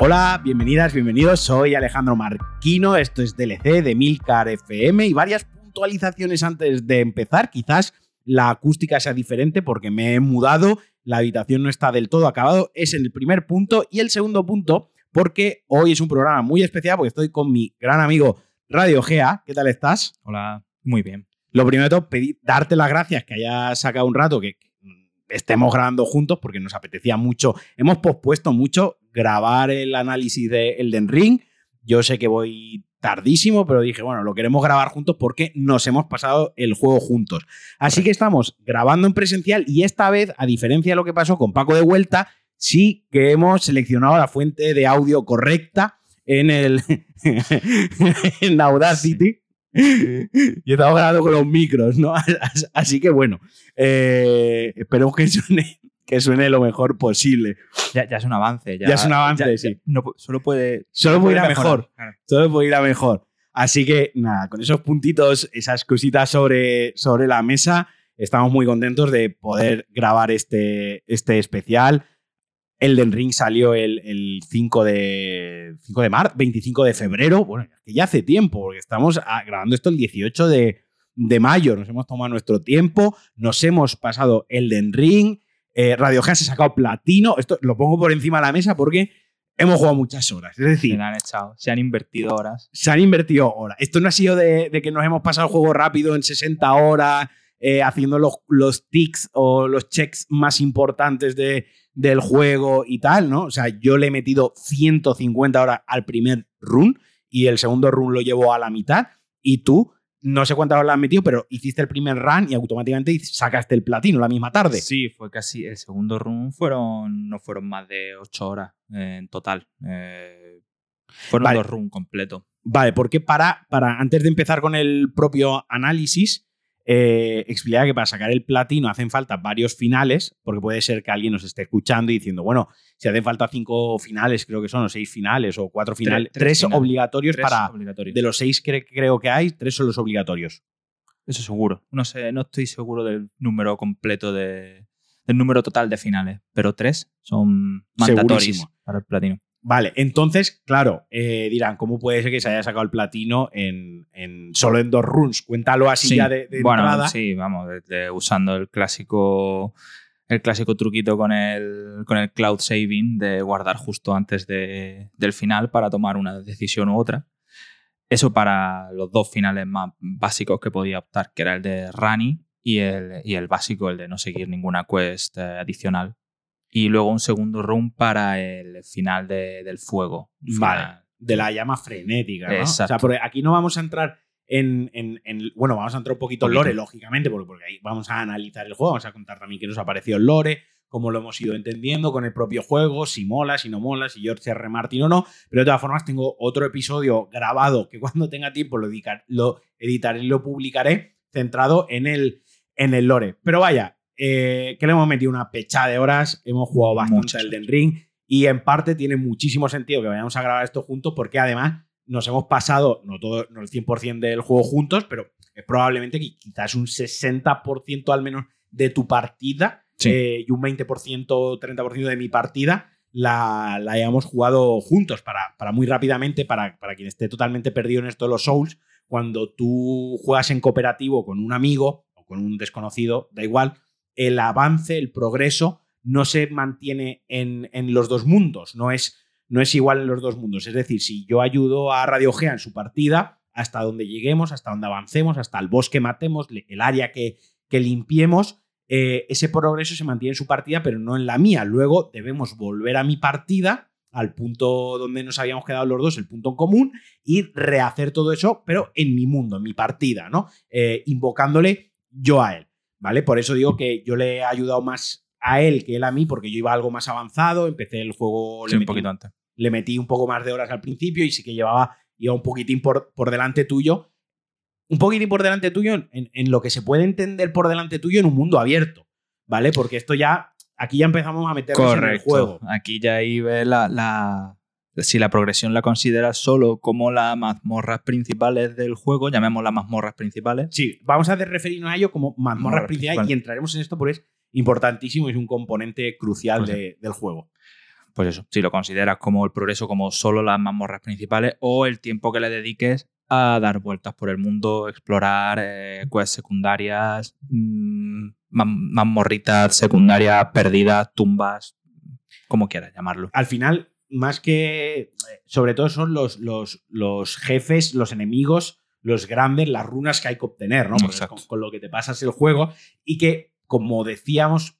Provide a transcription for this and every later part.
Hola, bienvenidas, bienvenidos. Soy Alejandro Marquino. Esto es DLC de Milcar FM y varias puntualizaciones antes de empezar. Quizás la acústica sea diferente porque me he mudado, la habitación no está del todo acabado. Es el primer punto y el segundo punto porque hoy es un programa muy especial porque estoy con mi gran amigo Radio Gea. ¿Qué tal estás? Hola, muy bien. Lo primero, pedir, darte las gracias que hayas sacado un rato, que estemos grabando juntos porque nos apetecía mucho. Hemos pospuesto mucho grabar el análisis de Elden Ring. Yo sé que voy tardísimo, pero dije, bueno, lo queremos grabar juntos porque nos hemos pasado el juego juntos. Así que estamos grabando en presencial y esta vez, a diferencia de lo que pasó con Paco de Vuelta, sí que hemos seleccionado la fuente de audio correcta en el en Audacity. y estamos grabando con los micros, ¿no? Así que bueno, eh, esperemos que suene, que suene lo mejor posible. Ya, es un avance. Ya, ya es un avance, sí. no, solo puede. Solo puede ir a mejor. Solo puede ir a mejor. Así que nada, con esos puntitos, esas cositas sobre, sobre la mesa, estamos muy contentos de poder grabar este, este especial. Elden Ring salió el, 5 de, 5 de marzo, 25 de febrero, bueno, que ya hace tiempo, porque estamos ah, grabando esto el 18 de, de mayo, nos hemos tomado nuestro tiempo, nos hemos pasado Elden Ring, eh, Radio se ha sacado platino, esto lo pongo por encima de la mesa porque hemos jugado muchas horas, es decir... Se han echado, se han invertido horas. Se han invertido horas. Esto no ha sido de, que nos hemos pasado el juego rápido en 60 horas, eh, haciendo los, los tics o los checks más importantes de del juego y tal, ¿no? O sea, yo le he metido 150 horas al primer run y el segundo run lo llevo a la mitad y tú no sé cuántas horas has metido, pero hiciste el primer run y automáticamente sacaste el platino la misma tarde. Sí, fue casi. El segundo run fueron. No fueron más de 8 horas en total. Eh, fueron dos runs completos. Vale, porque para, para. Antes de empezar con el propio análisis, eh, explicaba que para sacar el platino hacen falta varios finales, porque puede ser que alguien nos esté escuchando y diciendo, bueno, si hacen falta cinco finales, creo que son, o seis finales, o cuatro finales, tres, obligatorios para. De los seis que creo que hay, tres son los obligatorios. Eso seguro. No sé, no estoy seguro del número completo de. del número total de finales, pero tres son mandatorios para el platino. Vale, entonces, claro, eh, dirán, ¿cómo puede ser que se haya sacado el platino en, solo en dos runs? Cuéntalo así ya de, bueno, Sí, vamos, usando el clásico el clásico truquito con el, con el cloud saving de guardar justo antes de, del final para tomar una decisión u otra. Eso para los dos finales más básicos que podía optar, que era el de Rani y el, y el básico, el de no seguir ninguna quest eh, adicional y luego un segundo run para el final del fuego. Vale. De la llama frenética, ¿no? O sea, porque aquí no vamos a entrar en, Bueno, vamos a entrar un poquito en lore, lógicamente, porque, porque, ahí vamos a analizar el juego, vamos a contar también qué nos ha parecido el lore, cómo lo hemos ido entendiendo con el propio juego, si mola, si no mola, si George R. Martin o no. Pero de todas formas, tengo otro episodio grabado que cuando tenga tiempo lo, lo editaré y lo publicaré, centrado en el, en el lore. Pero vaya, eh, que le hemos metido una pechada de horas, hemos jugado bastante el Den Ring y en parte tiene muchísimo sentido que vayamos a grabar esto juntos porque además nos hemos pasado, no todo, no el 100% del juego juntos, pero es probablemente que quizás un 60% al menos de tu partida eh, y un 20%, 30% de mi partida la, hayamos jugado juntos para, para muy rápidamente, para, para quien esté totalmente perdido en esto de los Souls, cuando tú juegas en cooperativo con un amigo o con un desconocido, da igual, el avance, el progreso, no se mantiene en, los dos mundos, no es, no es igual en los dos mundos. Es decir, si yo ayudo a Radio Gea en su partida, hasta donde lleguemos, hasta donde avancemos, hasta el bosque matemos, el área que, que limpiemos, eh, ese progreso se mantiene en su partida, pero no en la mía. Luego debemos volver a mi partida, al punto donde nos habíamos quedado los dos, el punto en común, y rehacer todo eso, pero en mi mundo, en mi partida, ¿no? Eh, invocándole yo a él. ¿Vale? Por eso digo que yo le he ayudado más a él que él a mí, porque yo iba algo más avanzado, empecé el juego... le metí, un poquito antes. Le metí un poco más de horas al principio y sí que llevaba, iba un poquitín por, por delante tuyo. Un poquitín por delante tuyo en, lo que se puede entender por delante tuyo en un mundo abierto, ¿vale? Porque esto ya, aquí ya empezamos a meternos en el juego. Aquí ya ahí ve la, si la progresión la consideras solo como las mazmorras principales del juego, llamemos las mazmorras principales. Sí, vamos a referirnos a ello como mazmorras principales y entraremos en esto porque es importantísimo y es un componente crucial pues del juego. pues eso, si lo consideras como el progreso como solo las mazmorras principales o el tiempo que le dediques a dar vueltas por el mundo, explorar eh, quests secundarias, mmm, mazmorritas secundarias, perdidas, tumbas, como quieras llamarlo. Al final, más que. Sobre todo son los, los, los jefes, los enemigos, los grandes, las runas que hay que obtener, ¿no? Con, con, lo que te pasas el juego. Y que, como decíamos,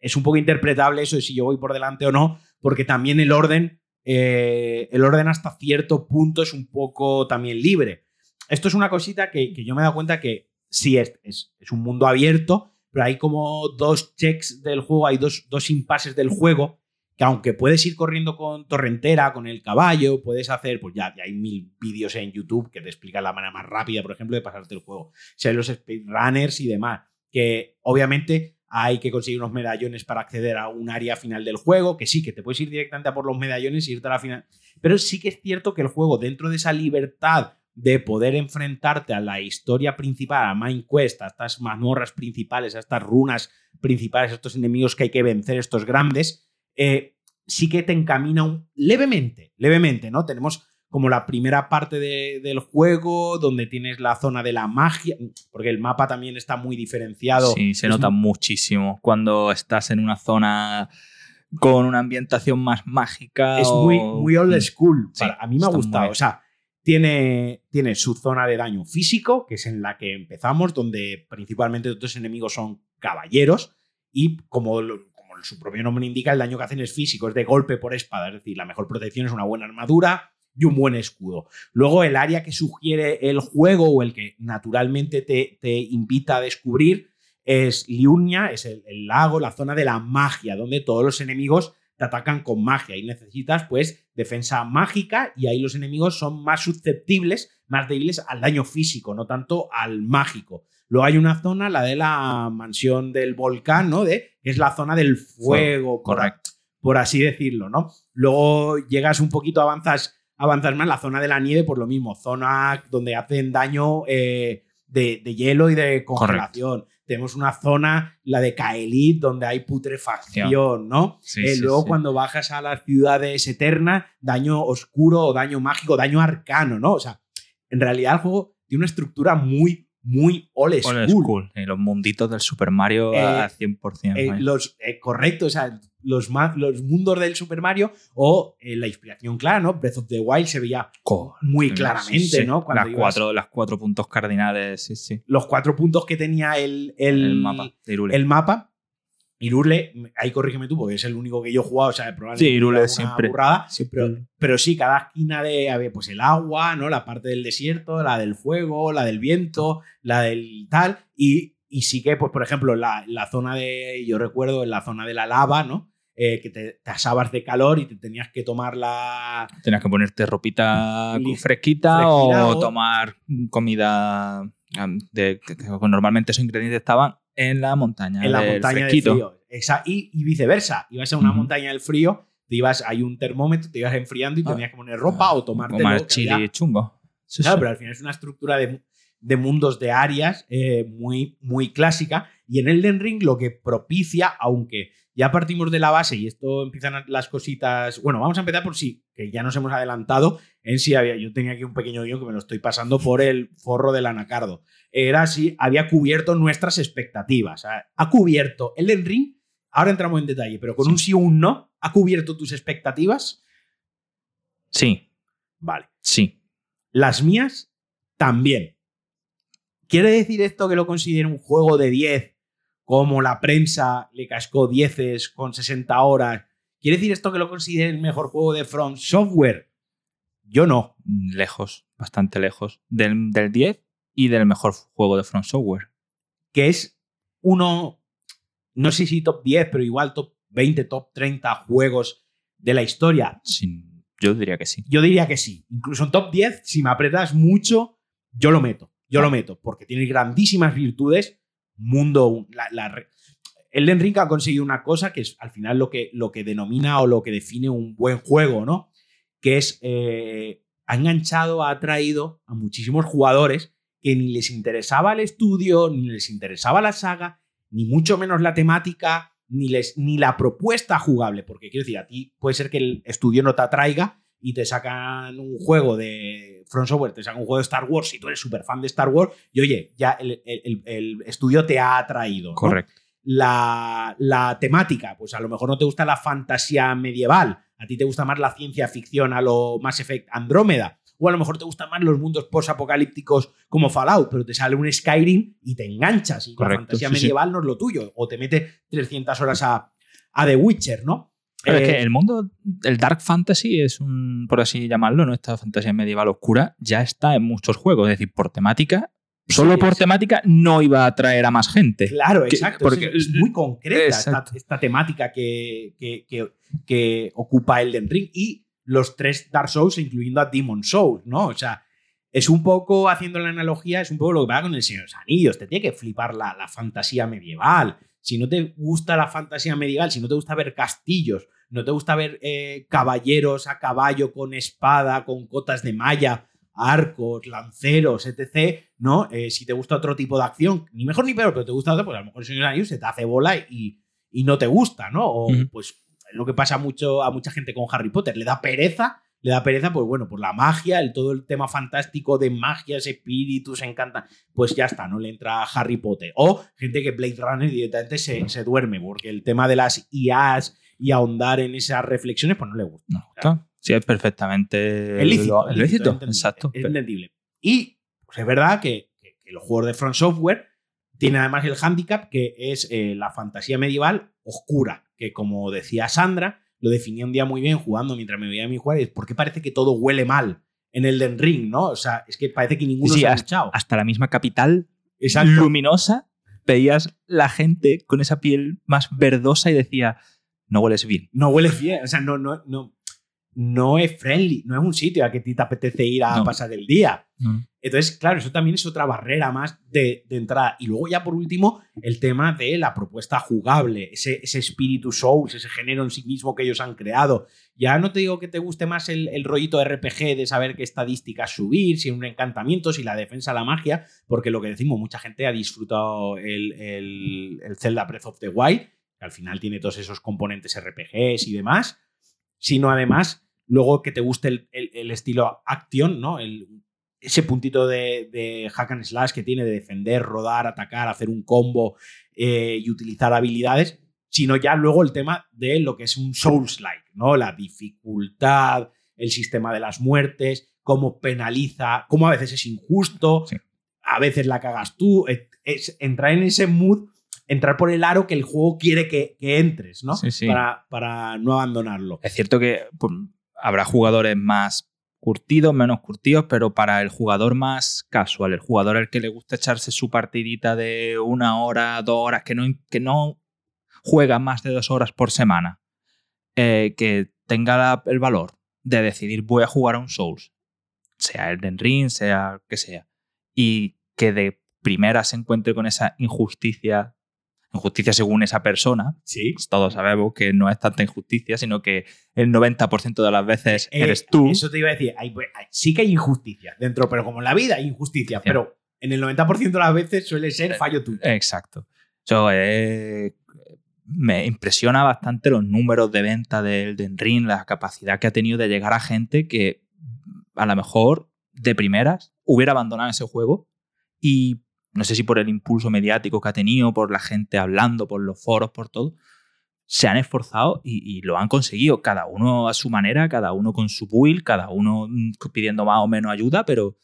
es un poco interpretable eso de si yo voy por delante o no, porque también el orden. Eh, el orden hasta cierto punto es un poco también libre. Esto es una cosita que, yo me he dado cuenta que sí es, es, es, un mundo abierto, pero hay como dos checks del juego, hay dos, dos impases del juego que aunque puedes ir corriendo con torrentera, con el caballo, puedes hacer, pues ya, hay mil vídeos en YouTube que te explican la manera más rápida, por ejemplo, de pasarte el juego. O los speedrunners y demás, que obviamente hay que conseguir unos medallones para acceder a un área final del juego, que sí, que te puedes ir directamente a por los medallones y irte a la final. Pero sí que es cierto que el juego, dentro de esa libertad de poder enfrentarte a la historia principal, a Main Quest, a estas mazmorras principales, a estas runas principales, a estos enemigos que hay que vencer, estos grandes, eh, sí que te encamina un, levemente, levemente, ¿no? Tenemos como la primera parte del juego, donde tienes la zona de la magia, porque el mapa también está muy diferenciado. Sí, se nota muchísimo cuando estás en una zona con una ambientación más mágica. Es muy, muy old mm, school. a mí me ha gustado. O sea, tiene, tiene su zona de daño físico, que es en la que empezamos, donde principalmente los enemigos son caballeros. Y como su propio nombre indica, el daño que hacen es físico, es de golpe por espada. Es decir, la mejor protección es una buena armadura y un buen escudo. Luego, el área que sugiere el juego o el que naturalmente te, invita a descubrir es Liurnia, es el, lago, la zona de la magia, donde todos los enemigos te atacan con magia y necesitas pues defensa mágica y ahí los enemigos son más susceptibles, más débiles al daño físico, no tanto al mágico. Luego hay una zona, la de la mansión del volcán, ¿no? De, que es la zona del fuego, correcto. Por, así decirlo, ¿no? Luego llegas un poquito, avanzas, avanzas más, la zona de la nieve, por lo mismo, zona donde hacen daño eh, de, hielo y de congelación. Tenemos una zona, la de Kaelit, donde hay putrefacción, ¿no? Eh, luego, cuando bajas a las ciudades eternas, daño oscuro o daño mágico, daño arcano, ¿no? O sea, en realidad el juego tiene una estructura muy, muy old school. los munditos del Super Mario eh, al 100%. Eh, los, eh, correcto, o sea, los, los mundos del Super Mario o la inspiración clara, ¿no? Breath of the Wild se veía muy claramente, ¿no? las, cuatro, las cuatro puntos cardinales, sí, sí. Los cuatro puntos que tenía el, el, mapa. El mapa Irule, ahí corrígeme tú, porque es el único que yo he jugado, o sea, probablemente sí, Irule siempre, burrada, Pero, sí, cada esquina de, a ver, pues el agua, ¿no? La parte del desierto, la del fuego, la del viento, la del tal, y, y sí que, pues, por ejemplo, la, la zona de, yo recuerdo, en la zona de la lava, ¿no? Eh, que te, asabas de calor y te tenías que tomar la... Tenías que ponerte ropita fresquita, o, tomar comida de, que, normalmente esos ingredientes estaban en la montaña. En la montaña del frío. Y, y, viceversa. Ibas a una montaña del frío, te ibas, hay un termómetro, te ibas enfriando y tenías que poner ropa o tomarte. Tomar chile chungo. claro, pero al final es una estructura de, de mundos de áreas eh, muy, muy clásica. Y en Elden Ring lo que propicia, aunque ya partimos de la base y esto empiezan las cositas. Bueno, vamos a empezar por sí, que ya nos hemos adelantado en si había. Yo tenía aquí un pequeño guion que me lo estoy pasando por el forro del anacardo. Era si había cubierto nuestras expectativas. Ha cubierto el Ring. Ahora entramos en detalle, pero con un sí o un no, ¿ha cubierto tus expectativas? Sí. Vale. Sí. Las mías también. ¿Quiere decir esto que lo considero un juego de 10 como la prensa le cascó 10 con 60 horas. ¿Quiere decir esto que lo considere el mejor juego de From Software? Yo no. Lejos, bastante lejos. Del, 10 y del mejor juego de From Software. Que es uno, no sé si top 10, pero igual top 20, top 30 juegos de la historia. yo diría que sí. Yo diría que sí. Incluso en top 10, si me apretas mucho, yo lo meto. Yo lo meto, porque tiene grandísimas virtudes mundo. La, la, Elden Ring ha conseguido una cosa que es al final lo que, lo que denomina o lo que define un buen juego, ¿no? Que es. Eh, ha enganchado, ha atraído a muchísimos jugadores que ni les interesaba el estudio, ni les interesaba la saga, ni mucho menos la temática ni, les, ni la propuesta jugable, porque quiero decir, a ti puede ser que el estudio no te atraiga y te sacan un juego de Front Software, te sacan un juego de Star Wars, si tú eres súper fan de Star Wars, y oye, ya el, estudio te ha atraído. Correcto. La, la, temática, pues a lo mejor no te gusta la fantasía medieval, a ti te gusta más la ciencia ficción a lo Mass Effect Andrómeda, o a lo mejor te gustan más los mundos post-apocalípticos como Fallout, pero te sale un Skyrim y te enganchas y la fantasía medieval no es lo tuyo, o te mete 300 horas a, a The Witcher, ¿no? Pero es que eh, el mundo, el Dark Fantasy es un, por así llamarlo, ¿no? Esta fantasía medieval oscura ya está en muchos juegos. Es decir, por temática, solo por temática no iba a atraer a más gente. Claro, exacto. Porque es, muy concreta esta, temática que, que, que, ocupa Elden Ring. Y los tres Dark Souls, incluyendo a Demon Souls, ¿no? O sea, es un poco, haciendo la analogía, es un poco lo que pasa con el Señor de los Anillos. Te tiene que flipar la, la fantasía medieval si no te gusta la fantasía medieval, si no te gusta ver castillos, no te gusta ver eh, caballeros a caballo con espada, con cotas de malla, arcos, lanceros, etc., ¿no? Eh, si te gusta otro tipo de acción, ni mejor ni peor, pero te gusta otro, pues a lo mejor el Señor Anillos se te hace bola y, y no te gusta, ¿no? O pues lo que pasa mucho a mucha gente con Harry Potter, le da pereza le da pereza, pues bueno, por la magia, el, todo el tema fantástico de magias, espíritus, encanta, pues ya está, no le entra Harry Potter. O gente que Blade Runner directamente se, se duerme, porque el tema de las IAs y ahondar en esas reflexiones, pues no le gusta. No, Sí, es perfectamente el lícito. El lícito, exacto. Es entendible. Y pues es verdad que, que, los juegos de Front Software tienen además el handicap que es eh, la fantasía medieval oscura, que como decía Sandra, lo definí un día muy bien jugando mientras me veía a mí jugar, es porque parece que todo huele mal en el Den Ring, ¿no? O sea, es que parece que ninguno se ha echado. Hasta la misma capital luminosa, veías la gente con esa piel más verdosa y decía, no hueles bien. No hueles bien, o sea, no, no, no, no es friendly, no es un sitio a que ti te apetece ir a pasar el día. Entonces, claro, eso también es otra barrera más de, entrada. Y luego ya por último, el tema de la propuesta jugable, ese, ese espíritu Souls, ese género en sí mismo que ellos han creado. Ya no te digo que te guste más el, el rollito RPG de saber qué estadísticas subir, si un encantamiento, si la defensa, la magia, porque lo que decimos, mucha gente ha disfrutado el, el, el Zelda Breath of the Wild, que al final tiene todos esos componentes RPGs y demás, sino además Luego que te guste el, estilo acción, ¿no? ese puntito de, hack and slash que tiene de defender, rodar, atacar, hacer un combo eh, y utilizar habilidades, sino ya luego el tema de lo que es un Souls-like, ¿no? La dificultad, el sistema de las muertes, cómo penaliza, cómo a veces es injusto, a veces la cagas tú, es entrar en ese mood, entrar por el aro que el juego quiere que, entres, ¿no? Para, para, no abandonarlo. Es cierto que pues, habrá jugadores más curtidos, menos curtidos, pero para el jugador más casual, el jugador al que le gusta echarse su partidita de una hora, dos horas, que no, que no juega más de dos horas por semana, eh, que tenga el valor de decidir voy a jugar a un Souls, sea el Den Ring, sea que sea, y que de primera se encuentre con esa injusticia injusticia según esa persona. Sí. Pues todos sabemos que no es tanta injusticia, sino que el 90% de las veces eh, eres tú. Eso te iba a decir. Pues, sí que hay injusticia dentro, pero como en la vida hay injusticia, pero en el 90% de las veces suele ser fallo tuyo. Exacto. Eh, me impresiona bastante los números de venta del Den Ring, la capacidad que ha tenido de llegar a gente que a lo mejor de primeras hubiera abandonado ese juego y no sé si por el impulso mediático que ha tenido, por la gente hablando, por los foros, por todo, se han esforzado y, lo han conseguido, cada uno a su manera, cada uno con su build, cada uno mm, pidiendo más o menos ayuda, pero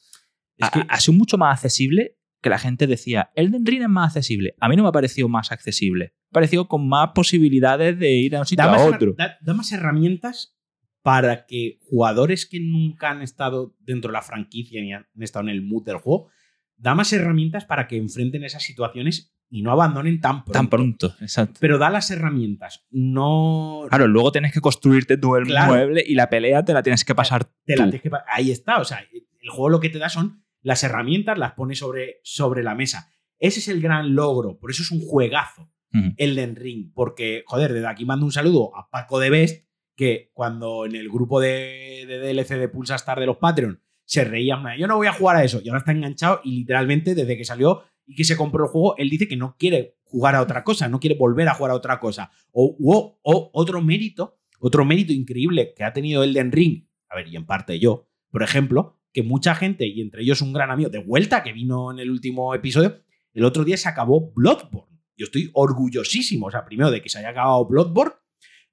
ha, sido mucho más accesible que la gente decía, Elden Ring es más accesible. A mí no me ha parecido más accesible. Me ha parecido con más posibilidades de ir a un sitio a otro. da más herramientas para que jugadores que nunca han estado dentro de la franquicia ni han estado en el mood del juego da más herramientas para que enfrenten esas situaciones y no abandonen tan pronto. Tan pronto, exacto. Pero da las herramientas, no... Claro, luego tienes que construirte tú el mueble y la pelea te la tienes que pasar te La que Ahí está, o sea, el juego lo que te da son las herramientas, las pone sobre, sobre la mesa. Ese es el gran logro, por eso es un juegazo el Den Ring, porque, joder, desde aquí mando un saludo a Paco de Best, que cuando en el grupo de, de DLC de Pulsa Star de los Patreon se reían, yo no voy a jugar a eso, y ahora está enganchado y literalmente desde que salió y que se compró el juego, él dice que no quiere jugar a otra cosa, no quiere volver a jugar a otra cosa. O, o, otro mérito, otro mérito increíble que ha tenido Elden Ring, a ver, y en parte yo, por ejemplo, que mucha gente, y entre ellos un gran amigo de vuelta que vino en el último episodio, el otro día se acabó Bloodborne. Yo estoy orgullosísimo, o sea, primero de que se haya acabado Bloodborne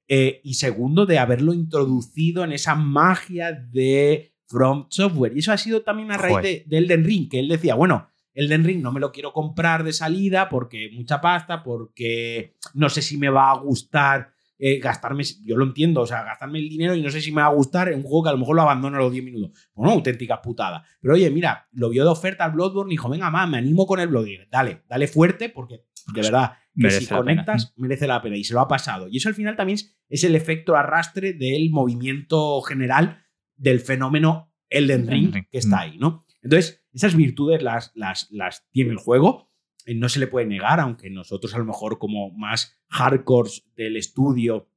eh, y segundo de haberlo introducido en esa magia de From Software. Y eso ha sido también a raíz de, de, Elden Ring, que él decía, bueno, Elden Ring no me lo quiero comprar de salida porque mucha pasta, porque no sé si me va a gustar eh, gastarme, yo lo entiendo, o sea, gastarme el dinero y no sé si me va a gustar en un juego que a lo mejor lo abandono a los 10 minutos. Bueno, auténtica putada. Pero oye, mira, lo vio de oferta al Bloodborne y dijo, venga, más, me animo con el Bloodborne. Dale, dale fuerte porque de pues verdad, que si conectas, merece la pena y se lo ha pasado. Y eso al final también es el efecto arrastre del movimiento general del fenómeno Elden Ring, que está mm. ahí, ¿no? Entonces, esas virtudes las, las, las tiene el juego eh, no se le puede negar, aunque nosotros a lo mejor como más hardcores del estudio,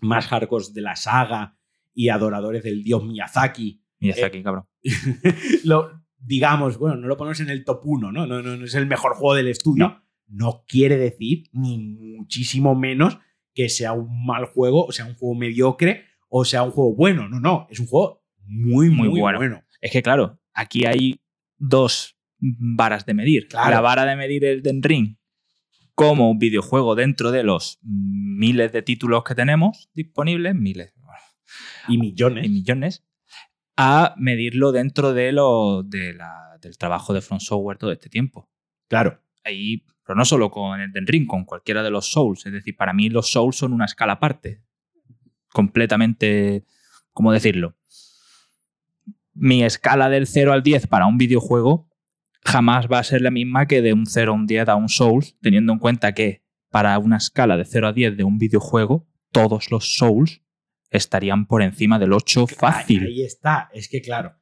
más hardcores de la saga y adoradores del dios Miyazaki. Miyazaki, eh, cabrón. lo, digamos, bueno, no lo ponemos en el top 1, ¿no? No, no, es el mejor juego del estudio. No. quiere decir, ni muchísimo menos, que sea un mal juego, o sea un juego mediocre, o sea un juego bueno. No, no, es un juego muy, muy, bueno. Es que, claro, aquí hay dos varas de medir. La vara de medir el Den Ring como un videojuego dentro de los miles de títulos que tenemos disponibles, miles y millones, y millones a medirlo dentro de lo, del trabajo de Front Software todo este tiempo. Claro. Ahí, pero no solo con el Den Ring, con cualquiera de los Souls. Es decir, para mí los Souls son una escala aparte. Completamente, ¿cómo decirlo? Mi escala del 0 al 10 para un videojuego jamás va a ser la misma que de un 0 a un 10 a un Souls, teniendo en cuenta que para una escala de 0 a 10 de un videojuego, todos los Souls estarían por encima del 8 fácil. Ahí, está, es que claro.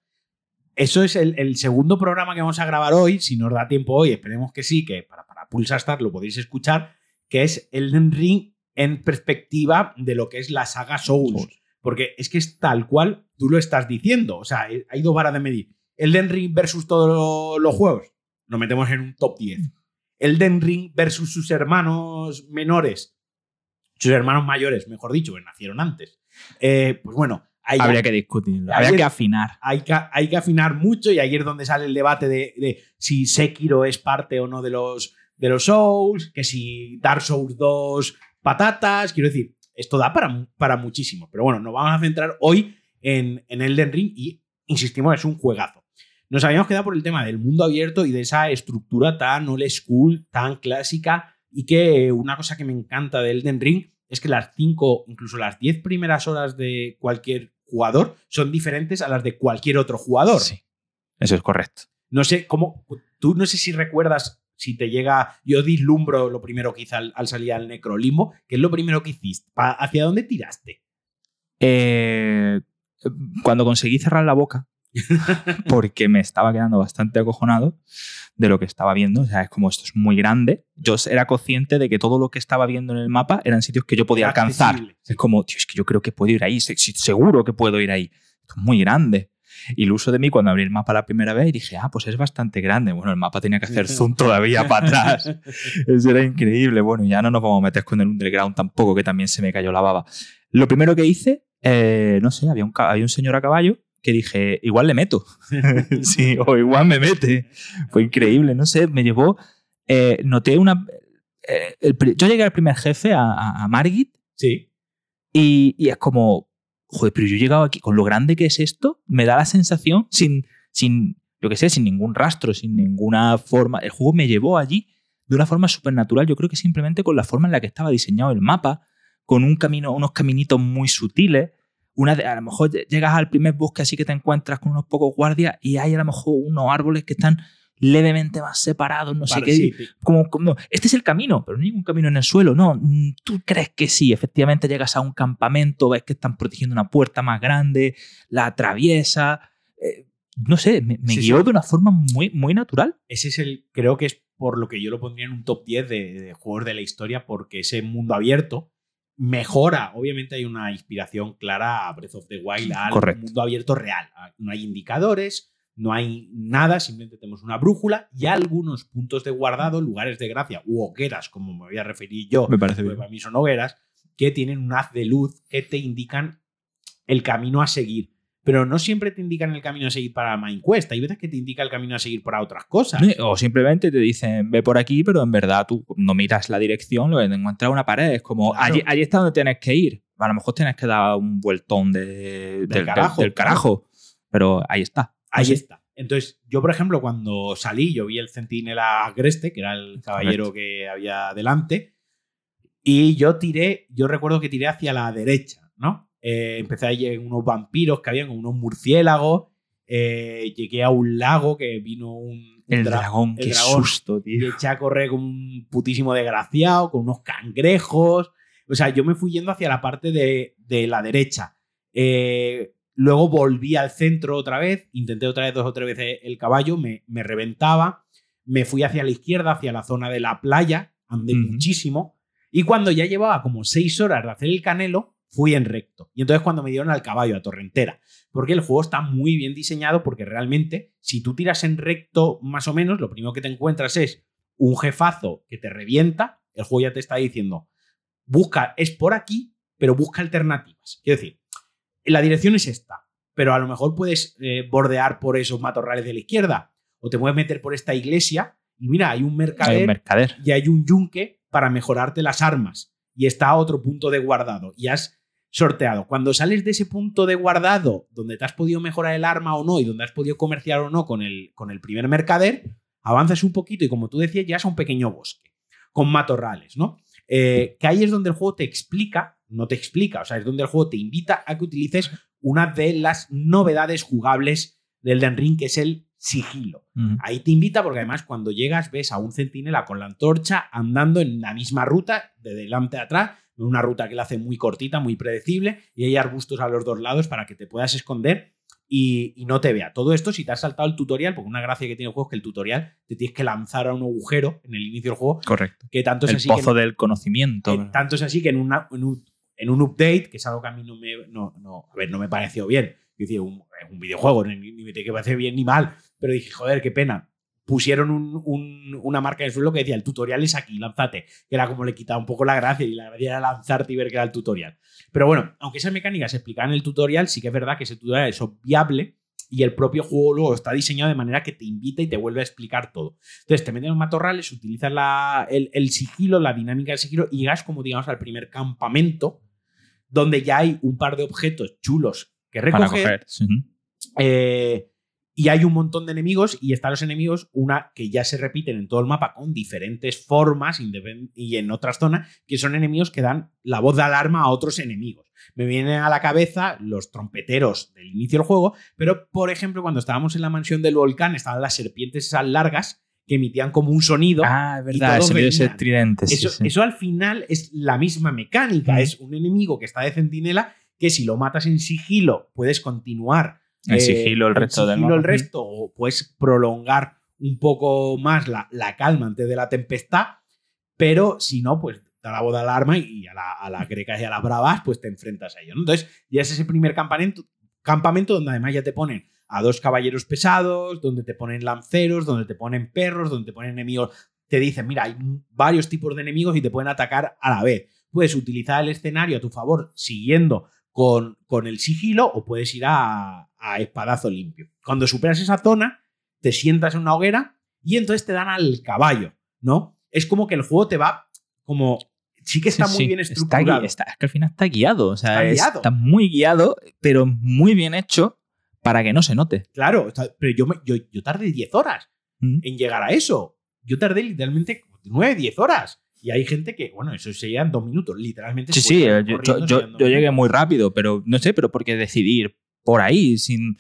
Eso es el, segundo programa que vamos a grabar hoy, si nos da tiempo hoy, esperemos que sí, que para, para Pulsar Star lo podéis escuchar, que es el Ring en perspectiva de lo que es la saga Souls. Porque es que es tal cual tú lo estás diciendo. O sea, hay dos varas de medir. Elden Ring versus todos los juegos, nos metemos en un top 10. Elden Ring versus sus hermanos menores, sus hermanos mayores, mejor dicho, que nacieron antes. Eh, pues bueno, habría que discutir, habría que afinar. Hay que, hay que, afinar mucho y ahí es donde sale el debate de, si Sekiro es parte o no de los, de los Souls, que si Dark Souls 2 patatas, quiero decir, esto da para, para muchísimo. Pero bueno, nos vamos a centrar hoy en, en Elden Ring y insistimos, es un juegazo. Nos habíamos quedado por el tema del mundo abierto y de esa estructura tan old school, tan clásica, y que una cosa que me encanta de Elden Ring es que las cinco, incluso las diez primeras horas de cualquier jugador son diferentes a las de cualquier otro jugador. Sí, eso es correcto. No sé cómo, tú no sé si recuerdas si te llega, yo dislumbro lo primero que hice al, salir al Necrolimbo, que es lo primero que hiciste, ¿hacia dónde tiraste? Eh, cuando conseguí cerrar la boca, porque me estaba quedando bastante acojonado de lo que estaba viendo. O sea, es como esto es muy grande. Yo era consciente de que todo lo que estaba viendo en el mapa eran sitios que yo podía alcanzar. Es como, tío, es que yo creo que puedo ir ahí, seguro que puedo ir ahí. es muy grande. Y el uso de mí cuando abrí el mapa la primera vez y dije, ah, pues es bastante grande. Bueno, el mapa tenía que hacer zoom todavía para atrás. Eso era increíble. Bueno, ya no nos vamos a meter con el underground tampoco, que también se me cayó la baba. Lo primero que hice, eh, no sé, había un, había un señor a caballo que dije, igual le meto. sí, o igual me mete. Fue increíble, no sé, me llevó. Eh, noté una. Eh, yo llegué al primer jefe, a, Margit. Sí. Y, y, es como, joder, pero yo he llegado aquí, con lo grande que es esto, me da la sensación, sin, sin yo qué sé, sin ningún rastro, sin ninguna forma. El juego me llevó allí de una forma súper natural. Yo creo que simplemente con la forma en la que estaba diseñado el mapa, con un camino, unos caminitos muy sutiles una a lo mejor llegas al primer bosque así que te encuentras con unos pocos guardias y hay a lo mejor unos árboles que están levemente más separados, no sé qué. como, como, este es el camino, pero no hay ningún camino en el suelo. No, mm, tú crees que sí. Efectivamente llegas a un campamento, ves que están protegiendo una puerta más grande, la atraviesa. Eh, no sé, me, guió de una forma muy, muy natural. Ese es el, creo que es por lo que yo lo pondría en un top 10 de, de juegos de la historia, porque ese mundo abierto mejora. Obviamente hay una inspiración clara a Breath of the Wild, al mundo abierto real. No hay indicadores, no hay nada, simplemente tenemos una brújula y algunos puntos de guardado, lugares de gracia u hogueras, como me voy a referir yo, me parece para mí son hogueras, que tienen un haz de luz que te indican el camino a seguir. Pero no siempre te indican el camino a seguir para MindQuest. Hay veces que te indica el camino a seguir para otras cosas. O simplemente te dicen, ve por aquí, pero en verdad tú no miras la dirección, lo encuentras una pared. Es como, allí, allí, está donde tienes que ir. A lo mejor tienes que dar un vueltón de, del, carajo, Pero ahí está. Ahí está. Entonces, yo, por ejemplo, cuando salí, yo vi el centinela Agreste, que era el caballero que había delante, y yo tiré, yo recuerdo que tiré hacia la derecha, ¿no? Eh, empecé a ir unos vampiros que habían, unos murciélagos. Eh, llegué a un lago que vino un. El dragón, qué susto, tío. Y eché a correr con un putísimo desgraciado, con unos cangrejos. O sea, yo me fui yendo hacia la parte de, la derecha. Eh, luego volví al centro otra vez, intenté otra vez dos o tres veces el caballo, me, me reventaba. Me fui hacia la izquierda, hacia la zona de la playa, andé muchísimo. Y cuando ya llevaba como seis horas de hacer el canelo, fui en recto. Y entonces cuando me dieron al caballo, a torrentera, porque el juego está muy bien diseñado porque realmente si tú tiras en recto más o menos, lo primero que te encuentras es un jefazo que te revienta, el juego ya te está diciendo, busca, es por aquí, pero busca alternativas. Quiero decir, la dirección es esta, pero a lo mejor puedes eh, bordear por esos matorrales de la izquierda o te puedes meter por esta iglesia y mira, hay un mercader, hay un mercader. y hay un yunque para mejorarte las armas y está a otro punto de guardado y has sorteado. Cuando sales de ese punto de guardado donde te has podido mejorar el arma o no y donde has podido comerciar o no con el, con el primer mercader, avanzas un poquito y como tú decías, ya es un pequeño bosque con matorrales, ¿no? Eh, que ahí es donde el juego te explica, no te explica, o sea, es donde el juego te invita a que utilices una de las novedades jugables del Den Ring, que es el sigilo. Ahí te invita porque además cuando llegas ves a un centinela con la antorcha andando en la misma ruta, de delante a atrás, una ruta que la hace muy cortita, muy predecible, y hay arbustos a los dos lados para que te puedas esconder y, no te vea. Todo esto si te has saltado el tutorial, porque una gracia que tiene el juego es que el tutorial te tienes que lanzar a un agujero en el inicio del juego. Correcto. Que tanto es el así pozo del conocimiento. tanto es así que en, una, en, un, update, que es algo que a mí no me, no, no, a ver, no me pareció bien. Decir, un, un videojuego, ni, ni, me parece bien ni mal, pero dije, joder, qué pena pusieron una marca en el suelo que decía el tutorial es aquí, lánzate, que era como le quitaba un poco la gracia y la gracia era lanzarte y ver que era el tutorial. Pero bueno, aunque esas mecánicas se explican en el tutorial, sí que es verdad que ese tutorial es obviable y el propio juego luego está diseñado de manera que te invita y te vuelve a explicar todo. Entonces te meten en los matorrales, utilizas el, sigilo, la dinámica del sigilo y llegas como digamos al primer campamento donde ya hay un par de objetos chulos que recoger. Eh, y hay un montón de enemigos y están los enemigos, una que ya se repiten en todo el mapa con diferentes formas y en otras zonas, que son enemigos que dan la voz de alarma a otros enemigos. Me vienen a la cabeza los trompeteros del inicio del juego, pero por ejemplo cuando estábamos en la mansión del volcán estaban las serpientes esas largas que emitían como un sonido. Ah, es verdad, ese tridente. Eso, eso, al final es la misma mecánica, es un enemigo que está de centinela que si lo matas en sigilo puedes continuar el sigilo el resto del el resto, o puedes prolongar un poco más la, calma antes de la tempestad, pero si no, pues da la de alarma y a, la, a las grecas y a las bravas, pues te enfrentas a ellos. Entonces, ya es ese primer campamento, campamento donde además ya te ponen a dos caballeros pesados, donde te ponen lanceros, donde te ponen perros, donde te ponen enemigos. Te dicen, mira, hay varios tipos de enemigos y te pueden atacar a la vez. Puedes utilizar el escenario a tu favor siguiendo con, con el sigilo o puedes ir a, a espadazo limpio. Cuando superas esa zona, te sientas en una hoguera y entonces te dan al caballo, ¿no? Es como que el juego te va como sí que está muy bien estructurado. Está, es que al final está guiado. O sea, está, muy guiado, pero muy bien hecho para que no se note. Claro, pero yo, yo, yo tardé 10 horas mm. en llegar a eso. Yo tardé literalmente 9, 10 horas. Y hay gente que, bueno, eso se en dos minutos, literalmente. Sí, sí, yo, yo, llegué muy rápido, pero no sé, pero por qué decidir por ahí, sin...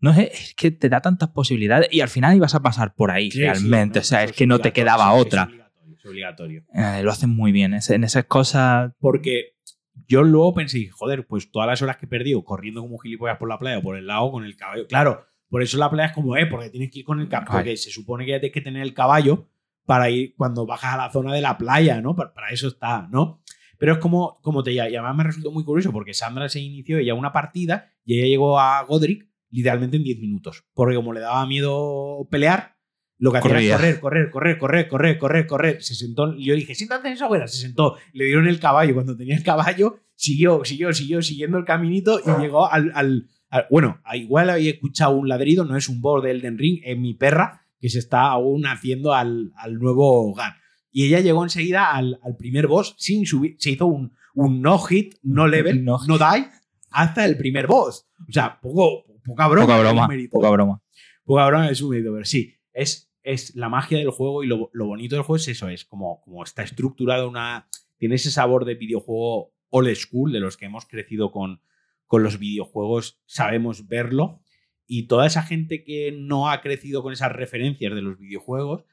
No sé, es que te da tantas posibilidades y al final ibas a pasar por ahí realmente. o sea, es que no te quedaba otra. Es obligatorio. Eh, lo hacen muy bien en esas cosas. Porque yo luego pensé, joder, pues todas las horas que he perdido corriendo como gilipollas por la playa o por el lago con el caballo. Claro, por eso la playa es como, eh, porque tienes que ir con el caballo. Porque se supone que ya tienes que tener el caballo para ir cuando bajas a la zona de la playa, ¿no? Para, para eso está, ¿no? Pero es como, como te Y además me resultó muy curioso porque Sandra se inició ella una partida y ella llegó a Godric literalmente en 10 minutos. Porque como le daba miedo pelear, lo que hacía era correr, correr, correr, correr, correr, correr, correr. Se sentó, yo dije, siéntate en esa buena. Se sentó, le dieron el caballo. Cuando tenía el caballo, siguió, siguió, siguió, siguiendo el caminito y llegó al. al, bueno, igual había escuchado un ladrido, no es un board de Elden Ring, es mi perra que se está aún haciendo al, al nuevo hogar. Y ella llegó enseguida al, al, primer boss sin subir, se hizo un, un no hit, no level, no, no die, hasta el primer boss. O sea, poco, poca broma. Poca broma. Poca broma. Poca broma es un mérito, pero sí, es, es la magia del juego y lo, lo, bonito del juego es eso, es como, como está estructurado una... Tiene ese sabor de videojuego old school, de los que hemos crecido con, con los videojuegos, sabemos verlo. Y toda esa gente que no ha crecido con esas referencias de los videojuegos,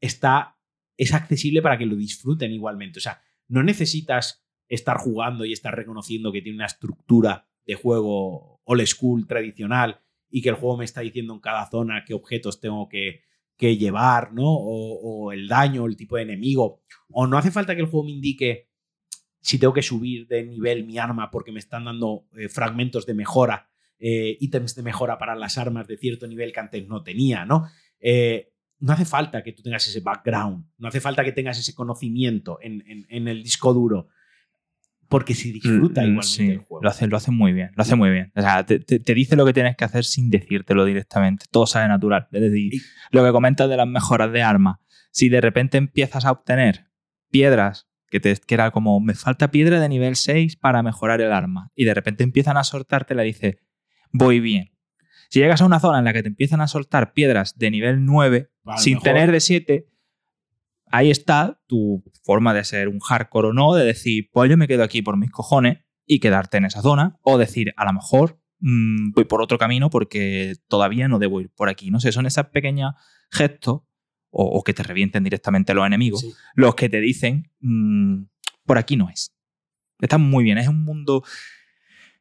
está, es accesible para que lo disfruten igualmente. O sea, no necesitas estar jugando y estar reconociendo que tiene una estructura de juego old school, tradicional, y que el juego me está diciendo en cada zona qué objetos tengo que, llevar, ¿no? O, el daño, el tipo de enemigo. O no hace falta que el juego me indique si tengo que subir de nivel mi arma porque me están dando eh, fragmentos de mejora, eh, ítems de mejora para las armas de cierto nivel que antes no tenía, ¿no? Eh, no hace falta que tú tengas ese background, no hace falta que tengas ese conocimiento en, en el disco duro porque si disfruta mm, igualmente el juego. Lo hace, lo hace muy bien, lo hace muy bien. O sea, te, dice lo que tienes que hacer sin decírtelo directamente. Todo sale natural. Es decir, lo que comentas de las mejoras de armas. Si de repente empiezas a obtener piedras, que, te, que era como, me falta piedra de nivel 6 para mejorar el arma, y de repente empiezan a soltarte, la dice, voy bien. Si llegas a una zona en la que te empiezan a soltar piedras de nivel 9 sin tener de 7, ahí está tu forma de ser un hardcore o no, de decir, pues yo me quedo aquí por mis cojones y quedarte en esa zona, o decir, a lo mejor mm, voy por otro camino porque todavía no debo ir por aquí. No sé, son esas pequeñas gestos, o, que te revienten directamente los enemigos, los que te dicen, mm, por aquí no es. Está muy bien, es un mundo,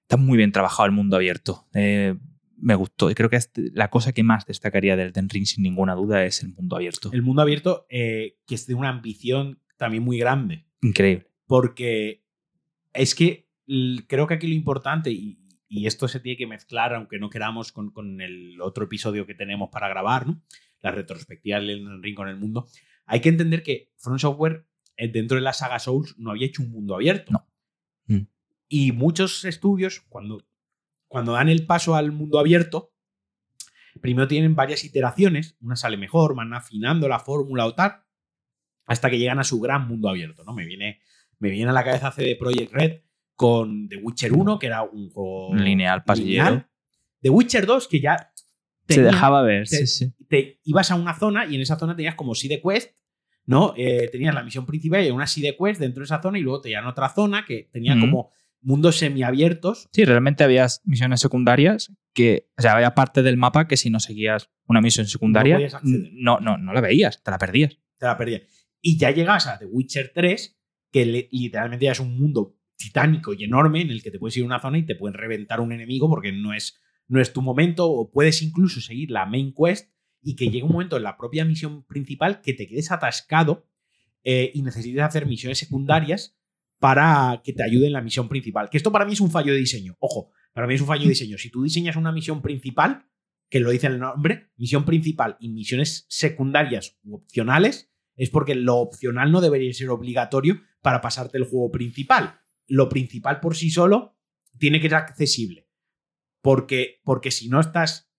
está muy bien trabajado el mundo abierto. Eh, me gustó. Y creo que la cosa que más destacaría del Den Ring, sin ninguna duda, es el mundo abierto. El mundo abierto, eh, que es de una ambición también muy grande. Increíble. Porque es que creo que aquí lo importante, y, esto se tiene que mezclar, aunque no queramos, con, el otro episodio que tenemos para grabar, ¿no? la retrospectiva del Ring con el mundo, hay que entender que Front Software, eh, dentro de la saga Souls, no había hecho un mundo abierto. No. Mm. Y muchos estudios, cuando cuando dan el paso al mundo abierto, primero tienen varias iteraciones, una sale mejor, van afinando la fórmula o tal, hasta que llegan a su gran mundo abierto, ¿no? Me viene, me viene a la cabeza CD Projekt Red con The Witcher 1, que era un juego lineal, pasillero. The Witcher 2, que ya se dejaba ver, te, sí, sí. Te ibas a una zona y en esa zona tenías como side quest, ¿no? Eh, tenías la misión principal y una side quest dentro de esa zona y luego tenían otra zona que tenía como mundos semiabiertos. Sí, realmente había misiones secundarias que, o sea, había parte del mapa que si no seguías una misión secundaria, no, no, no, la veías, te la perdías. Te la perdías. Y ya llegas a The Witcher 3, que literalmente ya es un mundo titánico y enorme en el que te puedes ir a una zona y te pueden reventar un enemigo porque no es, no es tu momento, o puedes incluso seguir la main quest y que llegue un momento en la propia misión principal que te quedes atascado eh, y necesites hacer misiones secundarias para que te ayude en la misión principal. Que esto para mí es un fallo de diseño. Ojo, para mí es un fallo de diseño. Si tú diseñas una misión principal, que lo dice el nombre, misión principal y misiones secundarias u opcionales, es porque lo opcional no debería ser obligatorio para pasarte el juego principal. Lo principal por sí solo tiene que ser accesible. Porque, porque si no estás.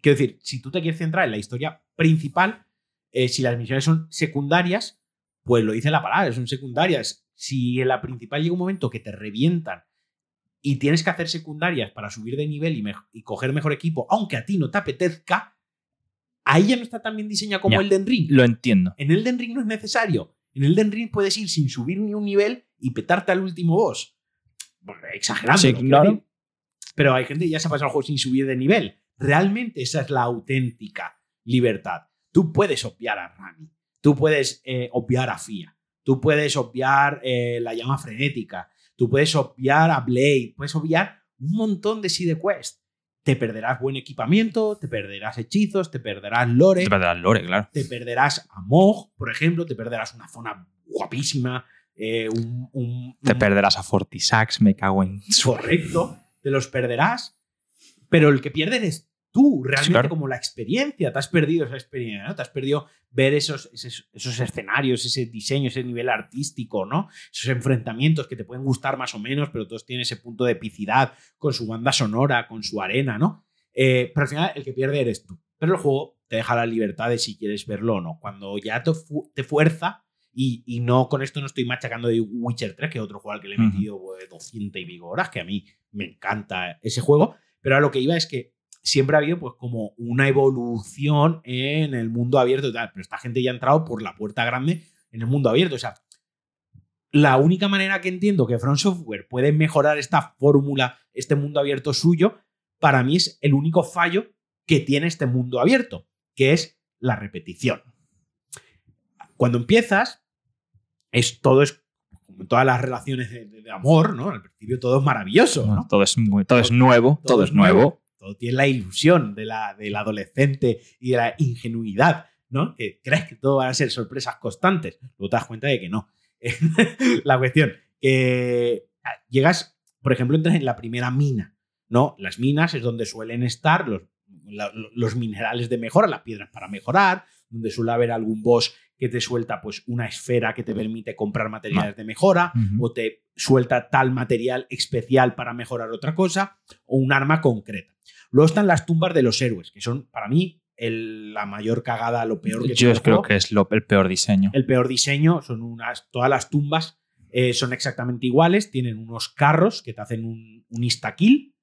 Quiero decir, si tú te quieres centrar en la historia principal, eh, si las misiones son secundarias, pues lo dice la palabra, son secundarias si en la principal llega un momento que te revientan y tienes que hacer secundarias para subir de nivel y, coger mejor equipo, aunque a ti no te apetezca, ahí ya no está tan bien diseñado como el Den Ring. Lo entiendo. En el Den Ring no es necesario. En el Den Ring puedes ir sin subir ni un nivel y petarte al último boss. Bueno, exagerando. Sí, claro. Pero hay gente que ya se ha pasado el juego sin subir de nivel. Realmente esa es la auténtica libertad. Tú puedes obviar a Rami. Tú puedes eh, obviar a Fia. Tú puedes obviar eh, la llama frenética, tú puedes obviar a Blade, puedes obviar un montón de side quest. Te perderás buen equipamiento, te perderás hechizos, te perderás lore. Te perderás lore, claro. Te perderás a Mog, por ejemplo, te perderás una zona guapísima. Eh, un, te perderás a Fortisax, me cago en. Correcto, te los perderás. Pero el que pierde eres tú, realmente como la experiencia, te has perdido esa experiencia, ¿no? Te has perdido ver esos, esos, escenarios, ese diseño, ese nivel artístico, ¿no? Esos enfrentamientos que te pueden gustar más o menos, pero todos tienen ese punto de epicidad con su banda sonora, con su arena, ¿no? Eh, pero al final el que pierde eres tú. Pero el juego te deja la libertad de si quieres verlo o no. Cuando ya te, te fuerza, y, no con esto no estoy machacando de Witcher 3, que es otro juego al que le he metido 200 pues, y pico horas, que a mí me encanta ese juego. Pero a lo que iba es que siempre ha habido pues como una evolución en el mundo abierto y tal, pero esta gente ya ha entrado por la puerta grande en el mundo abierto. O sea, la única manera que entiendo que Front Software puede mejorar esta fórmula, este mundo abierto suyo, para mí es el único fallo que tiene este mundo abierto, que es la repetición. Cuando empiezas, es todo es como todas las relaciones de, amor, ¿no? Al principio todo es maravilloso, ¿no? Todo es, todo, es nuevo, todo, es nuevo todo tiene la ilusión de la, del adolescente y de la ingenuidad, ¿no? Que crees que todo van a ser sorpresas constantes. Luego te das cuenta de que no. la cuestión, que llegas, por ejemplo, entras en la primera mina, ¿no? Las minas es donde suelen estar los, los minerales de mejora, las piedras para mejorar, donde suele haber algún boss que te suelta pues una esfera que te permite comprar materiales de mejora o te suelta tal material especial para mejorar otra cosa o un arma concreta. Luego están las tumbas de los héroes, que son para mí la mayor cagada, lo peor que Yo creo que es el peor diseño. El peor diseño son unas todas las tumbas eh, son exactamente iguales, tienen unos carros que te hacen un, un insta-kill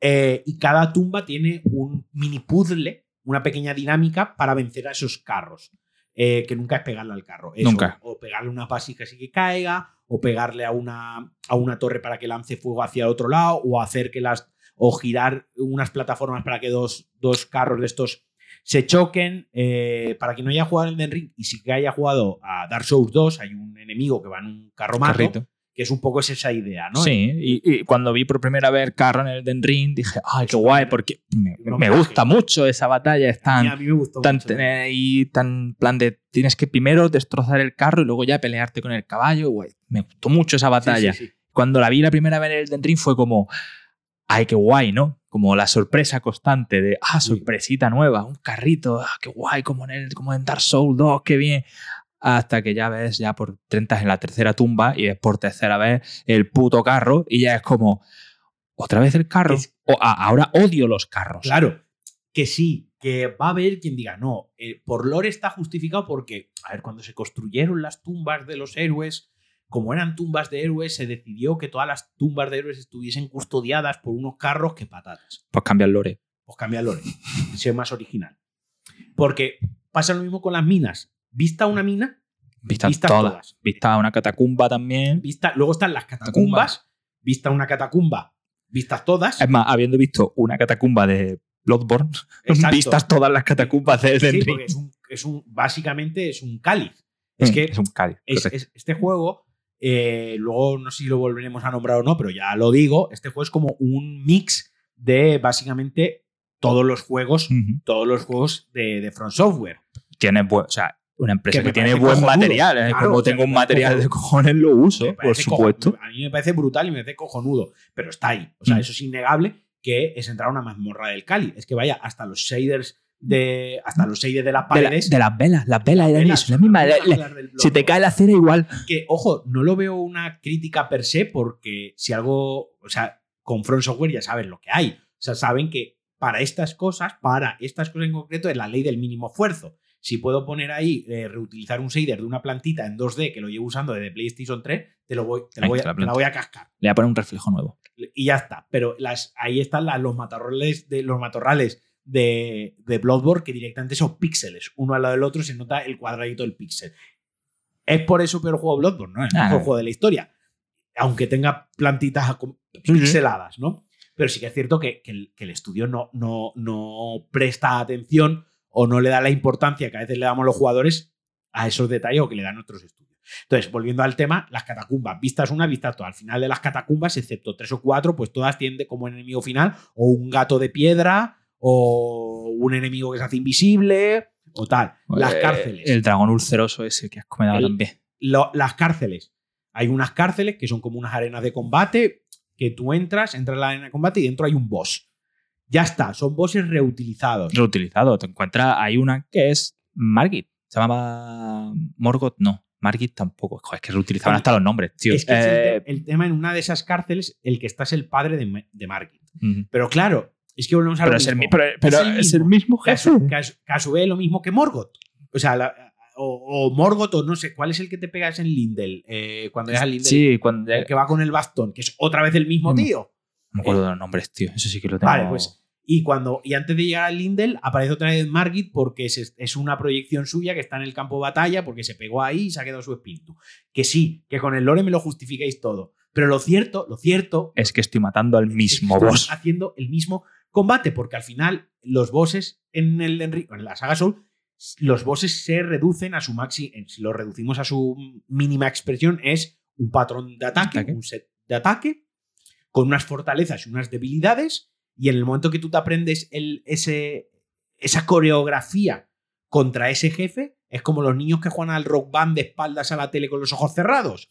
eh, y cada tumba tiene un mini puzzle, una pequeña dinámica para vencer a esos carros. Eh, que nunca es pegarle al carro. nunca. O pegarle una pasija así que caiga, o pegarle a una, a una torre para que lance fuego hacia el otro lado, o hacer que las. o girar unas plataformas para que dos, dos carros de estos se choquen. Eh, para quien no haya jugado en el Ring y sí que haya jugado a Dark Souls 2, hay un enemigo que va en un carro mato que es un poco esa idea, ¿no? Sí, y, cuando vi por primera vez Carro en el Den Ring, dije, ay, qué guay, porque me, gusta mucho esa batalla, es tan, a mí me gustó tan, y tan plan de tienes que primero destrozar el carro y luego ya pelearte con el caballo, güey, me gustó mucho esa batalla. cuando la vi la primera vez en el Den Ring fue como, ay, qué guay, ¿no? Como la sorpresa constante de, ah, sorpresita nueva, un carrito, ah, qué guay, como en, el, como en Dark Souls 2, qué bien hasta que ya ves ya por 30 en la tercera tumba y ves por tercera vez el puto carro y ya es como, otra vez el carro. o, ahora odio los carros. Claro, que sí, que va a haber quien diga, no, eh, por lore está justificado porque, a ver, cuando se construyeron las tumbas de los héroes, como eran tumbas de héroes, se decidió que todas las tumbas de héroes estuviesen custodiadas por unos carros que patatas. Pues cambia el lore. Pues cambia el lore. Sea más original. Porque pasa lo mismo con las minas vista una mina, vista todas. Vista una catacumba también. Vista, luego están las catacumbas, vista una catacumba, vistas todas. Es más, habiendo visto una catacumba de Bloodborne, vistas todas las catacumbas de sí, es un, básicamente es un cáliz. Es mm, que es un cáliz. este juego, eh, luego no sé si lo volveremos a nombrar o no, pero ya lo digo, este juego es como un mix de básicamente todos los juegos, todos los juegos de, de Front Software. Tiene, o sea, una empresa que, tiene buen material. ¿eh? Como tengo un material de cojones, lo uso, por supuesto. a mí me parece brutal y me parece cojonudo, pero está ahí. O sea, mm. eso es innegable que es entrar a una mazmorra del Cali. Es que vaya, hasta los shaders de hasta los shaders de las paredes. De, las velas, las velas eran eso, la misma. si te cae la cera igual. Que, ojo, no lo veo una crítica per se porque si algo, o sea, con Front Software ya saben lo que hay. O sea, saben que para estas cosas, para estas cosas en concreto, es la ley del mínimo esfuerzo. Si puedo poner ahí, eh, reutilizar un shader de una plantita en 2D que lo llevo usando desde PlayStation 3, te, lo voy, te, la, voy a, la, voy a, cascar. Le voy a poner un reflejo nuevo. Y ya está. Pero las, ahí están los, matorrales de, los matorrales de, de Bloodborne que directamente son píxeles. Uno al lado del otro se nota el cuadradito del píxel. Es por eso peor juego Bloodborne, ¿no? Es el mejor juego de la historia. Aunque tenga plantitas pixeladas, ¿no? Pero sí que es cierto que, el, que el, estudio no, no, no presta atención o no le da la importancia que a veces le damos los jugadores a esos detalles o que le dan otros estudios. Entonces, volviendo al tema, las catacumbas, vistas una, vistas todas. Al final de las catacumbas, excepto tres o cuatro, pues todas tienen como enemigo final o un gato de piedra o un enemigo que se hace invisible o tal. Las eh, cárceles. El dragón ulceroso ese que has comentado también. las cárceles. Hay unas cárceles que son como unas arenas de combate que tú entras, entras en la arena de combate y dentro hay un boss Ya está, son bosses reutilizados. Reutilizados. Te encuentras, hay una que es Margit. Se llamaba Morgoth, no. Margit tampoco. Joder, es que reutilizaban hasta los nombres, tío. Es que eh, el, tema en una de esas cárceles, el que está es el padre de, de Margit. Pero claro, es que volvemos a pero, es el, pero, es, el mismo jefe. Que a, su vez lo mismo que Morgoth. O sea, o, Morgoth, o no sé, ¿cuál es el que te pegas en Lindel? Eh, cuando es al Lindel. Sí, cuando. El que va con el bastón, que es otra vez el mismo tío. No me acuerdo de los nombres, tío. Eso sí que lo tengo. Vale, pues. Y, cuando, y antes de llegar al Lindel, aparece otra vez Margit porque es, es, una proyección suya que está en el campo de batalla porque se pegó ahí y se ha quedado su espíritu. Que sí, que con el lore me lo justificáis todo. Pero lo cierto, lo cierto. Es que estoy matando al mismo boss. Haciendo el mismo combate, porque al final los bosses en, el, en la saga Soul, los bosses se reducen a su máximo, si lo reducimos a su mínima expresión, es un patrón de ataque, un set de ataque, con unas fortalezas y unas debilidades, y en el momento que tú te aprendes el, ese, esa coreografía contra ese jefe, es como los niños que juegan al rock band de espaldas a la tele con los ojos cerrados.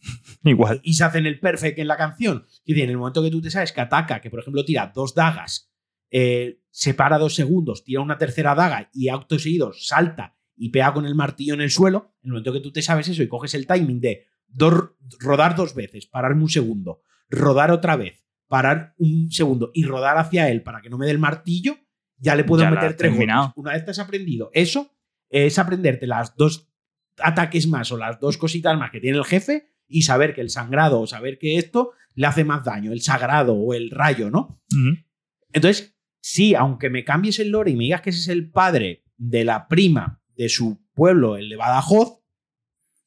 Igual. Y se hacen el perfect en la canción. Y en el momento que tú te sabes que ataca, que por ejemplo tira dos dagas, eh, se para dos segundos, tira una tercera daga y acto seguido salta y pega con el martillo en el suelo, en el momento que tú te sabes eso y coges el timing de rodar dos veces, pararme un segundo, rodar otra vez, parar un segundo y rodar hacia él para que no me dé el martillo, ya le puedo meter tres Una vez te has aprendido eso, es aprenderte las dos ataques más o las dos cositas más que tiene el jefe y saber que el sangrado o saber que esto le hace más daño, el sagrado o el rayo, ¿no? Entonces, sí, aunque me cambies el lore y me digas que ese es el padre de la prima de su pueblo, el de Badajoz,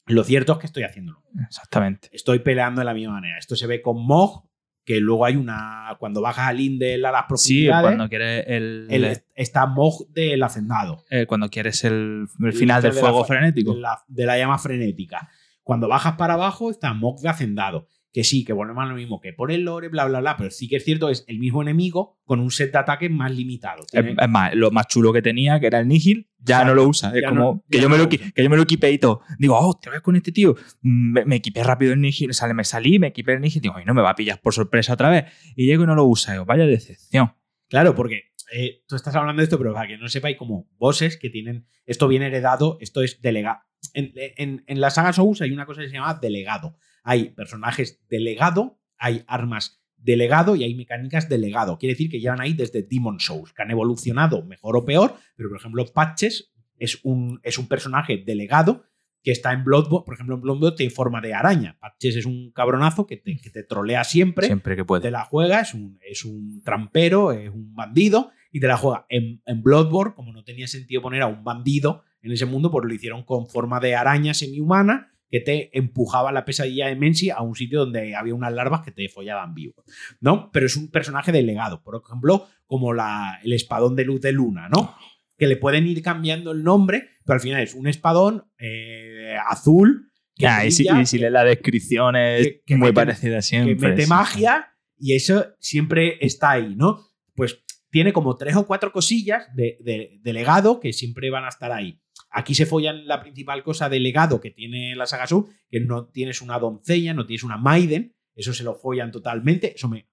lo cierto es que estoy haciéndolo. Exactamente. Estoy peleando de la misma manera. Esto se ve con Mog, que luego hay una. Cuando bajas al Indel a las profundidades. Sí, cuando quieres el. está Mog del hacendado. Eh, cuando quieres el, final del fuego frenético. De la, de la, llama frenética. Cuando bajas para abajo está Mog de hacendado que sí, que volvemos a lo mismo que por el lore, bla, bla, bla, pero sí que es cierto, es el mismo enemigo con un set de ataques más limitado. Es, más, lo más chulo que tenía, que era el Nihil, ya no lo usa. Es como que, yo me lo, que yo me lo equipé y todo. Digo, oh, te ves con este tío. Me, equipé rápido el Nihil, sale, me salí, me equipé el Nihil. Digo, ay, no me va a pillar por sorpresa otra vez. Y llego y no lo usa. Digo, vaya decepción. Claro, porque eh, tú estás hablando de esto, pero para que no sepáis, como bosses que tienen. Esto viene heredado, esto es delegado. En, en, en la saga Souls hay una cosa que se llama delegado. Hay personajes delegado, hay armas delegado y hay mecánicas delegado. Quiere decir que llevan ahí desde Demon Souls, que han evolucionado mejor o peor, pero por ejemplo, Patches es un, es un personaje delegado que está en Bloodborne, por ejemplo, en Bloodborne tiene forma de araña. Patches es un cabronazo que te, que te trolea siempre. Siempre que puede. Te la juega, es un, es un trampero, es un bandido y te la juega. En, en Bloodborne, como no tenía sentido poner a un bandido en ese mundo, pues lo hicieron con forma de araña semi-humana que te empujaba la pesadilla de Mensi a un sitio donde había unas larvas que te follaban vivo, ¿no? Pero es un personaje delegado, por ejemplo, como la, el espadón de luz de luna, ¿no? Que le pueden ir cambiando el nombre, pero al final es un espadón eh, azul. Que y, si, y, lees la descripción es muy parecida siempre. Que mete magia y eso siempre está ahí, ¿no? Pues tiene como tres o cuatro cosillas de, de, de legado que siempre van a estar ahí. Aquí se follan la principal cosa de legado que tiene la saga Sub, que no tienes una doncella, no tienes una Maiden, eso se lo follan totalmente, eso me,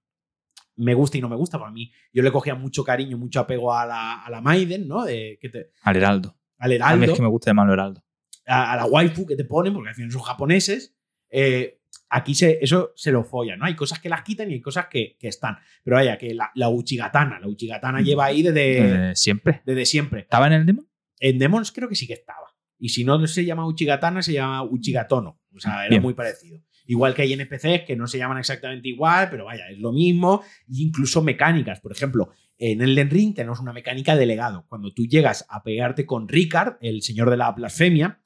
me gusta y no me gusta, para mí yo le cogía mucho cariño, mucho apego a la, a la Maiden, ¿no? De, que te, al Heraldo. Al Heraldo. A mí es que me gusta llamarlo Heraldo. A, la waifu que te ponen, porque al final son japoneses. Eh, aquí se, eso se lo follan, ¿no? Hay cosas que las quitan y hay cosas que, están. Pero vaya, que la, la Uchigatana, la Uchigatana lleva ahí desde, desde siempre. Desde siempre. ¿Estaba en el demo? En Demons creo que sí que estaba. Y si no se llama Uchigatana, se llama Uchigatono. O sea, era muy parecido. Igual que hay NPCs que no se llaman exactamente igual, pero vaya, es lo mismo. incluso mecánicas. Por ejemplo, en el Ring tenemos una mecánica de legado. Cuando tú llegas a pegarte con Ricard, el señor de la blasfemia,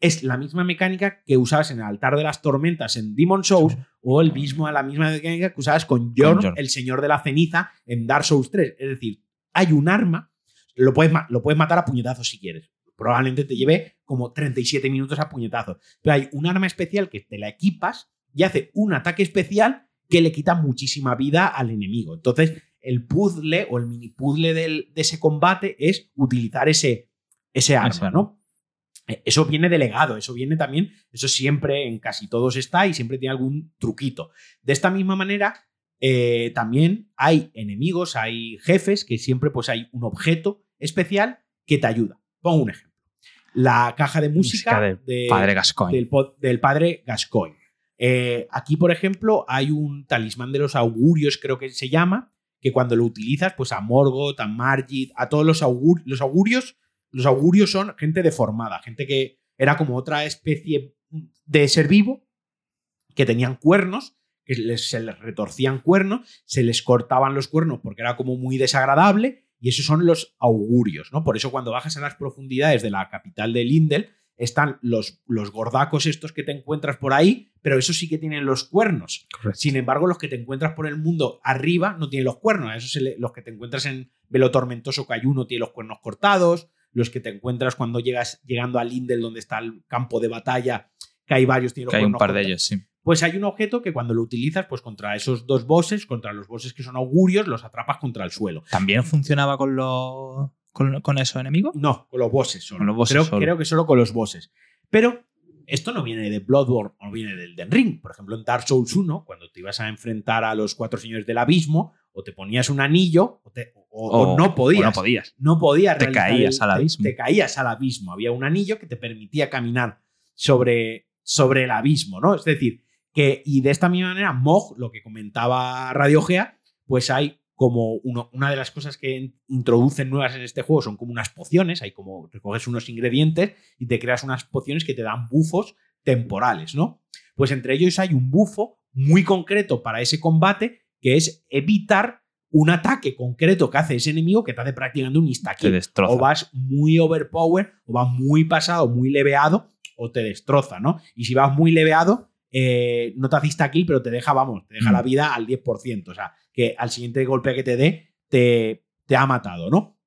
es la misma mecánica que usabas en el altar de las tormentas en Demon Souls o el mismo, la misma mecánica que usabas con Jorn, el señor de la ceniza, en Dark Souls 3. Es decir, hay un arma lo puedes, lo puedes matar a puñetazos si quieres. Probablemente te lleve como 37 minutos a puñetazos. Pero hay un arma especial que te la equipas y hace un ataque especial que le quita muchísima vida al enemigo. Entonces, el puzzle o el mini puzzle de ese combate es utilizar ese, ese arma, ¿no? E, eso viene delegado, eso viene también, eso siempre en casi todos está y siempre tiene algún truquito. De esta misma manera, eh, también hay enemigos, hay jefes que siempre pues hay un objeto especial que te ayuda. Pongo un ejemplo. La caja de música, del, padre Gascoigne. Del, padre Gascoigne. Eh, aquí, por ejemplo, hay un talismán de los augurios, creo que se llama, que cuando lo utilizas, pues a Morgoth, a Margit, a todos los, los augurios, los augurios son gente deformada, gente que era como otra especie de ser vivo, que tenían cuernos, que se les retorcían cuernos, se les cortaban los cuernos porque era como muy desagradable, y esos son los augurios, ¿no? Por eso cuando bajas a las profundidades de la capital de Lindel, están los, los gordacos estos que te encuentras por ahí, pero esos sí que tienen los cuernos. Sin embargo, los que te encuentras por el mundo arriba no tienen los cuernos. Esos los que te encuentras en Velo Tormentoso Cayuno tienen los cuernos cortados. Los que te encuentras cuando llegas llegando a Lindel, donde está el campo de batalla, que hay varios, tienen los que hay un par de ellos, sí. Pues hay un objeto que cuando lo utilizas, pues contra esos dos bosses, contra los bosses que son augurios, los atrapas contra el suelo. ¿También funcionaba con los con, con esos enemigos? No, con los bosses solo. Con los bosses creo, creo que solo con los bosses. Pero esto no viene de Bloodborne o viene del Den Ring. Por ejemplo, en Dark Souls 1, cuando te ibas a enfrentar a los cuatro señores del abismo, o te ponías un anillo, o, no podías. no podías. No podías. Te caías al abismo. Te, caías al abismo. Había un anillo que te permitía caminar sobre, sobre el abismo, ¿no? Es decir, que, y de esta misma manera, Mog, lo que comentaba Radio Gea, pues hay como una de las cosas que introducen nuevas en este juego son como unas pociones, hay como recoges unos ingredientes y te creas unas pociones que te dan bufos temporales, ¿no? Pues entre ellos hay un bufo muy concreto para ese combate que es evitar un ataque concreto que hace ese enemigo que te hace practicando un insta-kill. O vas muy overpower, o vas muy pasado, muy leveado, o te destroza, ¿no? Y si vas muy leveado, eh, no te hace insta-kill, pero te deja, vamos, te deja la mm. vida al 10%. O sea, que al siguiente golpe que te dé, te, te ha matado, ¿no?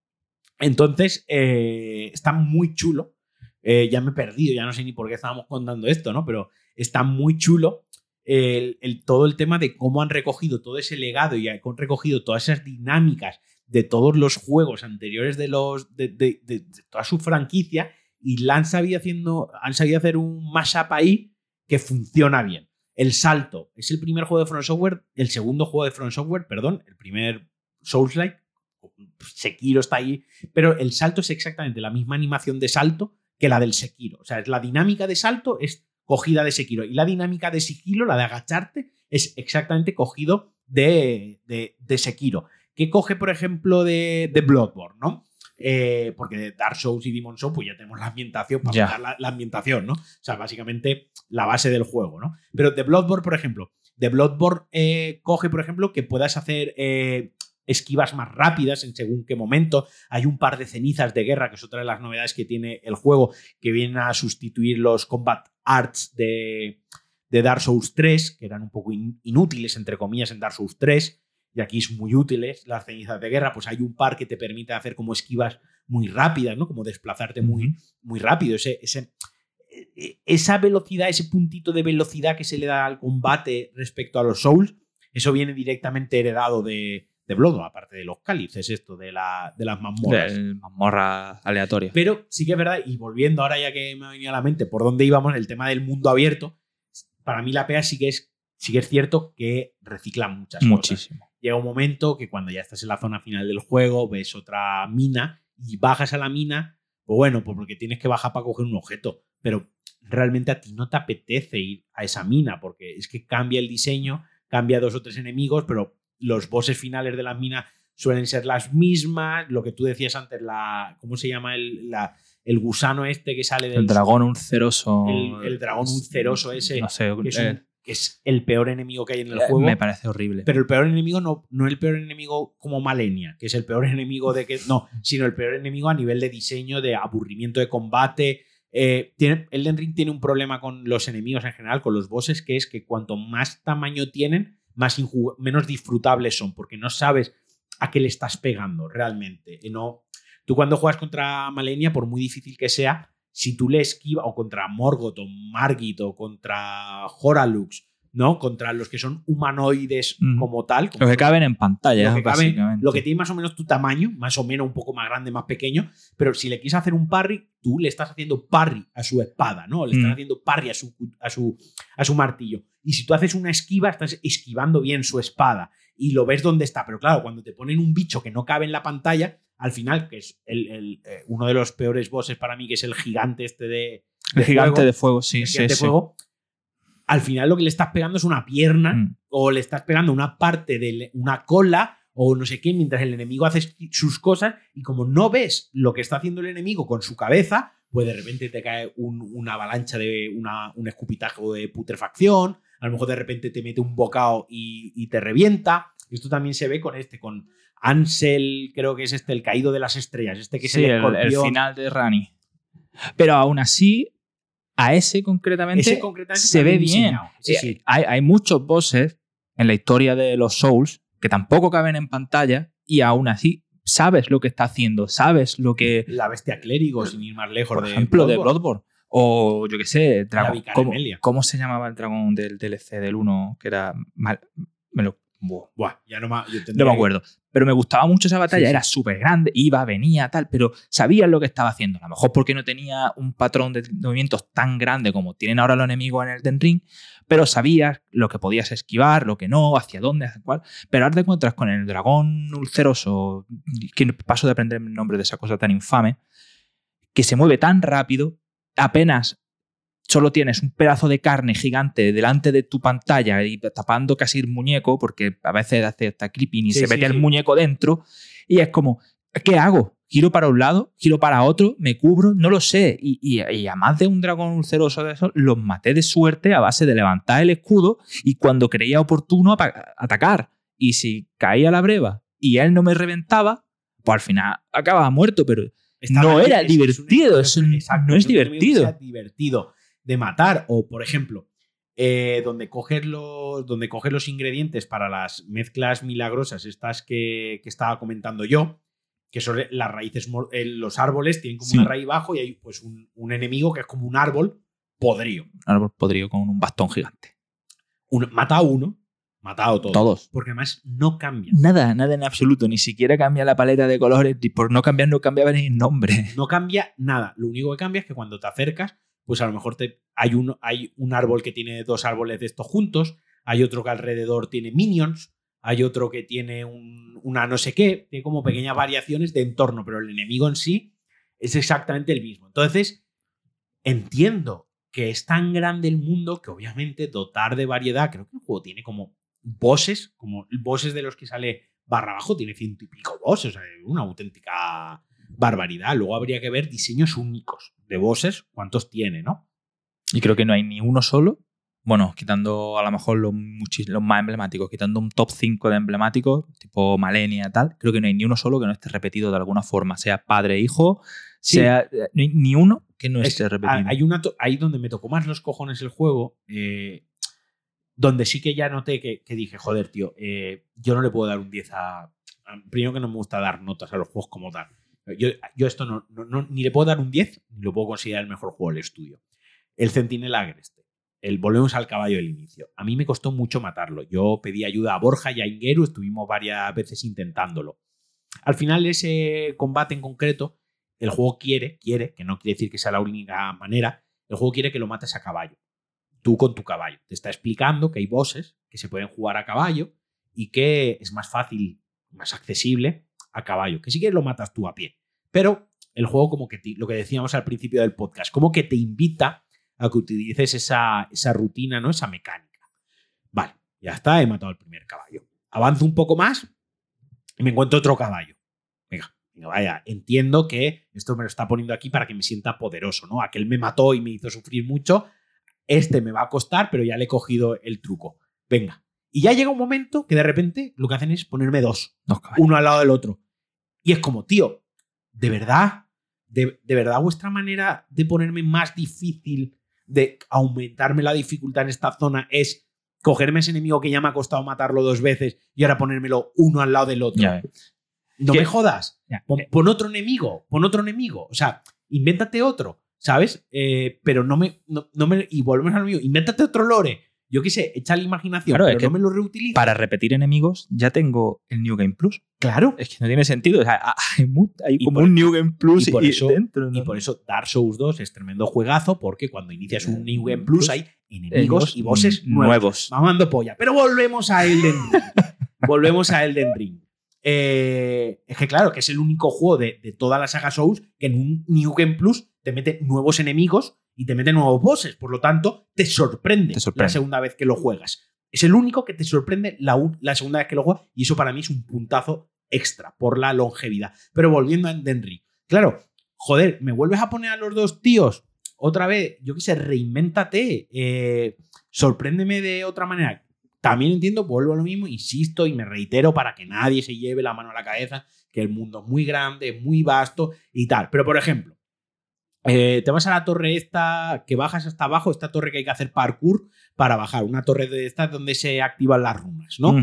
Entonces, eh, está muy chulo. Eh, ya me he perdido, ya no sé ni por qué estábamos contando esto, ¿no? Pero está muy chulo el, todo el tema de cómo han recogido todo ese legado y han recogido todas esas dinámicas de todos los juegos anteriores de, los, de, de, toda su franquicia y la han sabido, haciendo, han sabido hacer un mashup ahí que funciona bien. El Salto es el primer juego de Front Software, el segundo juego de Front Software, perdón, el primer Souls-like. Sekiro está ahí, pero el salto es exactamente la misma animación de salto que la del Sekiro. O sea, la dinámica de salto es cogida de Sekiro y la dinámica de sigilo, la de agacharte, es exactamente cogido de, de, Sekiro. ¿Qué coge, por ejemplo, de, de Bloodborne, no? Eh, porque Dark Souls y Demon Souls, pues ya tenemos la ambientación para la, ambientación, ¿no? O sea, básicamente la base del juego, ¿no? Pero de Bloodborne, por ejemplo, de Bloodborne eh, coge, por ejemplo, que puedas hacer eh, esquivas más rápidas en según qué momento. Hay un par de cenizas de guerra, que es otra de las novedades que tiene el juego, que vienen a sustituir los combat arts de, de Dark Souls 3, que eran un poco inútiles, entre comillas, en Dark Souls 3 y aquí es muy útiles las cenizas de guerra, pues hay un par que te permite hacer como esquivas muy rápidas, ¿no? Como desplazarte muy, muy rápido. Ese, ese, e, esa velocidad, ese puntito de velocidad que se le da al combate respecto a los Souls, eso viene directamente heredado de, de Blood, aparte de los cálices, esto de, la, de las mazmorras. De mazmorra aleatoria. Pero sí que es verdad, y volviendo ahora ya que me ha venido a la mente por dónde íbamos, el tema del mundo abierto, para mí la PEA sí que es, sí que es cierto que recicla muchas Muchísimo llega un momento que cuando ya estás en la zona final del juego, ves otra mina y bajas a la mina, pues bueno, pues porque tienes que bajar para coger un objeto, pero realmente a ti no te apetece ir a esa mina porque es que cambia el diseño, cambia dos o tres enemigos, pero los bosses finales de la mina suelen ser las mismas, lo que tú decías antes, la ¿cómo se llama el la, el gusano este que sale del el dragón ulceroso el, el dragón ulceroso ese no sé, eh, que es el peor enemigo que hay en el eh, juego. Me parece horrible. Pero el peor enemigo no, no el peor enemigo como Malenia, que es el peor enemigo de que. No, sino el peor enemigo a nivel de diseño, de aburrimiento de combate. Eh, tiene, Elden Ring tiene un problema con los enemigos en general, con los bosses, que es que cuanto más tamaño tienen, más menos disfrutables son, porque no sabes a qué le estás pegando realmente. No, tú cuando juegas contra Malenia, por muy difícil que sea, si tú le esquivas, o contra Morgoth, o Margit, o contra Horalux, ¿no? Contra los que son humanoides como tal. los que caben en pantalla, lo que, lo que tiene más o menos tu tamaño, más o menos un poco más grande, más pequeño, pero si le quieres hacer un parry, tú le estás haciendo parry a su espada, ¿no? Le estás mm. haciendo parry a su, a, su, a su martillo. Y si tú haces una esquiva, estás esquivando bien su espada y lo ves dónde está. Pero claro, cuando te ponen un bicho que no cabe en la pantalla, al final, que es el, eh, uno de los peores bosses para mí, que es el gigante este de. el gigante de fuego, sí, sí, sí. Fuego, al final lo que le estás pegando es una pierna mm. o le estás pegando una parte de una cola o no sé qué, mientras el enemigo hace sus cosas y como no ves lo que está haciendo el enemigo con su cabeza, pues de repente te cae una avalancha de un escupitajo de putrefacción, a lo mejor de repente te mete un bocado y, te revienta. Esto también se ve con este, con Ansel, creo que es este, el caído de las estrellas, este que es el, el, final de Rani. Pero aún así, a ese concretamente, se ve bien. Eh, hay, muchos bosses en la historia de los Souls que tampoco caben en pantalla y aún así sabes lo que está haciendo, sabes lo que... La bestia clérigo, sin ir más lejos. Por ejemplo, de Bloodborne. O yo qué sé, dragón. ¿cómo, se llamaba el dragón del DLC del 1? Que era... Mal, me lo Buah, ya no, me, no me acuerdo. Pero me gustaba mucho esa batalla, era súper grande, iba, venía, tal, pero sabías lo que estaba haciendo. A lo mejor porque no tenía un patrón de movimientos tan grande como tienen ahora los enemigos en el Den Ring, pero sabías lo que podías esquivar, lo que no, hacia dónde, hacia cuál. Pero ahora te encuentras con el dragón ulceroso, que paso de aprender el nombre de esa cosa tan infame, que se mueve tan rápido, apenas solo tienes un pedazo de carne gigante delante de tu pantalla y tapando casi el muñeco, porque a veces hace hasta clipping y se mete el muñeco dentro, y es como, ¿qué hago? Giro para un lado, giro para otro, me cubro, no lo sé. Y, a más de un dragón ulceroso de esos, los maté de suerte a base de levantar el escudo y cuando creía oportuno atacar. Y si caía la breva y él no me reventaba, pues al final acababa muerto, pero no era divertido. no es divertido. divertido de matar. O, por ejemplo, eh, donde, coger los, donde coger los ingredientes para las mezclas milagrosas, estas que, estaba comentando yo, que son las raíces, eh, los árboles tienen como una raíz bajo y hay pues un, enemigo que es como un árbol podrido. Un árbol podrido con un bastón gigante. mata a uno, matado todos. Todos. Porque además no cambia. Nada, nada en absoluto. Ni siquiera cambia la paleta de colores. Y por no cambiar, no cambia ni el nombre. No cambia nada. Lo único que cambia es que cuando te acercas, pues a lo mejor te, hay, un, hay un árbol que tiene dos árboles de estos juntos, hay otro que alrededor tiene minions, hay otro que tiene una no sé qué, tiene como pequeñas variaciones de entorno, pero el enemigo en sí es exactamente el mismo. Entonces, entiendo que es tan grande el mundo que obviamente dotar de variedad, creo que el juego tiene como bosses, como bosses de los que sale barra abajo, tiene ciento y pico bosses, o sea, una auténtica barbaridad. Luego habría que ver diseños únicos de bosses, cuántos tiene, ¿no? Y creo que no hay ni uno solo. Bueno, quitando a lo mejor los, los más emblemáticos, quitando un top 5 de emblemáticos, tipo Malenia y tal, creo que no hay ni uno solo que no esté repetido de alguna forma, sea padre, hijo, sea. Ni, uno que no esté repetido. Hay una ahí donde me tocó más los cojones el juego, eh, donde sí que ya noté que, dije, joder, tío, eh, yo no le puedo dar un 10 a. Primero que no me gusta dar notas a los juegos como tal. Yo, esto no, ni le puedo dar un 10, ni lo puedo considerar el mejor juego del estudio. El Centinela Agreste. El Volvemos al caballo del inicio. A mí me costó mucho matarlo. Yo pedí ayuda a Borja y a Ingeru, estuvimos varias veces intentándolo. Al final, ese combate en concreto, el juego quiere, quiere, que no quiere decir que sea la única manera, el juego quiere que lo mates a caballo. Tú con tu caballo. Te está explicando que hay bosses que se pueden jugar a caballo y que es más fácil, más accesible a caballo, que si quieres lo matas tú a pie. Pero el juego, como que lo que decíamos al principio del podcast, como que te invita a que utilices esa, esa rutina, ¿no? Esa mecánica. Vale, ya está, he matado al primer caballo. Avanzo un poco más y me encuentro otro caballo. Venga, venga, vaya, entiendo que esto me lo está poniendo aquí para que me sienta poderoso, ¿no? Aquel me mató y me hizo sufrir mucho. Este me va a costar, pero ya le he cogido el truco. Venga, y ya llega un momento que de repente lo que hacen es ponerme dos, uno al lado del otro. Y es como, tío, ¿de verdad? ¿De, verdad vuestra manera de ponerme más difícil, de aumentarme la dificultad en esta zona es cogerme ese enemigo que ya me ha costado matarlo dos veces y ahora ponérmelo uno al lado del otro? no me jodas. Pon, otro enemigo, pon otro enemigo. O sea, invéntate otro, ¿sabes? Eh, pero no me, no, me... Y volvemos al mío, invéntate otro lore yo qué sé, echa la imaginación, pero no me lo reutilizo. Para repetir enemigos ya tengo el New Game Plus. Claro. Es que no tiene sentido. hay, como un New Game Plus y, por eso, dentro. Y por eso Dark Souls 2 es tremendo juegazo, porque cuando inicias un New Game Plus hay enemigos y bosses nuevos. Mamando polla. Pero volvemos a Elden Ring. volvemos a Elden Ring. Eh, es que claro, que es el único juego de, de toda la saga Souls que en un New Game Plus te mete nuevos enemigos y te mete nuevos bosses. Por lo tanto, te sorprende, la segunda vez que lo juegas. Es el único que te sorprende la, la, segunda vez que lo juegas y eso para mí es un puntazo extra por la longevidad. Pero volviendo a Denry. Claro, joder, ¿me vuelves a poner a los dos tíos? Otra vez, yo qué sé, reinvéntate. Eh, sorpréndeme de otra manera. También entiendo, vuelvo a lo mismo, insisto y me reitero para que nadie se lleve la mano a la cabeza, que el mundo es muy grande, muy vasto y tal. Pero, por ejemplo, eh, te vas a la torre esta, que bajas hasta abajo, esta torre que hay que hacer parkour para bajar. Una torre de estas donde se activan las runas, ¿no?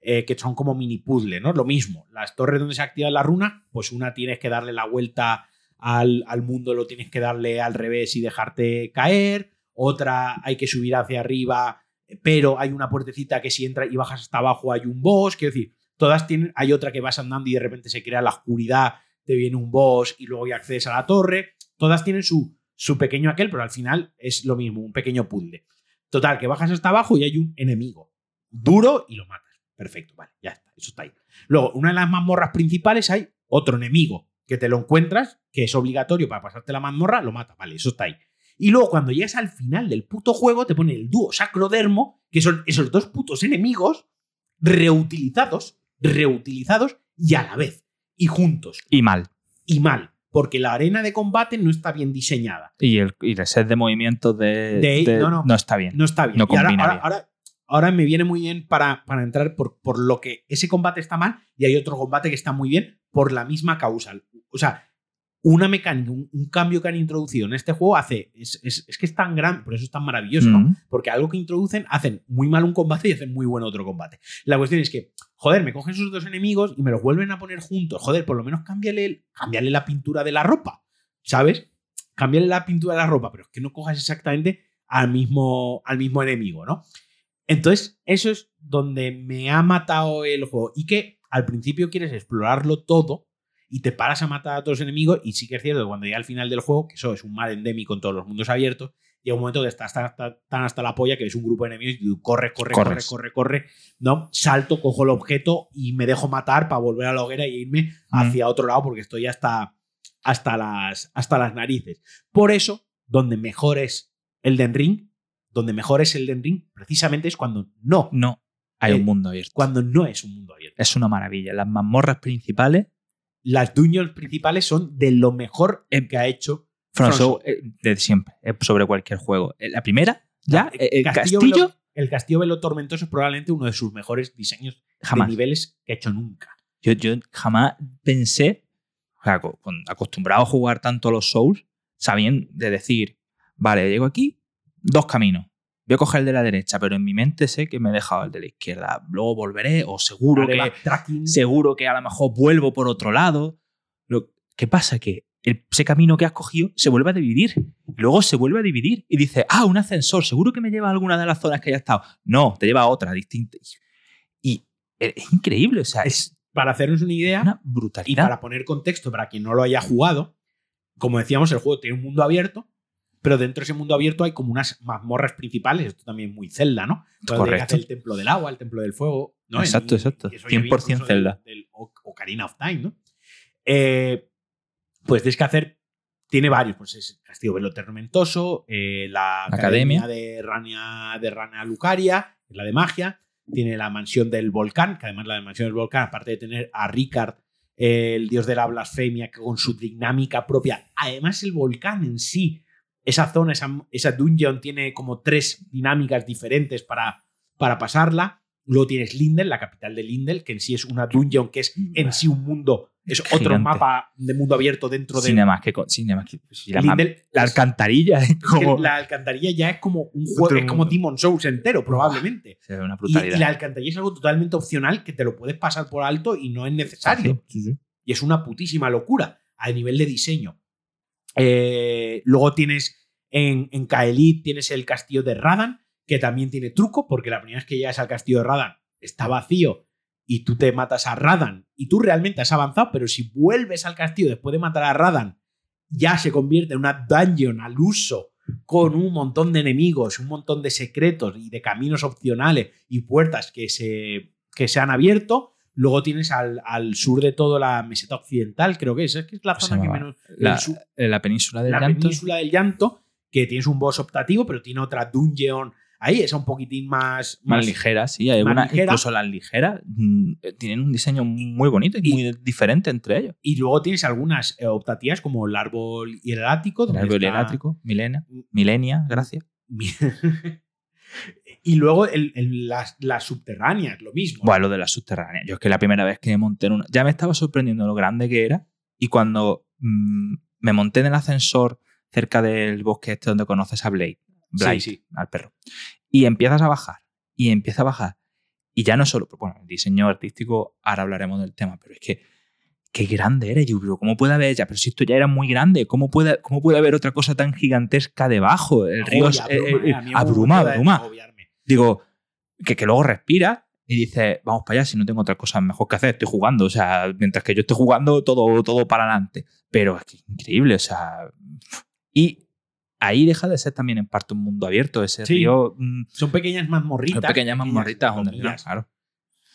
Eh, que son como mini puzzle, ¿no? Lo mismo. Las torres donde se activan las runas, pues una tienes que darle la vuelta al, al, mundo, lo tienes que darle al revés y dejarte caer. Otra hay que subir hacia arriba, pero hay una puertecita que si entras y bajas hasta abajo hay un boss. Quiero decir, todas tienen. Hay otra que vas andando y de repente se crea la oscuridad, te viene un boss y luego ya accedes a la torre Todas tienen su, su pequeño aquel, pero al final es lo mismo, un pequeño puzzle. Total, que bajas hasta abajo y hay un enemigo duro y lo matas. Perfecto, vale, ya está, eso está ahí. Luego, una de las mazmorras principales hay otro enemigo que te lo encuentras, que es obligatorio para pasarte la mazmorra, lo mata, vale, eso está ahí. Y luego, cuando llegas al final del puto juego, te pone el dúo sacrodermo, que son esos dos putos enemigos reutilizados, reutilizados y a la vez, y juntos. Y mal. Y mal porque la arena de combate no está bien diseñada. Y el, y set de movimientos de, no, está bien. No está bien. ahora, Ahora, me viene muy bien para, para entrar por, por lo que ese combate está mal y hay otro combate que está muy bien por la misma causa. O sea, una mecánica, un, cambio que han introducido en este juego hace. Es, que es tan grande, por eso es tan maravilloso, ¿no? Porque algo que introducen hacen muy mal un combate y hacen muy bueno otro combate. La cuestión es que, joder, me cogen esos dos enemigos y me los vuelven a poner juntos. Joder, por lo menos cámbiale, la pintura de la ropa, ¿sabes? Cámbiale la pintura de la ropa, pero es que no cojas exactamente al mismo, al mismo enemigo, ¿no? Entonces, eso es donde me ha matado el juego. Y que al principio quieres explorarlo todo y te paras a matar a todos los enemigos. Y sí que es cierto cuando llega al final del juego, que eso es un mal endémico en todos los mundos abiertos, llega un momento que estás tan hasta, la polla que ves un grupo de enemigos y tú corre, corre, corre, corre, corre, ¿no? Salto, cojo el objeto y me dejo matar para volver a la hoguera e irme hacia otro lado porque estoy hasta, hasta, las, hasta las narices. Por eso, donde mejor es Den Ring, donde mejor es Den Ring, precisamente es cuando no. No. Hay un mundo abierto. Cuando no es un mundo abierto. Es una maravilla. Las mazmorras principales las dungeons principales son de lo mejor que ha hecho From eh, de siempre, eh, sobre cualquier juego. Eh, la primera, ya, el castillo, el castillo Velo Tormentoso es probablemente uno de sus mejores diseños jamás. de niveles que ha hecho nunca. Yo, yo jamás pensé, acostumbrado a jugar tanto a los Souls, sabían de decir, vale, llego aquí, dos caminos voy a coger el de la derecha, pero en mi mente sé que me he dejado el de la izquierda. Luego volveré, o seguro que, seguro que a lo mejor vuelvo por otro lado. Lo, ¿Qué pasa? Que ese camino que has cogido se vuelve a dividir. luego se vuelve a dividir. Y dice, ah, un ascensor, seguro que me lleva a alguna de las zonas que haya estado. No, te lleva a otra distinta. Y es increíble. O sea, es. Para hacernos una idea. Una brutalidad. Y para poner contexto para quien no lo haya jugado, como decíamos, el juego tiene un mundo abierto pero dentro de ese mundo abierto hay como unas mazmorras principales, esto también muy Zelda, ¿no? Correcto. El templo del agua, el templo del fuego, ¿no? Exacto, exacto. 100% Zelda. Ocarina of Time, ¿no? Eh, pues tienes que hacer, tiene varios, pues es Castillo Velo Tormentoso, eh, la Academia, de Rania, de Rania Lucaria, la de magia, tiene la mansión del volcán, que además la mansión del volcán, aparte de tener a Ricard, el dios de la blasfemia, con su dinámica propia, además el volcán en sí esa zona, esa, dungeon tiene como tres dinámicas diferentes para, para pasarla. Luego tienes Lindel, la capital de Lindel, que en sí es una dungeon que es en sí un mundo, es otro mapa de mundo abierto dentro de. Cinema, que, que la, la, alcantarilla es como. la alcantarilla ya es como un juego, es como Demon Souls entero, probablemente. una. Y, la alcantarilla es algo totalmente opcional que te lo puedes pasar por alto y no es necesario. Y es una putísima locura a nivel de diseño. Eh, luego tienes en, en Kaelit, tienes el castillo de Radan, que también tiene truco, porque la primera vez que llegas al castillo de Radan está vacío y tú te matas a Radan y tú realmente has avanzado, pero si vuelves al castillo después de matar a Radan, ya se convierte en una dungeon al uso con un montón de enemigos, un montón de secretos y de caminos opcionales y puertas que se, que se han abierto. Luego tienes al, sur de todo la meseta occidental, creo que es. Es que es la zona que menos. La, la península del la llanto. península del llanto, que tienes un boss optativo, pero tiene otra dungeon ahí es un poquitín más. Más, ligera, sí. Hay Incluso las ligeras mm, tienen un diseño muy bonito y, muy diferente entre ellos. Y luego tienes algunas eh, optativas como el árbol y el árbol y el ático, milenia, mm. milenia, gracias. y luego las, subterráneas, lo mismo. Bueno, lo de las subterráneas. Yo es que la primera vez que monté en una. Ya me estaba sorprendiendo lo grande que era. Y cuando mm, me monté en el ascensor cerca del bosque este donde conoces a Blade, Blade, al perro. Y empiezas a bajar, y empieza a bajar. Y ya no solo, bueno, el diseño artístico, ahora hablaremos del tema, pero es que qué grande era yo, ¿cómo puede haber ya? Pero si esto ya era muy grande, ¿cómo puede, cómo puede haber otra cosa tan gigantesca debajo? El río es, abruma, abruma. Digo, que, que luego respira y dice, vamos para allá si no tengo otra cosa mejor que hacer, estoy jugando, o sea, mientras que yo estoy jugando, todo, todo para adelante. Pero es que increíble, o sea... Y ahí deja de ser también en parte un mundo abierto. Ese río. Mm, son pequeñas mazmorritas. Son pequeñas mazmorritas, claro.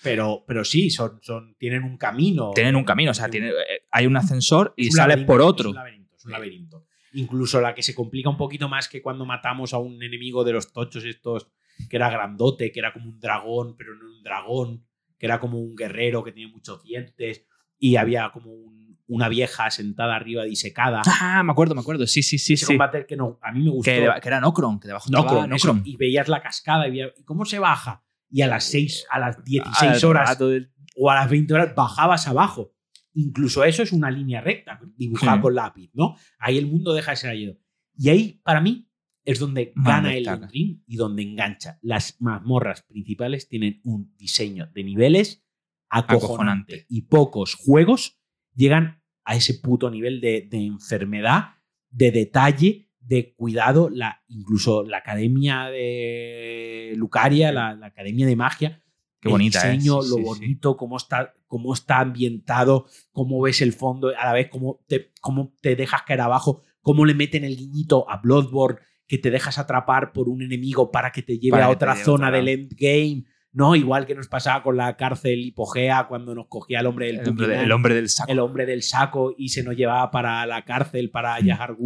Pero, pero sí, son, son, tienen un camino. Tienen un camino, o sea, tiene, eh, hay un ascensor y sales por otro. Es un laberinto, es un laberinto. Incluso la que se complica un poquito más que cuando matamos a un enemigo de los tochos estos, que era grandote, que era como un dragón, pero no un dragón, que era como un guerrero que tenía muchos dientes y había como un una vieja sentada arriba disecada. Ah, me acuerdo, me acuerdo. Sí, sí, sí. Ese combate que no, a mí me gustó. Que, era Nocron, que debajo Nocron, Nocron. Y veías la cascada y, cómo se baja. Y a las 6, a las 16 horas o a las 20 horas bajabas abajo. Incluso eso es una línea recta, dibujada con lápiz, ¿no? Ahí el mundo deja de ser ayudo. Y ahí, para mí, es donde gana el Ring y donde engancha. Las mazmorras principales tienen un diseño de niveles acojonante. Y pocos juegos llegan a ese puto nivel de, enfermedad, de detalle, de cuidado. La, incluso la academia de Lucaria, la, academia de magia. Qué bonita, el diseño, lo bonito, Cómo, está, cómo está ambientado, cómo ves el fondo, a la vez cómo te, cómo te dejas caer abajo, cómo le meten el guiñito a Bloodborne, que te dejas atrapar por un enemigo para que te lleve a otra zona del endgame ¿no? Igual que nos pasaba con la cárcel hipogea cuando nos cogía el hombre del el hombre, del saco. El hombre del saco y se nos llevaba para la cárcel, para mm. Yahar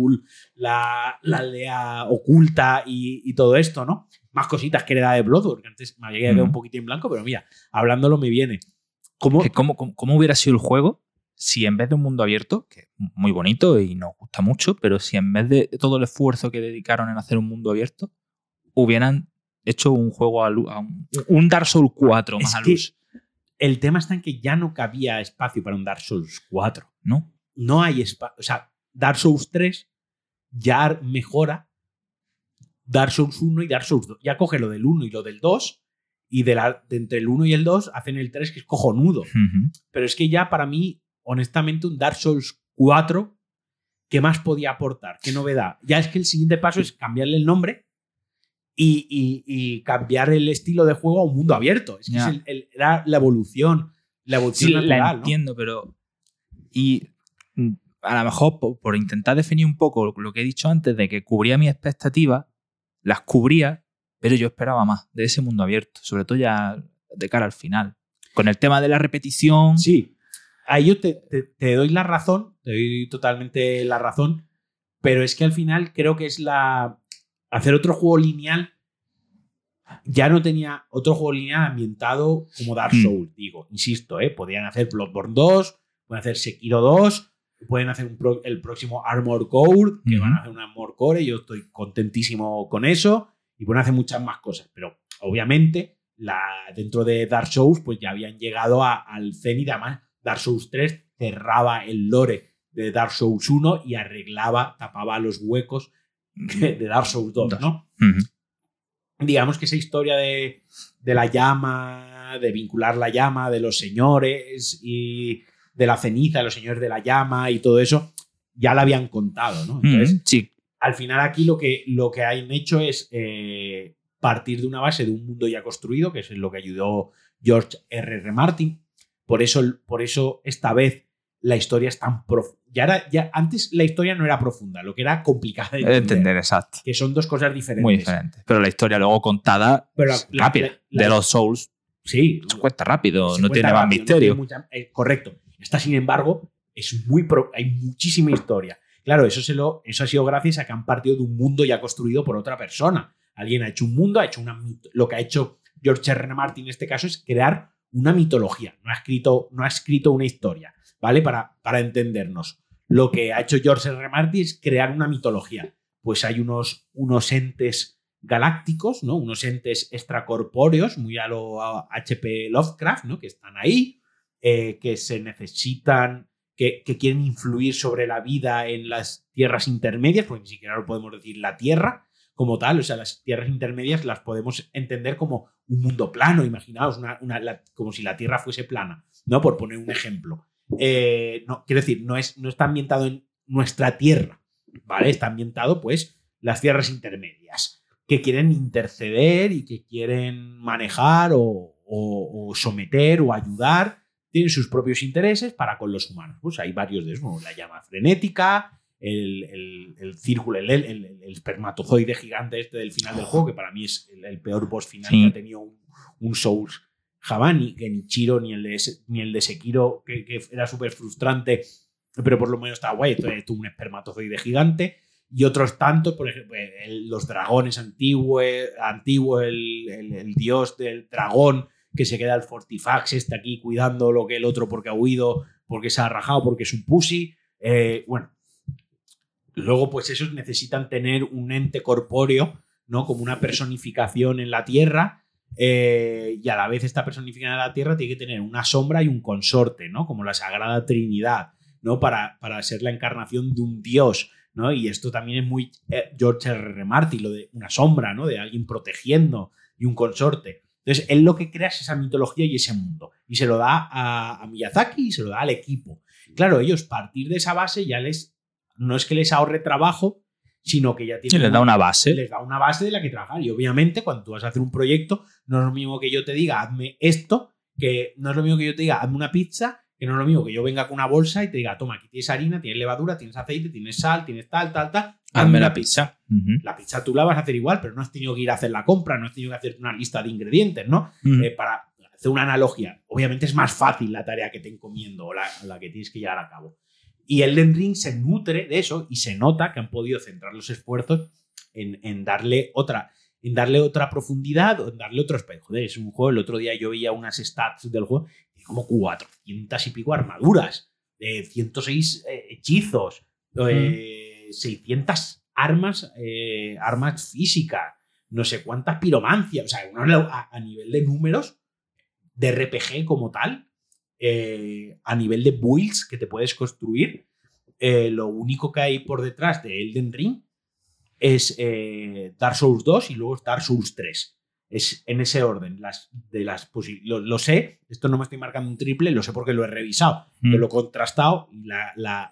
la, la, aldea oculta y, todo esto, ¿no? Más cositas que era de Bloodborne, que antes me había quedado un mm. poquito en blanco, pero mira, hablándolo me viene. ¿Cómo, cómo, cómo, hubiera sido el juego si en vez de un mundo abierto, que es muy bonito y nos gusta mucho, pero si en vez de todo el esfuerzo que dedicaron en hacer un mundo abierto, hubieran hecho un juego a, un, Dark Souls 4 más a luz. El tema está en que ya no cabía espacio para un Dark Souls 4. ¿No? No hay espacio. O sea, Dark Souls 3 ya mejora Dark Souls 1 y Dark Souls 2. Ya coge lo del 1 y lo del 2 y de, la, entre el 1 y el 2 hacen el 3 que es cojonudo. Pero es que ya para mí, honestamente, un Dark Souls 4, ¿qué más podía aportar? ¿Qué novedad? Ya es que el siguiente paso es cambiarle el nombre y, cambiar el estilo de juego a un mundo abierto. Es que era la evolución. La evolución sí, la entiendo, pero. Y mm, a lo mejor por, intentar definir un poco lo que he dicho antes de que cubría mis expectativas, las cubría, pero yo esperaba más de ese mundo abierto, sobre todo ya de cara al final. Con el tema de la repetición. Sí, ahí yo te, te doy la razón, te doy totalmente la razón, pero es que al final creo que es la, hacer otro juego lineal ya no tenía otro juego lineal ambientado como Dark hmm. Souls, digo, insisto, ¿eh? podían hacer Bloodborne 2, pueden hacer Sekiro 2, pueden hacer el próximo Armor Core, que van a hacer un Armor Core, yo estoy contentísimo con eso, y pueden hacer muchas más cosas, pero obviamente la, dentro de Dark Souls pues ya habían llegado al cenit, además Dark Souls 3 cerraba el lore de Dark Souls 1 y arreglaba, tapaba los huecos de Dark Souls 2, ¿no? Digamos que esa historia de, la llama, de vincular la llama, de los señores y de la ceniza, de los señores de la llama y todo eso, ya la habían contado, ¿no? Entonces, sí. al final aquí lo que, lo que han hecho es eh, partir de una base de un mundo ya construido, que es lo que ayudó George R. R. Martin. Por eso, por eso esta vez la historia es tan profunda. Ya, ya antes la historia no era profunda, lo que era complicada de entender. entender exacto. Que son dos cosas diferentes. Muy diferentes. Pero la historia luego contada Pero rápida. de los Souls. Sí. Se cuesta rápido, no tiene más misterio. Eh, correcto. Esta, sin embargo, es muy hay muchísima historia. Claro, eso, se lo, eso ha sido gracias a que han partido de un mundo ya construido por otra persona. Alguien ha hecho un mundo, ha hecho una lo que ha hecho George R. R. Martin en este caso es crear una mitología. No ha escrito, no ha escrito una historia. ¿Vale? Para, para entendernos. Lo que ha hecho George R. Martin es crear una mitología. Pues hay unos, unos entes galácticos, ¿no? Unos entes extracorpóreos, muy a lo HP Lovecraft, ¿no? Que están ahí, eh, que se necesitan, que, que, quieren influir sobre la vida en las tierras intermedias, porque ni siquiera lo podemos decir la Tierra como tal, o sea, las tierras intermedias las podemos entender como un mundo plano, imaginaos, una, una, como si la Tierra fuese plana, ¿no? Por poner un ejemplo. Eh, no, quiero decir, no, es, no está ambientado en nuestra tierra, ¿vale? Está ambientado, pues, las tierras intermedias, que quieren interceder y que quieren manejar o, someter o ayudar, tienen sus propios intereses para con los humanos. Pues hay varios de esos, la llama frenética, el, círculo, el, espermatozoide gigante este del final del juego, que para mí es el, peor boss final que ha tenido un, un Souls Javani, que ni Chiro ni el de, ni el de Sekiro, que, era súper frustrante, pero por lo menos estaba guay. Entonces tuvo un espermatozoide gigante. Y otros tantos, por ejemplo, los dragones antiguos, antiguo, el, dios del dragón que se queda el Fortifax, está aquí cuidando lo que el otro porque ha huido, porque se ha rajado, porque es un pussy. Eh, bueno, luego pues esos necesitan tener un ente corpóreo, ¿no? Como una personificación en la tierra eh, y a la vez esta personificación de la Tierra tiene que tener una sombra y un consorte, ¿no? Como la Sagrada Trinidad, ¿no? Para, para ser la encarnación de un dios, ¿no? Y esto también es muy eh, George R. R. Martin, lo de una sombra, ¿no? De alguien protegiendo y un consorte. Entonces, él lo que crea es esa mitología y ese mundo. Y se lo da a, a Miyazaki y se lo da al equipo. Claro, ellos partir de esa base ya les... No es que les ahorre trabajo, sino que ya tiene. les da una base. Les da una base de la que trabajar. Y obviamente, cuando tú vas a hacer un proyecto, no es lo mismo que yo te diga, hazme esto, que no es lo mismo que yo te diga, hazme una pizza, que no es lo mismo que yo venga con una bolsa y te diga, toma, aquí tienes harina, tienes levadura, tienes aceite, tienes sal, tienes tal, tal, tal. Hazme la pizza. La pizza tú la vas a hacer igual, pero no has tenido que ir a hacer la compra, no has tenido que hacer una lista de ingredientes, ¿no? Eh, para hacer una analogía. Obviamente es más fácil la tarea que te encomiendo o la, la que tienes que llevar a cabo. Y Elden Ring se nutre de eso y se nota que han podido centrar los esfuerzos en, darle otra en darle otra profundidad o en darle otro aspecto. Joder, es un juego, el otro día yo veía unas stats del juego, y como 400 y pico armaduras, de 106 eh, hechizos, 600 eh, armas, eh, armas físicas, no sé cuántas piromancias, o sea, a, a, nivel de números de RPG como tal, eh, a nivel de builds que te puedes construir, eh, lo único que hay por detrás de Elden Ring es eh, Dark Souls 2 y luego Dark Souls 3. Es en ese orden. Las, de las lo, lo, sé, esto no me estoy marcando un triple, lo sé porque lo he revisado, mm. lo he contrastado y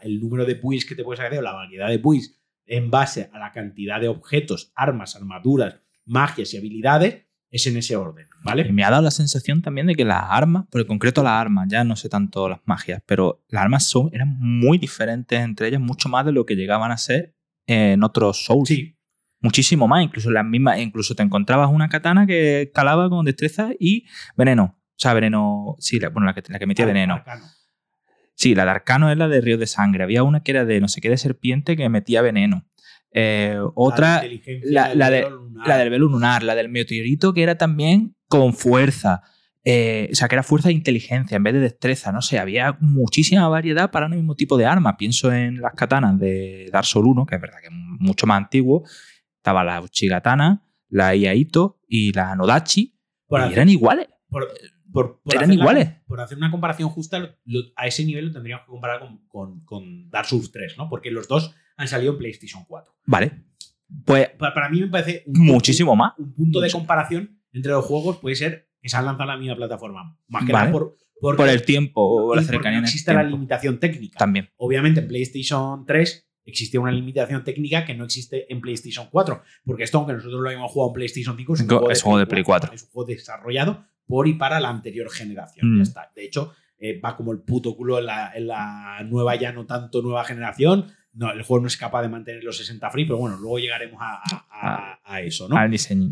el número de builds que te puedes hacer, o la variedad de builds en base a la cantidad de objetos, armas, armaduras, magias y habilidades, es en ese orden, ¿vale? Y me ha dado la sensación también de que las armas, por el concreto las armas, ya no sé tanto las magias, pero las armas son, eran muy diferentes entre ellas, mucho más de lo que llegaban a ser en otros Souls. Sí. Muchísimo más, incluso las mismas, incluso te encontrabas una katana que calaba con destreza y veneno. O sea, veneno, sí, la, bueno, la que, la que metía veneno. Sí, la de arcano es la de río de sangre. Había una que era de no sé qué de serpiente que metía veneno. Eh, otra, la, de, la, del velo lunar, la del meteorito, que era también con fuerza. Eh, o sea, que era fuerza de inteligencia en vez de destreza. No sé, había muchísima variedad para un mismo tipo de arma. Pienso en las katanas de Dark Souls 1, que es verdad que es mucho más antiguo. Estaba la Uchigatana, la Iaito y la Nodachi. y eran iguales. eran iguales. por hacer una comparación justa, a ese nivel lo tendríamos que comparar con, con, con Dark Souls 3, ¿no? Porque los dos han salido en PlayStation 4. Vale. Pues para, mí me parece muchísimo más. Un punto de comparación entre los juegos puede ser que se han lanzado en la misma plataforma. Más que nada por, por, el tiempo o la cercanía. No existe la limitación técnica. También. Obviamente en PlayStation 3 existía una limitación técnica que no existe en PlayStation 4. Porque esto, aunque nosotros lo hayamos jugado en PlayStation 5, es un, juego, de, Play 4. Es un juego desarrollado por y para la anterior generación. Ya mm. está. De hecho, eh, va como el puto culo en la, nueva, ya no tanto nueva generación. No, el juego no es capaz de mantener los 60 frames, pero bueno, luego llegaremos a, ah. eso, ¿no? Al diseño.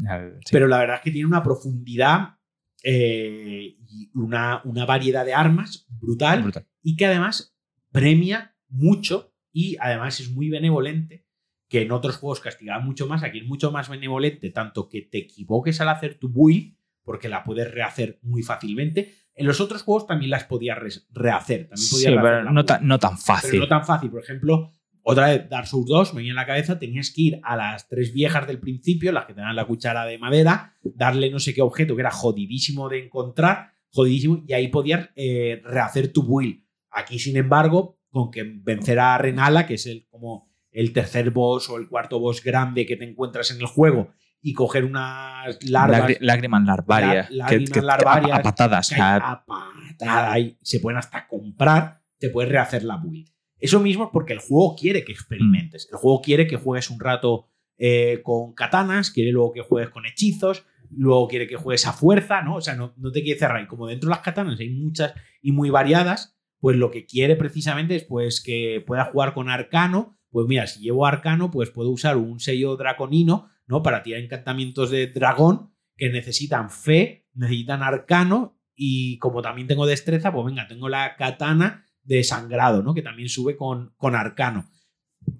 Pero la verdad es que tiene una profundidad eh, y una, una, variedad de armas brutal, brutal, y que además premia mucho y además es muy benevolente, que en otros juegos castigaba mucho más, aquí es mucho más benevolente, tanto que te equivoques al hacer tu build, porque la puedes rehacer muy fácilmente. En los otros juegos también las podías rehacer. También sí, pero no, no, tan fácil. Pero no tan fácil. Por ejemplo, otra vez, Dark Souls 2, me venía en la cabeza, tenías que ir a las tres viejas del principio, las que tenían la cuchara de madera, darle no sé qué objeto que era jodidísimo de encontrar, jodidísimo, y ahí podías eh, rehacer tu build. Aquí, sin embargo, con que vencer a Renala, que es el, como el tercer boss o el cuarto boss grande que te encuentras en el juego, y coger unas larvas. lágrimas larvarias. lágrimas larvarias. A, patadas. A patadas. Y se pueden hasta comprar, te puedes rehacer la build. Eso mismo es porque el juego quiere que experimentes. El juego quiere que juegues un rato eh, con katanas, quiere luego que juegues con hechizos, luego quiere que juegues a fuerza, ¿no? O sea, no, no te quiere cerrar. Y como dentro de las katanas hay muchas y muy variadas, pues lo que quiere precisamente es pues que pueda jugar con arcano. Pues mira, si llevo arcano, pues puedo usar un sello draconino, ¿no? Para tirar encantamientos de dragón que necesitan fe, necesitan arcano y como también tengo destreza, pues venga, tengo la katana de sangrado, ¿no? Que también sube con, con arcano.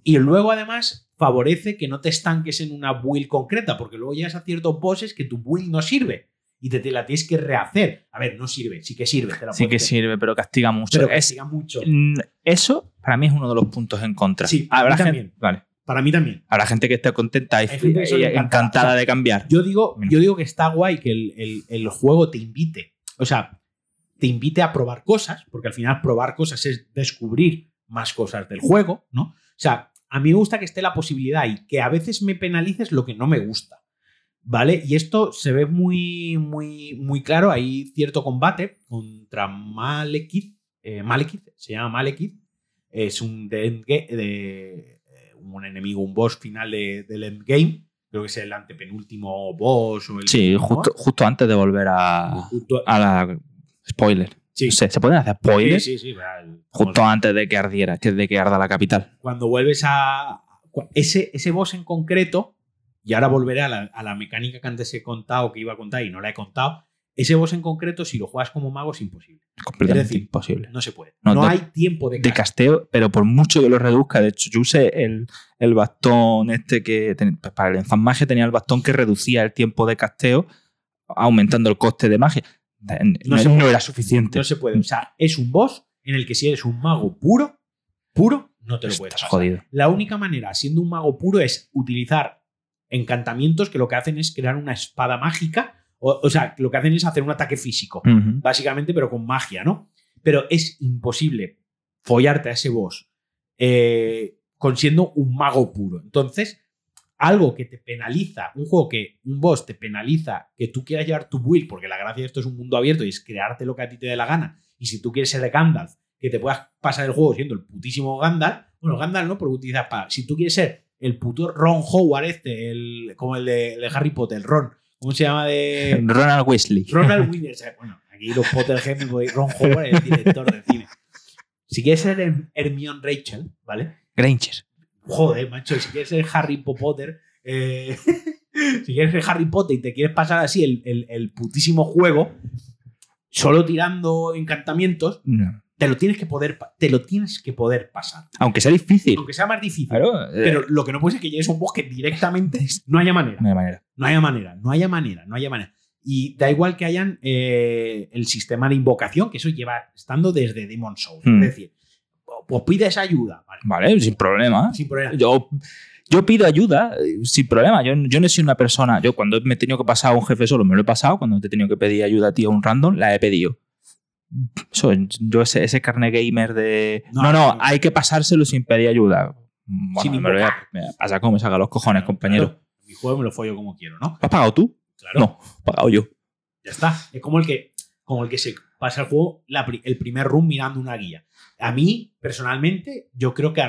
Y luego, además, favorece que no te estanques en una build concreta, porque luego llegas a ciertos bosses que tu build no sirve y te, la tienes que rehacer. A ver, no sirve, sí que sirve. sí que sirve, pero castiga mucho. Pero castiga mucho. Eso, para mí, es uno de los puntos en contra. Sí, para mí también. Vale. Para mí también. Habrá gente que esté contenta y, encantada de cambiar. Yo digo, yo digo que está guay que el, el juego te invite. O sea, te invite a probar cosas, porque al final probar cosas es descubrir más cosas del juego, ¿no? O sea, a mí me gusta que esté la posibilidad y que a veces me penalices lo que no me gusta, ¿vale? Y esto se ve muy, muy, muy claro. Hay cierto combate contra Malekith, eh, Malekith, se llama Malekith, es un, de, de, eh, un enemigo, un boss final del endgame, creo que es el antepenúltimo boss o el Sí, justo, justo, antes de volver a, a la Spoiler. Sí. ¿Se pueden hacer spoilers? Sí, sí, sí. Justo antes de que ardiera, de que arda la capital. Cuando vuelves a. Ese, ese boss en concreto, y ahora volveré a la, mecánica que antes he contado, que iba a contar y no la he contado. Ese boss en concreto, si lo juegas como mago, es imposible. Completamente imposible. No se puede. No, hay tiempo de casteo. de casteo. pero por mucho que lo reduzca. De hecho, yo usé el, el bastón este que. Pues para el enfanmaje tenía el bastón que reducía el tiempo de casteo, aumentando el coste de magia no, era suficiente. No se puede. O sea, es un boss en el que si eres un mago puro, puro, no te lo puedes pasar. jodido. La única manera, siendo un mago puro, es utilizar encantamientos que lo que hacen es crear una espada mágica. O, sea, lo que hacen es hacer un ataque físico, básicamente, pero con magia, ¿no? Pero es imposible follarte a ese boss eh, con siendo un mago puro. Entonces, algo que te penaliza, un juego que un boss te penaliza que tú quieras llevar tu build, porque la gracia de esto es un mundo abierto y es crearte lo que a ti te dé la gana. Y si tú quieres ser de Gandalf, que te puedas pasar el juego siendo el putísimo Gandalf, bueno, Gandalf no, porque utilizas para. Si tú quieres ser el puto Ron Howard, este, el, como el de, Harry Potter, Ron, ¿cómo se llama de. Ronald Weasley. Ronald Weasley. bueno, aquí los Potter y Ron Howard es el director del cine. Si quieres ser Hermione Rachel, ¿vale? Granger joder, macho, si quieres ser Harry Potter, eh, si quieres ser Harry Potter y te quieres pasar así el, putísimo juego, solo tirando encantamientos, te lo tienes que poder, te lo tienes que poder pasar. Aunque sea difícil. Aunque sea más difícil. pero eh. lo que no puede ser que llegues a un bosque directamente. No haya manera. No haya manera. No haya manera. No haya manera. No haya manera. Y da igual que hayan eh, el sistema de invocación, que eso lleva estando desde Demon Souls. Hmm. Es decir, pues pides ayuda. Vale, sin problema. Sin problema. Yo, yo pido ayuda eh, sin problema. Yo, yo no soy una persona. Yo cuando me he tenido que pasar a un jefe solo, me lo he pasado. Cuando te he tenido que pedir ayuda a ti a un random, la he pedido. yo ese, ese carne gamer de. No, no, hay que pasárselo sin pedir ayuda. Bueno, me, lo voy a, pasa como me saca los cojones, compañero. mi juego me lo follo como quiero, ¿no? ¿Lo has pagado tú? Claro. No, he pagado yo. Ya está. Es como el que, como el que se pasa el juego el primer room mirando una guía. A mí, personalmente, yo creo que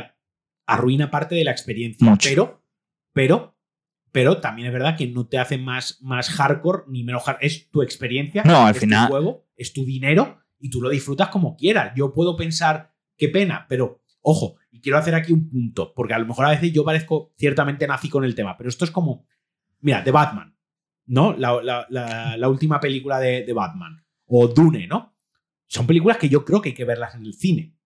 arruina parte de la experiencia. Pero, pero, pero también es verdad que no te hace más, más hardcore ni menos hardcore. Es tu experiencia, no, al es final... tu juego, es tu dinero y tú lo disfrutas como quieras. Yo puedo pensar, qué pena, pero ojo, y quiero hacer aquí un punto, porque a lo mejor a veces yo parezco ciertamente nazi con el tema, pero esto es como, mira, de Batman, ¿no? La, última película de, de Batman, o Dune, ¿no? Son películas que yo creo que hay que verlas en el cine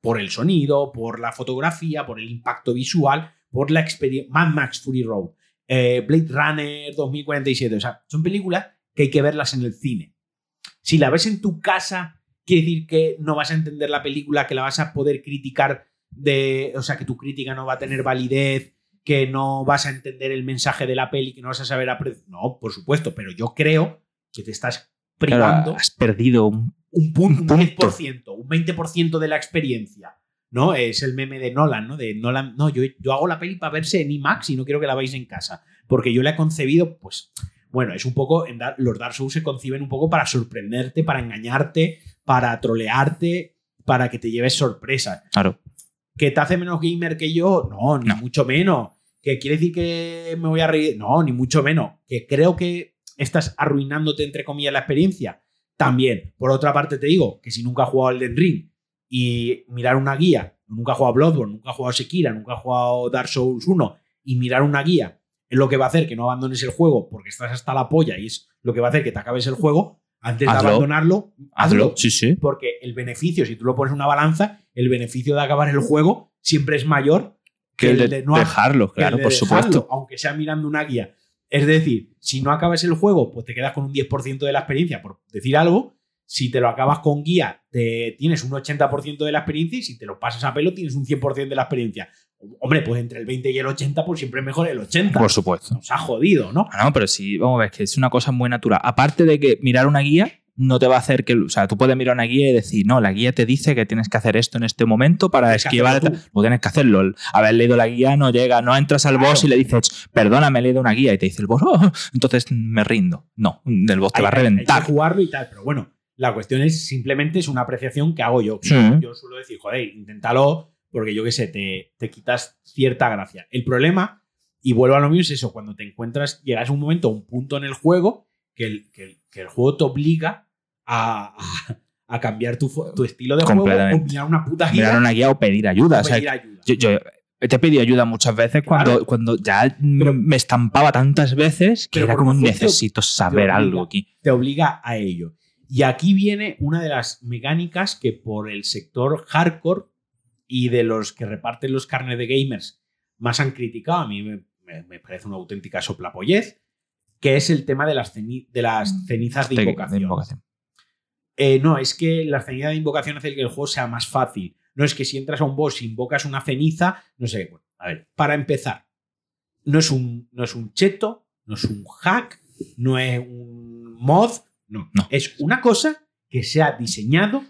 por el sonido, por la fotografía, por el impacto visual, por la experiencia. Mad Max Fury Road, eh, Blade Runner 2047. O sea, son películas que hay que verlas en el cine. Si la ves en tu casa, quiere decir que no vas a entender la película, que la vas a poder criticar de. O sea, que tu crítica no va a tener validez, que no vas a entender el mensaje de la peli, que no vas a saber apreciar. No, por supuesto, pero yo creo que te estás privando. has perdido un un, punto, un 10%, un 20% de la experiencia. ¿no? Es el meme de Nolan, ¿no? De Nolan, no, yo, yo hago la peli para verse en IMAX y no quiero que la veáis en casa. Porque yo la he concebido, pues, bueno, es un poco, en los Dark Souls se conciben un poco para sorprenderte, para engañarte, para trolearte, para que te lleves sorpresa. Claro. ¿Que te hace menos gamer que yo? No, ni mucho menos. ¿Que quiere decir que me voy a reír? No, ni mucho menos. ¿Que creo que estás arruinándote, entre comillas, la experiencia? También, por otra parte, te digo que si nunca has jugado Elden Ring y mirar una guía, nunca has jugado Bloodborne, nunca has jugado Sekira, nunca has jugado Dark Souls 1 y mirar una guía es lo que va a hacer que no abandones el juego porque estás hasta la polla y es lo que va a hacer que te acabes el juego, antes de abandonarlo, hazlo. Sí, sí. Porque el beneficio, si tú lo pones en una balanza, el beneficio de acabar el juego siempre es mayor que, el de, no dejarlo, claro, por supuesto. Aunque sea mirando una guía. Es decir, si no acabas el juego, pues te quedas con un 10% de la experiencia, por decir algo. Si te lo acabas con guía, te tienes un 80% de la experiencia y si te lo pasas a pelo, tienes un 100% de la experiencia. Hombre, pues entre el 20 y el 80, pues siempre es mejor el 80. Por supuesto. Nos ha jodido, ¿no? Ah, no, pero sí, vamos a ver, que es una cosa muy natural. Aparte de que mirar una guía no te va a hacer que. O sea, tú puedes mirar una guía y decir, no, la guía te dice que tienes que hacer esto en este momento para esquivar. No tienes que hacerlo. Haber leído la guía no llega, no entras al boss y le dices, perdona, me he leído una guía y te dice el boss, oh", entonces me rindo. No, el boss te va a reventar. Hay que jugarlo y tal, pero bueno, la cuestión es simplemente es una apreciación que hago yo. Yo suelo decir, joder, inténtalo porque yo qué sé, te, te quitas cierta gracia. El problema, y vuelvo a lo mismo, es eso, cuando te encuentras, llegas a un momento, a un punto en el juego que el, que el juego te obliga a, a cambiar tu, tu, estilo de juego o mirar una puta guía. Mirar una guía o pedir ayuda. Yo, te he pedido ayuda muchas veces cuando, cuando ya me estampaba tantas veces que era como necesito saber algo aquí. Te obliga a ello. Y aquí viene una de las mecánicas que por el sector hardcore y de los que reparten los carnes de gamers más han criticado, a mí me, me, parece una auténtica soplapollez, que es el tema de las, de las mm. cenizas de invocación. Eh, no, es que la ceniza de invocación hace que el juego sea más fácil. No es que si entras a un boss invocas una ceniza, no sé. Bueno, a ver, para empezar, no es un, no es un cheto, no es un hack, no es un mod, no. no. Es una cosa que se ha diseñado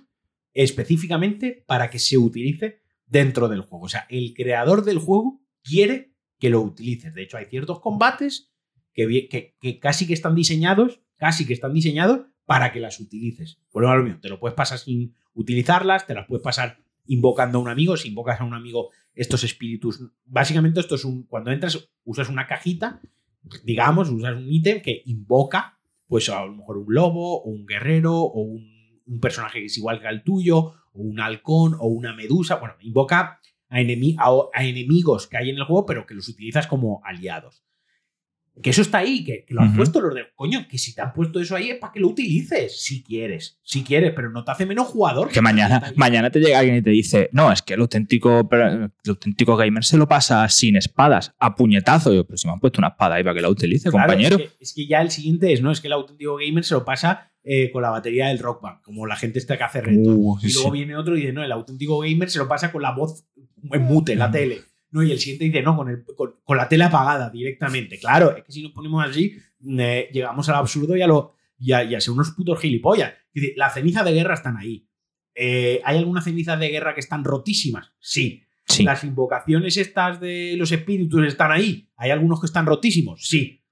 específicamente para que se utilice dentro del juego. O sea, el creador del juego quiere que lo utilices. De hecho, hay ciertos combates que, que, que casi que están diseñados, casi que están diseñados para que las utilices. Por lo mismo, te lo puedes pasar sin utilizarlas, te las puedes pasar invocando a un amigo. Si invocas a un amigo estos espíritus, básicamente esto es un, cuando entras, usas una cajita, digamos, usas un ítem que invoca, pues a lo mejor un lobo, o un guerrero, o un, personaje que es igual que al tuyo, o un halcón, o una medusa. Bueno, invoca a, a enemigos que hay en el juego, pero que los utilizas como aliados. Que eso está ahí, que, lo han puesto los de. Coño, que si te han puesto eso ahí es para que lo utilices. Si quieres, si quieres, pero no te hace menos jugador. Que, mañana, mañana te llega alguien y te dice: No, es que el auténtico, el auténtico gamer se lo pasa sin espadas, a puñetazo. Yo, pero si me han puesto una espada ahí para que la utilice, compañero. Es que, ya el siguiente es: No, es que el auténtico gamer se lo pasa eh, con la batería del Rock Band, como la gente está que hace reto. Uh, y luego viene otro y dice: No, el auténtico gamer se lo pasa con la voz en mute, la mm. tele. ¿No? Y el siguiente dice, no, con, el, con, la tele apagada directamente. Claro, es que si nos ponemos así, eh, llegamos al absurdo y a, lo, y a, ser unos putos gilipollas. Dice, las cenizas de guerra están ahí. Eh, ¿Hay algunas cenizas de guerra que están rotísimas? Sí. sí. ¿Las invocaciones estas de los espíritus están ahí? ¿Hay algunos que están rotísimos? Sí.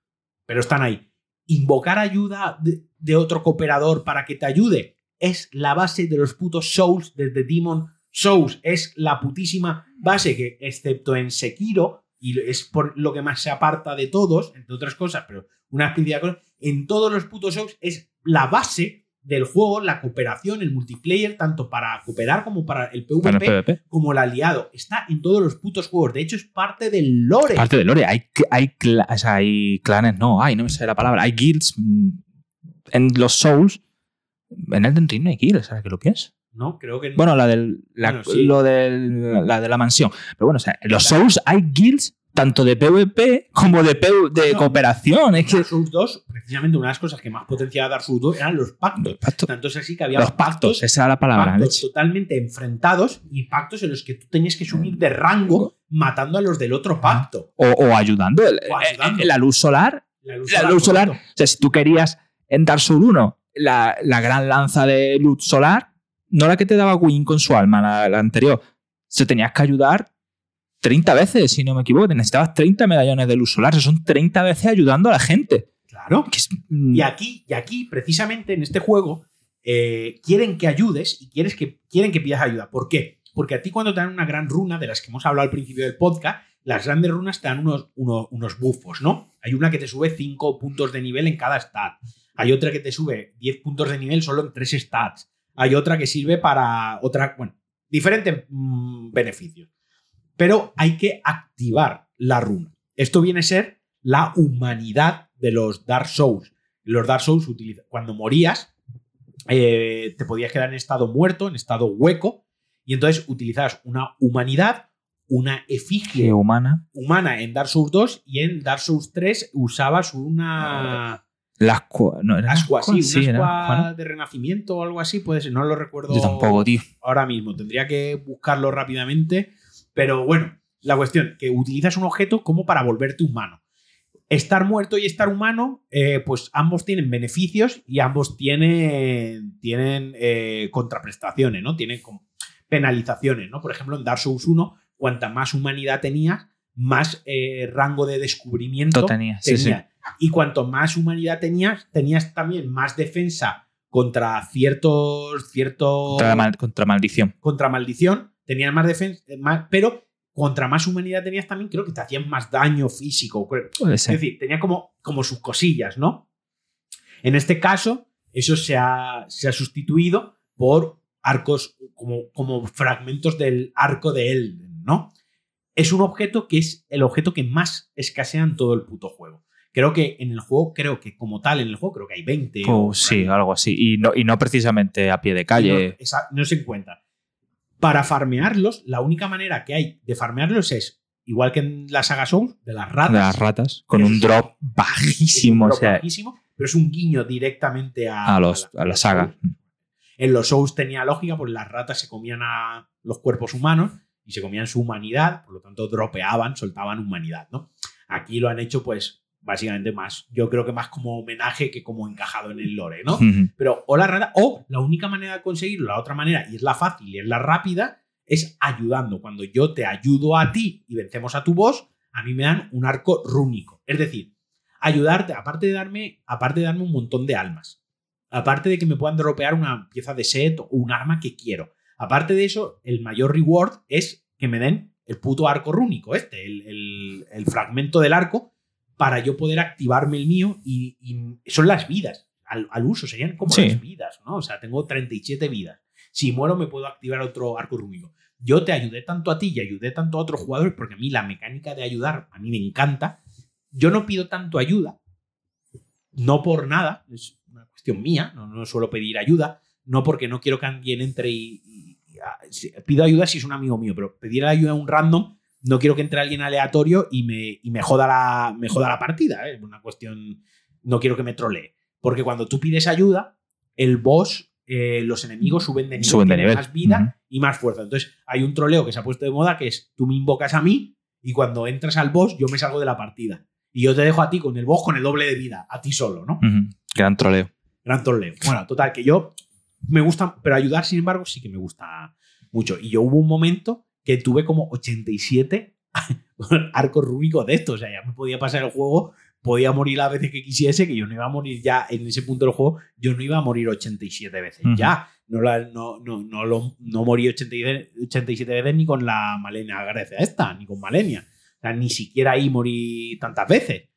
Pero están ahí. Invocar ayuda de, otro cooperador para que te ayude es la base de los putos Souls desde Demon Souls es la putísima base que, excepto en Sekiro, y es por lo que más se aparta de todos, entre otras cosas, pero una de cosas, en todos los putos Souls es la base del juego, la cooperación, el multiplayer, tanto para cooperar como para el PvP, como el aliado. Está en todos los putos juegos. De hecho, es parte del lore. Parte del lore. Hay, hay, hay clanes, no, hay, no me sale la palabra. Hay guilds. Mm, en los Souls, en el Ring no hay guilds, ¿sabes qué lo que es? No, creo que Bueno, la del, la, lo la de la mansión. Pero bueno, o sea, en los Souls hay guilds tanto de PvP como de, de cooperación. Es que... Dark Souls 2, precisamente una de las cosas que más potenciaba Dark Souls 2 eran los pactos. Tanto es así que había los pactos, esa era la palabra. totalmente enfrentados y pactos en los que tú tenías que subir de rango matando a los del otro pacto. O, ayudando. la luz solar. La luz solar. O sea, si tú querías en Dark Souls 1 la, la gran lanza de luz solar, no la que te daba Win con su alma, la, anterior. Se tenías que ayudar 30 veces, si no me equivoco. Necesitabas 30 medallones de luz solar. Son 30 veces ayudando a la gente. Claro. Mm, y, aquí, y aquí, precisamente en este juego, eh, quieren que ayudes y quieres que, quieren que pidas ayuda. ¿Por qué? Porque a ti cuando te dan una gran runa, de las que hemos hablado al principio del podcast, las grandes runas te dan unos, unos, unos buffos, ¿no? Hay una que te sube 5 puntos de nivel en cada stat. Hay otra que te sube 10 puntos de nivel solo en 3 stats. Hay otra que sirve para otra, bueno, diferentes mm, beneficios. Pero hay que activar la runa. Esto viene a ser la humanidad de los Dark Souls. Los Dark Souls, cuando morías, eh, te podías quedar en estado muerto, en estado hueco, y entonces utilizabas una humanidad, una efigie humana. humana en Dark Souls 2 y en Dark Souls 3 usabas una las no, era Ascua, sí, una de renacimiento o algo así, puede ser, no lo recuerdo. Yo tampoco, tío. Ahora mismo, tendría que buscarlo rápidamente. Pero bueno, la cuestión, que utilizas un objeto como para volverte humano. Estar muerto y estar humano, eh, pues ambos tienen beneficios y ambos tienen, tienen eh, contraprestaciones, ¿no? Tienen penalizaciones, ¿no? Por ejemplo, en Dark Souls 1, cuanta más humanidad tenías, más eh, rango de descubrimiento tenías. Tenía. Y cuanto más humanidad tenías, tenías también más defensa contra ciertos. ciertos contra, maldición. Contra maldición. Tenías más defensa. pero contra más humanidad tenías también, creo que te hacían más daño físico. Es decir, tenía como, como sus cosillas, ¿no? En este caso, eso se ha, se ha sustituido por arcos, como, como fragmentos del arco de Elden, ¿no? Es un objeto que es el objeto que más escasea en todo el puto juego. Creo que en el juego, creo que como tal en el juego, creo que hay 20. o sí, algo así. Y no, y no precisamente a pie de calle. No, se encuentra. Para farmearlos, la única manera que hay de farmearlos es, igual que en la saga Souls, de las ratas. De las ratas, con un drop bajísimo. bajísimo, pero es un guiño directamente a, a, los, a, la, saga. En los Souls tenía lógica, pues las ratas se comían a los cuerpos humanos y se comían su humanidad, por lo tanto dropeaban, soltaban humanidad, ¿no? Aquí lo han hecho, pues, básicamente más, yo creo que más como homenaje que como encajado en el lore, ¿no? Pero o la rara, o la única manera de conseguirlo, la otra manera, y es la fácil y es la rápida, es ayudando. Cuando yo te ayudo a ti y vencemos a tu boss, a mí me dan un arco rúnico. Es decir, ayudarte, aparte de darme, aparte de darme un montón de almas, aparte de que me puedan dropear una pieza de set o un arma que quiero. Aparte de eso, el mayor reward es que me den el puto arco rúnico, este, el, el fragmento del arco para yo poder activarme el mío y, son las vidas al, uso, serían como las vidas, ¿no? O sea, tengo 37 vidas. Si muero me puedo activar otro arco rúnico. Yo te ayudé tanto a ti y ayudé tanto a otros jugadores porque a mí la mecánica de ayudar a mí me encanta. Yo no pido tanto ayuda, no por nada, es una cuestión mía, no, suelo pedir ayuda, no porque no quiero que alguien entre y, ah, pido ayuda si es un amigo mío, pero pedir ayuda a un random no quiero que entre alguien aleatorio y me, me, joda, la, me joda la partida. ¿eh? Es una cuestión. No quiero que me trolee. Porque cuando tú pides ayuda, el boss, eh, los enemigos suben de nivel. Suben de nivel. Más vida y más fuerza. Entonces, hay un troleo que se ha puesto de moda que es: tú me invocas a mí y cuando entras al boss, yo me salgo de la partida. Y yo te dejo a ti con el boss con el doble de vida, a ti solo, ¿no? Gran troleo. Gran troleo. Bueno, total, que yo me gusta, pero ayudar, sin embargo, sí que me gusta mucho. Y yo hubo un momento que tuve como 87 arcos rúbicos de estos. O sea, ya me podía pasar el juego, podía morir las veces que quisiese, que yo no iba a morir ya en ese punto del juego, yo no iba a morir 87 veces. Ya, no, no, no, no, lo, no morí 87 veces ni con la Malenia Grecia esta, ni con Malenia. O sea, ni siquiera ahí morí tantas veces.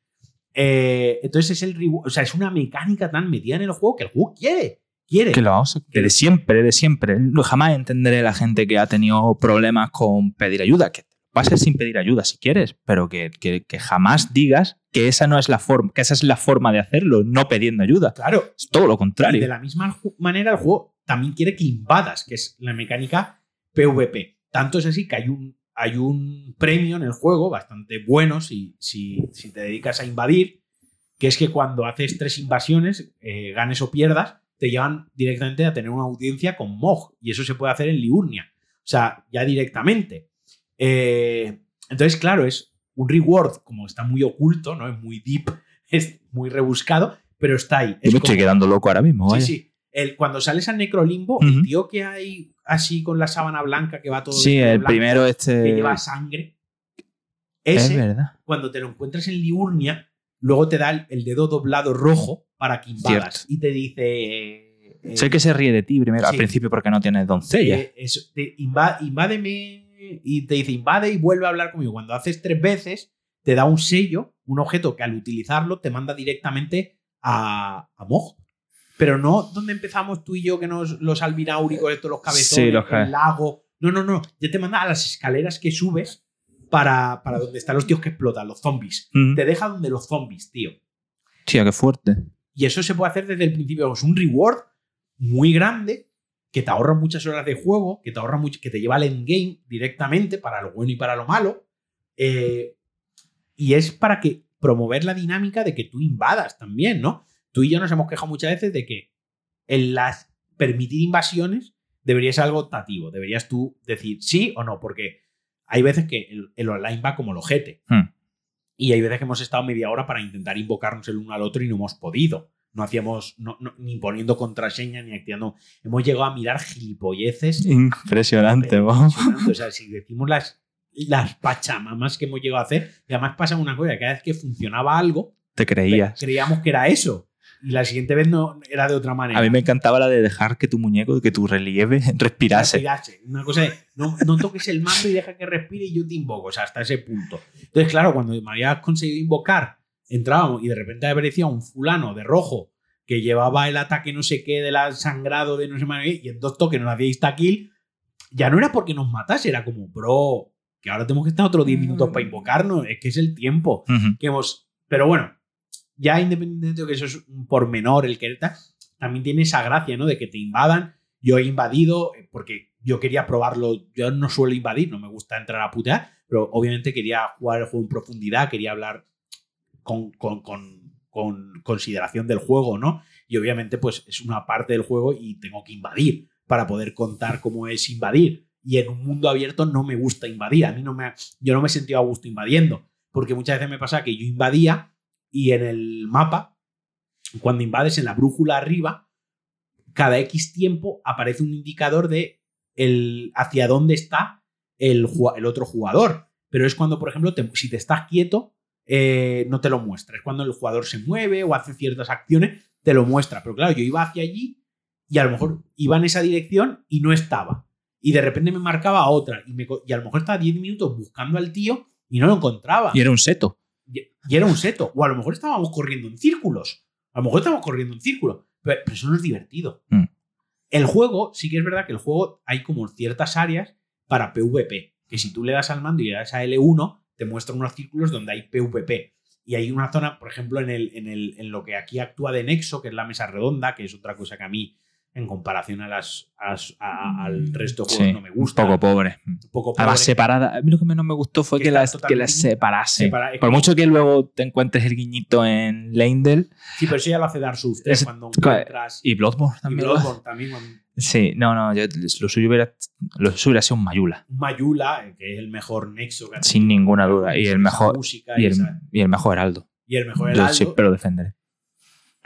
Eh, entonces es el o sea, es una mecánica tan metida en el juego que el juego quiere. Quiere. Que lo vamos a, que de siempre, de siempre. Jamás entenderé la gente que ha tenido problemas con pedir ayuda. Que pases sin pedir ayuda si quieres, pero que, que, que, jamás digas que esa no es la forma, que esa es la forma de hacerlo, no pidiendo ayuda. Claro. Es todo lo contrario. Y de la misma manera, el juego también quiere que invadas, que es la mecánica PvP. Tanto es así que hay un, hay un premio en el juego bastante bueno si, si, si te dedicas a invadir, que es que cuando haces tres invasiones, eh, ganes o pierdas, te llevan directamente a tener una audiencia con Mog. Y eso se puede hacer en Liurnia. O sea, ya directamente. Eh, entonces, claro, es un reward, como está muy oculto, ¿no? Es muy deep, es muy rebuscado, pero está ahí. Yo me estoy quedando loco ahora mismo. Sí, sí cuando sales al Necrolimbo, el tío que hay así con la sábana blanca que va todo. Sí, el primero este. Que lleva sangre. Ese, es verdad. cuando te lo encuentras en Liurnia, luego te da el, dedo doblado rojo para que invadas. Y te dice. Eh, sé que se ríe de ti primero, al principio porque no tienes doncella. Eh, te invádeme y te dice invade y vuelve a hablar conmigo. Cuando haces tres veces, te da un sello, un objeto que al utilizarlo te manda directamente a, a Moj. Pero no donde empezamos tú y yo, que nos, los albináuricos, estos, los cabezones, el lago. No, no, no. Ya te manda a las escaleras que subes para, para donde están los tíos que explotan, los zombies. Te deja donde los zombies, tío. Tía, qué fuerte. Y eso se puede hacer desde el principio. Es un reward muy grande que te ahorra muchas horas de juego, que te ahorra mucho, que te lleva al endgame directamente para lo bueno y para lo malo. Eh, y es para que promover la dinámica de que tú invadas también, ¿no? Tú y yo nos hemos quejado muchas veces de que en las permitir invasiones debería ser algo optativo. Deberías tú decir sí o no, porque hay veces que el, online va como el ojete. Hmm. Y hay veces que hemos estado media hora para intentar invocarnos el uno al otro y no hemos podido. No hacíamos ni poniendo contraseña ni activando. Hemos llegado a mirar gilipolleces. Impresionante, vamos. O sea, si decimos las, las pachamamas que hemos llegado a hacer, y además pasa una cosa, cada vez que funcionaba algo, te creías. Creíamos que era eso. Y la siguiente vez no era de otra manera. A mí me encantaba la de dejar que tu muñeco, que tu relieve respirase. Una cosa de, no, no, toques el mando y deja que respire y yo te invoco. O sea, hasta ese punto. Entonces, claro, cuando me habías conseguido invocar, entrábamos y de repente aparecía un fulano de rojo que llevaba el ataque no sé qué del sangrado de no sé qué y en dos toques nos hacía insta-kill, ya no era porque nos matase, era como, bro, que ahora tenemos que estar otros 10 minutos para mm. invocarnos, es que es el tiempo que hemos... Pero bueno, ya independientemente de que eso es un pormenor el que también tiene esa gracia, ¿no? De que te invadan. Yo he invadido eh, porque yo quería probarlo. Yo no suelo invadir, no me gusta entrar a putear, pero obviamente quería jugar el juego en profundidad, quería hablar con, con, consideración del juego, ¿no? Y obviamente, pues es una parte del juego y tengo que invadir para poder contar cómo es invadir. Y en un mundo abierto no me gusta invadir. A mí no me, yo no me he a gusto invadiendo. Porque muchas veces me pasa que yo invadía y en el mapa, cuando invades en la brújula arriba, cada X tiempo aparece un indicador de el, hacia dónde está el, otro jugador. Pero es cuando, por ejemplo, si te estás quieto, eh, no te lo muestra. Es cuando el jugador se mueve o hace ciertas acciones, te lo muestra. Pero claro, yo iba hacia allí y a lo mejor iba en esa dirección y no estaba. Y de repente me marcaba otra. Y, me, y a lo mejor estaba 10 minutos buscando al tío y no lo encontraba. Y era un seto y era un seto. O a lo mejor estábamos corriendo en círculos. A lo mejor estábamos corriendo en círculos. Pero, eso no es divertido. Mm. El juego, sí que es verdad que el juego hay como ciertas áreas para PvP. Que si tú le das al mando y le das a L1, te muestra unos círculos donde hay PvP. Y hay una zona, por ejemplo, en, el, en, el, en lo que aquí actúa de Nexo, que es la mesa redonda, que es otra cosa que a mí en comparación a las, al mm, resto de juegos no me gusta. Un poco pobre. Un poco pobre. Además, separada. A mí lo que menos me gustó fue que, las, que las separase. Por mucho que luego te encuentres el guiñito en Leindel. Sí, pero eso ya lo hace Dark Souls 3 cuando encuentras. Y Bloodborne también. Y Bloodborne también. Sí, no, no, lo suyo hubiera, lo suyo hubiera sido un Mayula. Un Mayula, eh, que es el mejor nexo. Que Sin ninguna duda. Y el mejor. Y el, y el, mejor Heraldo. Y el mejor Heraldo. Yo siempre lo defenderé.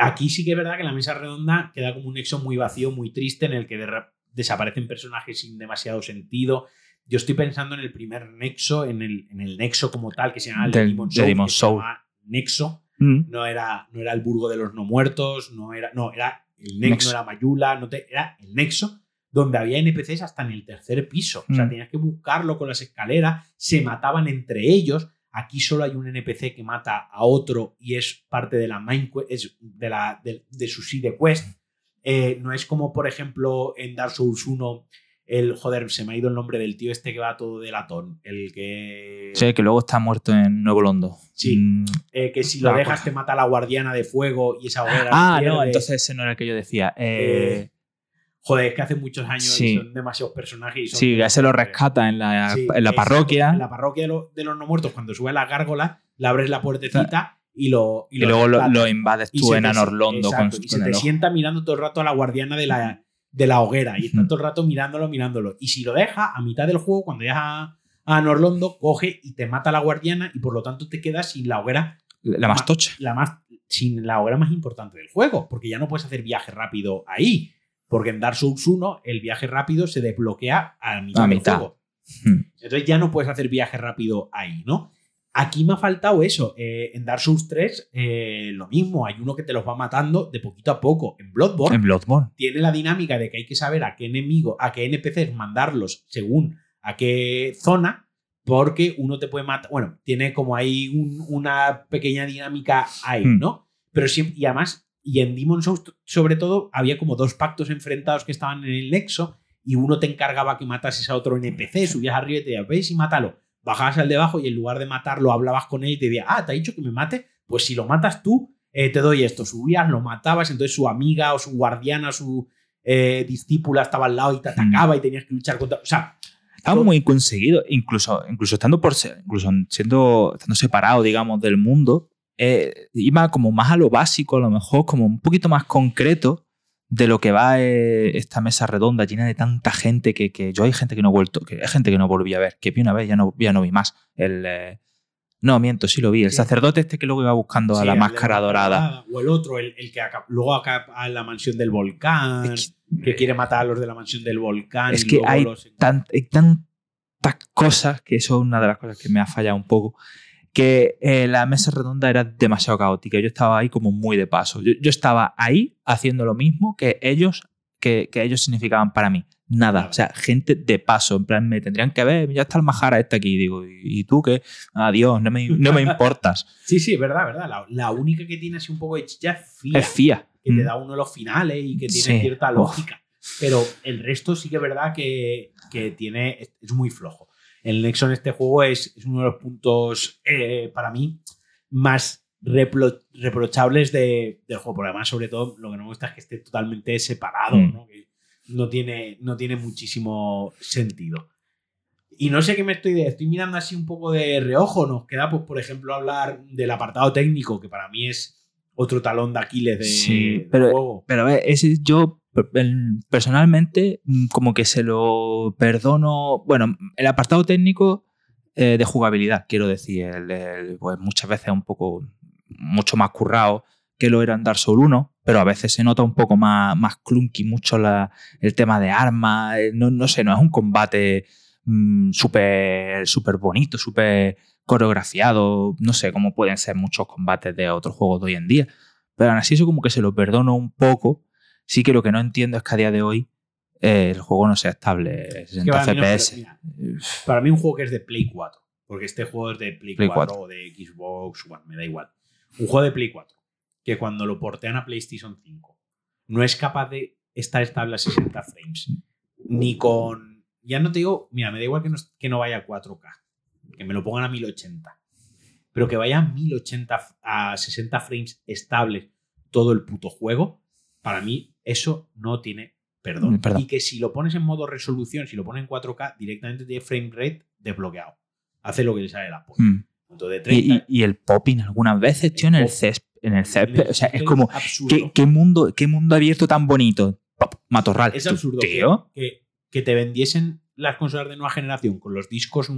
Aquí sí que es verdad que la mesa redonda queda como un nexo muy vacío, muy triste, en el que desaparecen personajes sin demasiado sentido. Yo estoy pensando en el primer nexo, en el, en el nexo como tal, que se llama el Demon Soul. Nexo. Mm. No, era, no era el burgo de los no muertos, no era. No, era el Nexo, era Mayula, no te, era el Nexo, donde había NPCs hasta en el tercer piso. O sea, mm. tenías que buscarlo con las escaleras, se mataban entre ellos. Aquí solo hay un NPC que mata a otro y es parte de la main es de, la, de, su side quest. Eh, no es como, por ejemplo, en Dark Souls 1 el, joder, se me ha ido el nombre del tío este que va todo de latón, el que... Sí, que luego está muerto en Nuevo Londo. Sí, mm. eh, que si lo dejas te mata la guardiana de fuego y esa hoguera... Ah, no, entonces ese no era el que yo decía. Eh, eh, joder, es que hace muchos años son demasiados personajes. Y son sí, ya se lo rescata en la, en la parroquia. En la parroquia de, los no muertos, cuando sube a la gárgola, le abres la puertecita y lo. Y, luego lo, invades tú en Anorlondo. Con, y se te sienta mirando todo el rato a la guardiana de la, de la hoguera y está todo el rato mirándolo, mirándolo. Y si lo deja a mitad del juego, cuando ya a, a Norlondo, coge y te mata la guardiana y por lo tanto te quedas sin la hoguera. La más tocha. La más, sin la hoguera más importante del juego, porque ya no puedes hacer viaje rápido ahí. Porque en Dark Souls 1 el viaje rápido se desbloquea a mitad, del juego. Entonces ya no puedes hacer viaje rápido ahí, ¿no? Aquí me ha faltado eso. Eh, en Dark Souls 3, eh, lo mismo. Hay uno que te los va matando de poquito a poco. En Bloodborne, en Bloodborne, tiene la dinámica de que hay que saber a qué enemigo, a qué NPCs mandarlos según a qué zona, porque uno te puede matar. Bueno, tiene como ahí una pequeña dinámica ahí, hmm. ¿no? Pero siempre, y además, y en Demon Souls, sobre todo, había como dos pactos enfrentados que estaban en el nexo y uno te encargaba que matases a otro NPC, subías arriba y te decía, veis y mátalo bajabas al debajo y en lugar de matarlo hablabas con él y te decía, ah, ¿te ha dicho que me mate? Pues si lo matas tú, eh, te doy esto. Subías, lo matabas, entonces su amiga o su guardiana, su eh, discípula estaba al lado y te atacaba y tenías que luchar contra... O sea... Estaba muy conseguido, incluso, incluso estando por incluso siendo estando separado, digamos, del mundo, eh, iba como más a lo básico, a lo mejor, como un poquito más concreto de lo que va eh, esta mesa redonda llena de tanta gente que, que, yo hay gente que no he vuelto, que hay gente que no volví a ver, que vi una vez, ya no, ya no vi más. El, eh, no, miento, sí lo vi. El sacerdote este que luego iba buscando a la máscara dorada. O el otro, el, el que luego acá a la mansión del volcán, que, quiere matar a los de la mansión del volcán. Es que hay, hay tantas cosas que eso es una de las cosas que me ha fallado un poco que eh, la mesa redonda era demasiado caótica. Yo estaba ahí como muy de paso. Yo, estaba ahí haciendo lo mismo que ellos, que, ellos significaban para mí. Nada. O sea, gente de paso. En plan, me tendrían que ver, ya está el Majara este aquí. Digo, ¿y, tú qué? Adiós, no me, no me importas. sí, sí, es verdad, verdad. La, única que tiene así un poco ya es FIA. Es FIA. Que te mm. da uno de los finales y que tiene cierta lógica. Pero el resto sí que es verdad que, que tiene, es muy flojo. El Nexo en este juego es, uno de los puntos, eh, para mí, más reprochables del juego. Por además, sobre todo, lo que no me gusta es que esté totalmente separado, mm. ¿no? Que no tiene, no tiene muchísimo sentido. Y no sé qué me estoy, estoy mirando así un poco de reojo. Nos queda, pues, por ejemplo, hablar del apartado técnico, que para mí es otro talón de Aquiles de, sí, pero, juego. Pero ese, yo personalmente mm, como que se lo perdono, bueno, el apartado técnico eh, de jugabilidad, quiero decir, pues muchas veces un poco, mucho más currado que lo era en Dark Souls 1, pero a veces se nota un poco más, más clunky, mucho la, el tema de armas, eh, no, no, sé, no es un combate mm, súper super bonito, súper coreografiado, no sé cómo pueden ser muchos combates de otros juegos de hoy en día, pero aún así eso como que se lo perdono un poco Sí que lo que no entiendo es que a día de hoy eh, el juego no sea estable, 60 FPS. para mí un juego que es de Play 4, porque este juego es de Play, 4, o de Xbox One, me da igual. Un juego de Play 4, que cuando lo portean a PlayStation 5 no es capaz de estar estable a 60 frames, ni con... Ya no te digo, mira, me da igual que no, que no vaya a 4K, que me lo pongan a 1080, pero que vaya a 1080 a 60 frames estables todo el puto juego, para mí eso no tiene perdón. Y que si lo pones en modo resolución, si lo pones en 4K, directamente tiene frame rate desbloqueado. Hace lo que le sale la polla. Mm. y, el popping algunas veces, tío, en el césped. En el césped. O sea, es como. ¿qué, mundo, ¿Qué mundo abierto tan bonito? matorral. Es absurdo. Tío. Que, que, te vendiesen las consolas de nueva generación con los discos,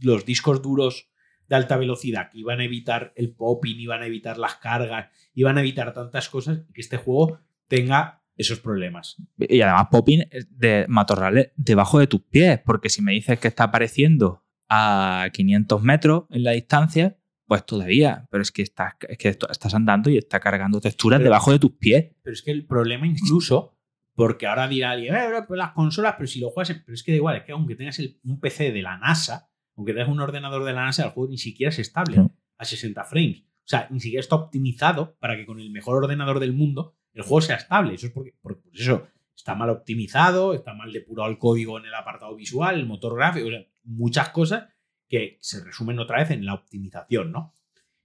los discos duros de alta velocidad que iban a evitar el popping, iban a evitar las cargas, iban a evitar tantas cosas que este juego tenga esos problemas. Y además popping de matorrales debajo de tus pies, porque si me dices que está apareciendo a 500 metros en la distancia, Pues todavía, pero es que estás, es que estás andando y está cargando texturas debajo de tus pies. Pero es que el problema incluso, porque ahora dirá alguien, eh, pues las consolas, pero si lo juegas, pero es que da igual, es que aunque tengas un PC de la NASA, aunque tengas un ordenador de la NASA, el juego ni siquiera es estable a 60 frames. O sea, ni siquiera está optimizado para que con el mejor ordenador del mundo el juego sea estable. Eso es porque, porque pues eso, está mal optimizado, está mal depurado el código en el apartado visual, el motor gráfico, muchas cosas que se resumen otra vez en la optimización, ¿no?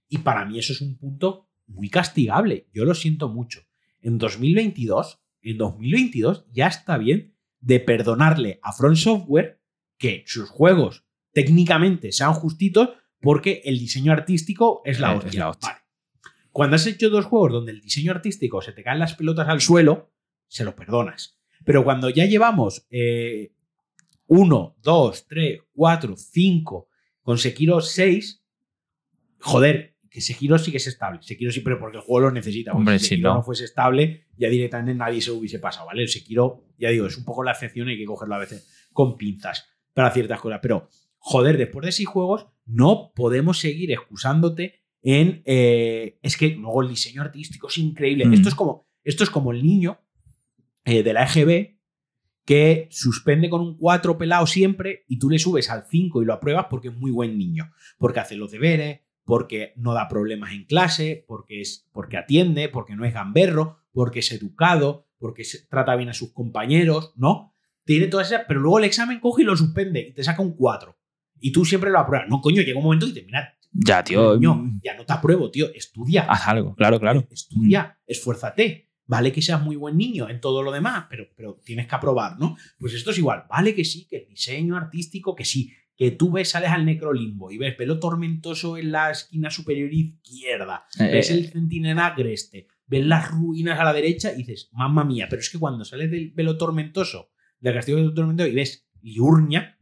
Y para mí eso es un punto muy castigable. Yo lo siento mucho. En 2022, en 2022 ya está bien de perdonarle a Front Software que sus juegos técnicamente sean justitos porque el diseño artístico es la hostia. Cuando has hecho dos juegos donde el diseño artístico se te caen las pelotas al suelo, se lo perdonas. Pero cuando ya llevamos eh, uno, dos, tres, cuatro, cinco con Sekiro 6, joder, que Sekiro sí que es estable. Sekiro sí, pero porque el juego lo necesita. Hombre, si Sekiro no. fuese estable, ya directamente nadie se hubiese pasado, ¿vale? El Sekiro, ya digo, es un poco la excepción, hay que cogerlo a veces con pinzas para ciertas cosas. Pero, joder, después de seis juegos, no podemos seguir excusándote en. Eh, es que luego el diseño artístico es increíble. Mm. Esto, es como, esto es como el niño eh, de la EGB que suspende con un 4 pelado siempre y tú le subes al 5 y lo apruebas porque es muy buen niño, porque hace los deberes, porque no da problemas en clase, porque, es, porque atiende, porque no es gamberro, porque es educado, porque se trata bien a sus compañeros, ¿no? Tiene todas esas, pero luego el examen coge y lo suspende y te saca un 4. Y tú siempre lo apruebas. No, coño, llega un momento y te mira. Ya, tío. Mm. ya no te apruebo, tío. Estudia. Haz algo, claro, claro. Estudia, esfuérzate. Vale que seas muy buen niño en todo lo demás, pero, pero tienes que aprobar, ¿no? Pues esto es igual. Vale que sí, que el diseño artístico, que sí, que tú ves, sales al necrolimbo y ves pelo tormentoso en la esquina superior izquierda, eh, ves el centinela agreste, ves las ruinas a la derecha y dices, mamma mía, pero es que cuando sales del velo tormentoso, del castillo del tormentoso y ves Liurnia,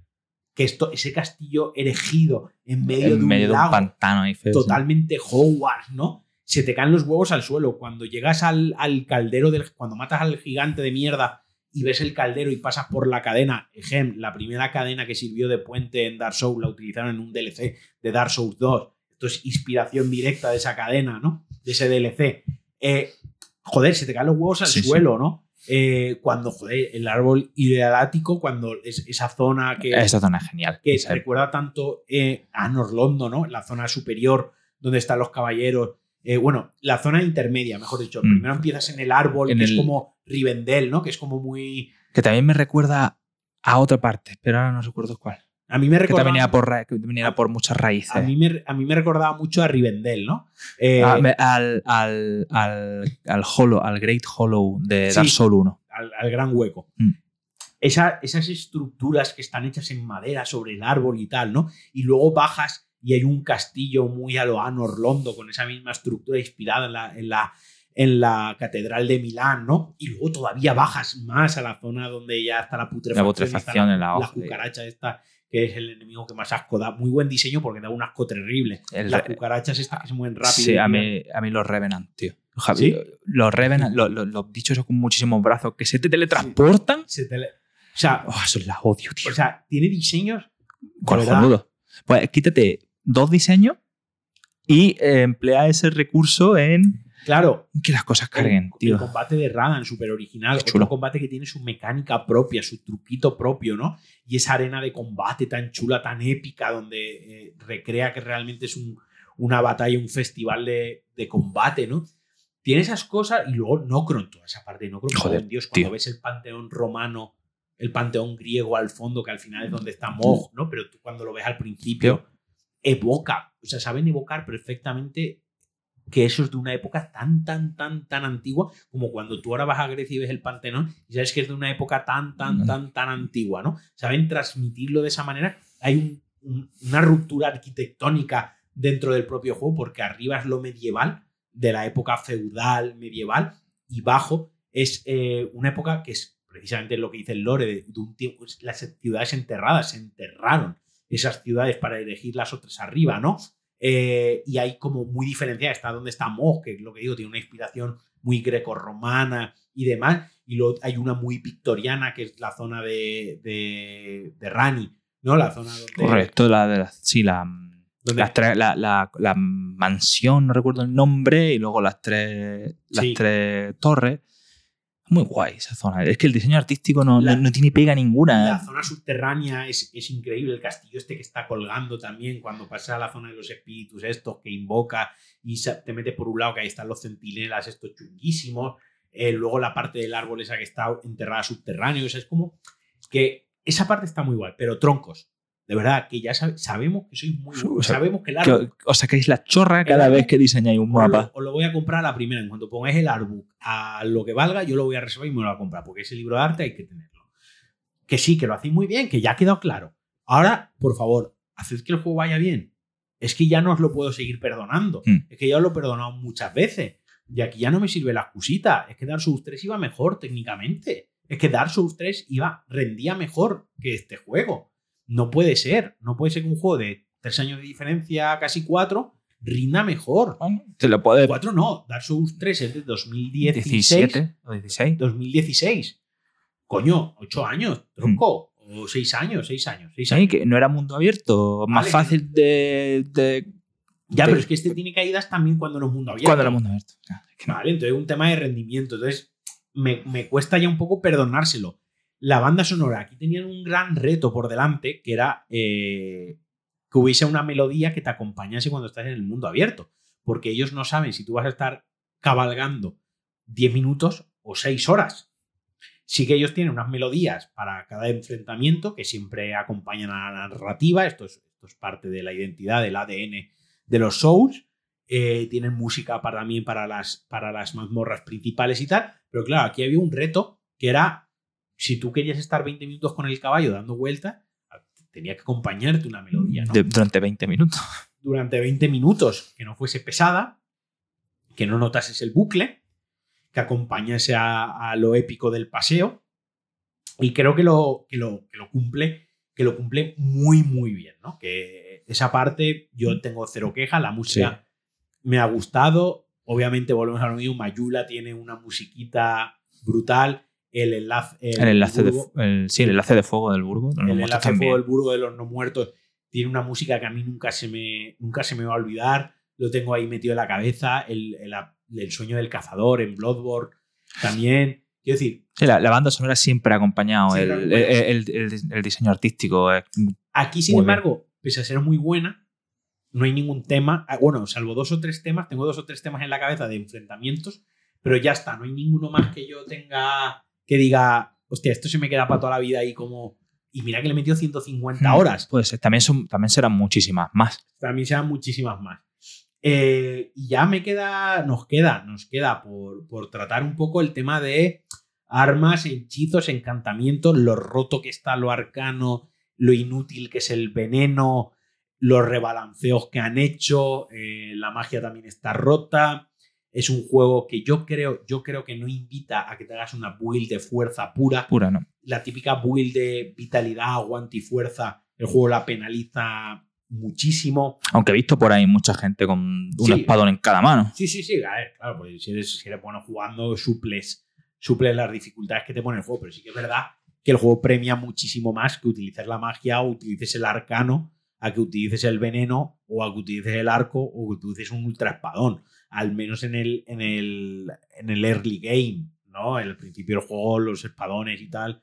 que esto, ese castillo erigido en medio, de, un lago, pantano totalmente Hogwarts, ¿no? se te caen los huevos al suelo. Cuando llegas al, caldero del. Cuando matas al gigante de mierda y ves el caldero y pasas por la cadena, ejemplo, la primera cadena que sirvió de puente en Dark Souls la utilizaron en un DLC de Dark Souls 2. Esto es inspiración directa de esa cadena, ¿no? De ese DLC. Eh, joder, se te caen los huevos al suelo, ¿no? Eh, cuando, joder, el árbol idealático, cuando es esa zona que. Esa zona es genial. Que se recuerda tanto eh, a Norlondo, ¿no? La zona superior donde están los caballeros eh, bueno, la zona intermedia, mejor dicho. Mm. Primero empiezas en el árbol, que es como Rivendell, ¿no? Que es como muy. Que también me recuerda a otra parte, pero ahora no recuerdo cuál. A mí me recordaba. Que venía por, venía por muchas raíces. A mí, me, a mí me recordaba mucho a Rivendell, ¿no? Eh, ah, al, al, al, al, Hollow, al Great Hollow de Dark Souls 1. Al, gran hueco. Mm. esas estructuras que están hechas en madera sobre el árbol y tal, ¿no? Y luego bajas y hay un castillo muy a lo Orlondo con esa misma estructura inspirada en la, en la, en la Catedral de Milán, ¿no? Y luego todavía bajas más a la zona donde ya está la putrefacción. La putrefacción en la, la cucaracha esta que es el enemigo que más asco da. Muy buen diseño porque da un asco terrible. Las cucarachas estas que se mueven rápido. Sí, a mí, a mí los Revenant, tío. Los Revenant, los, bichos con muchísimos brazos que se te teletransportan. Se O sea, oh, eso es la odio, tío. O sea, tiene diseños. Cojonudo. Pues quítate dos diseños y eh, emplea ese recurso en Claro. Que las cosas carguen, tío. El combate de Radan, súper original. Otro combate que tiene su mecánica propia, su truquito propio, ¿no? Y esa arena de combate tan chula, tan épica, donde eh, recrea que realmente es una batalla, un festival de, combate, ¿no? Tiene esas cosas y luego Nocron, toda esa parte de Nocron. Joder, Dios, cuando ves el panteón romano, el panteón griego al fondo, que al final es donde está Mog, ¿no? Pero tú cuando lo ves al principio evoca, o sea, saben evocar perfectamente que eso es de una época tan, tan, tan, tan antigua como cuando tú ahora vas a Grecia y ves el Pantenón y sabes que es de una época tan, tan, tan, tan antigua, ¿no? Saben transmitirlo de esa manera. Hay una ruptura arquitectónica dentro del propio juego porque arriba es lo medieval, de la época feudal, medieval, y bajo es eh, una época que es precisamente lo que dice el lore, de, un tiempo, las ciudades enterradas se enterraron esas ciudades para elegir las otras arriba, ¿no? Eh, y hay como muy diferenciada, está donde está Moj, que lo que digo, tiene una inspiración muy greco-romana y demás, y luego hay una muy victoriana, que es la zona de, de, Rani, ¿no? La zona donde... Correcto, la de la, sí, la... la, la, mansión, no recuerdo el nombre, y luego las tres, las tres torres. Muy guay esa zona. Es que el diseño artístico no, no, tiene pega ninguna. La zona subterránea es, es, increíble. El castillo este que está colgando también cuando pasa a la zona de los espíritus estos que invoca y te mete por un lado que ahí están los centinelas estos chunguísimos. Eh, luego la parte del árbol esa que está enterrada subterráneo. O sea, es como que esa parte está muy guay. Pero troncos, de verdad, que ya sabemos que sois muy o sabemos que el árbol. os sacáis la chorra cada vez que diseñáis un mapa. Os lo, voy a comprar a la primera. En cuanto pongáis el artbook a lo que valga, yo lo voy a reservar y me lo voy a comprar. Porque ese libro de arte hay que tenerlo. Que sí, que lo hacéis muy bien, que ya ha quedado claro. Ahora, por favor, haced que el juego vaya bien. Es que ya no os lo puedo seguir perdonando. Hmm. Es que ya os lo he perdonado muchas veces. Y aquí ya no me sirve la excusita. Es que Dark Souls 3 iba mejor técnicamente. Es que Dark Souls 3 iba, rendía mejor que este juego. No puede ser. No puede ser que un juego de tres años de diferencia, casi cuatro, rinda mejor. Te lo puede... Cuatro no. Dark Souls 3 es de 2016. 17 o 16. 2016. Coño, ocho años, tronco. O seis años, seis años. Seis años. que no era mundo abierto. Más fácil de, Ya, pero es que este tiene caídas también cuando no es mundo abierto. Cuando era mundo abierto. Vale, entonces es un tema de rendimiento. Entonces me, me cuesta ya un poco perdonárselo la banda sonora. Aquí tenían un gran reto por delante, que era eh, que hubiese una melodía que te acompañase cuando estás en el mundo abierto. Porque ellos no saben si tú vas a estar cabalgando 10 minutos o 6 horas. Sí que ellos tienen unas melodías para cada enfrentamiento que siempre acompañan a la narrativa. Esto es, parte de la identidad, del ADN de los Souls. Eh, tienen música para, también para las, para las mazmorras principales y tal. Pero claro, aquí había un reto que era si tú querías estar 20 minutos con el caballo dando vueltas, tenía que acompañarte una melodía. durante 20 minutos. Durante 20 minutos, que no fuese pesada, que no notases el bucle, que acompañase a, lo épico del paseo. Y creo que lo, que lo, que lo cumple que lo cumple muy, muy bien, ¿no? Que esa parte yo tengo cero queja, la música me ha gustado. Obviamente, volvemos a lo mismo, Mayula tiene una musiquita brutal el enlace. El, enlace de, sí, el enlace de fuego del Burgo. el enlace de fuego del Burgo de los no muertos tiene una música que a mí nunca se me, nunca se me va a olvidar. Lo tengo ahí metido en la cabeza. El, el, sueño del cazador en Bloodborne también. Quiero decir. la, banda sonora siempre ha acompañado el, el, diseño artístico. Aquí, sin embargo, pese a ser muy buena, no hay ningún tema. Ah, bueno, salvo dos o tres temas, tengo dos o tres temas en la cabeza de enfrentamientos, pero ya está, no hay ninguno más que yo tenga que diga, hostia, esto se me queda para toda la vida ahí como... Y mira que le metió 150 hmm, horas. Pues también, son, también serán muchísimas más. También serán muchísimas más. Eh, y ya me queda, nos queda, nos queda por, por tratar un poco el tema de armas, hechizos, encantamientos, lo roto que está lo arcano, lo inútil que es el veneno, los rebalanceos que han hecho, eh, la magia también está rota, es un juego que yo creo, yo creo que no invita a que te hagas una build de fuerza pura. Pura, no. La típica build de vitalidad, aguante y fuerza, el juego la penaliza muchísimo. Aunque he visto por ahí mucha gente con un espadón en cada mano. Sí, sí, sí, claro, pues si eres, si eres bueno jugando, suples, suples las dificultades que te pone el juego, pero sí que es verdad que el juego premia muchísimo más que utilices la magia o utilices el arcano a que utilices el veneno o a que utilices el arco o que utilices un ultra espadón al menos en el, en el, en el early game, ¿no? En el principio del juego, los espadones y tal.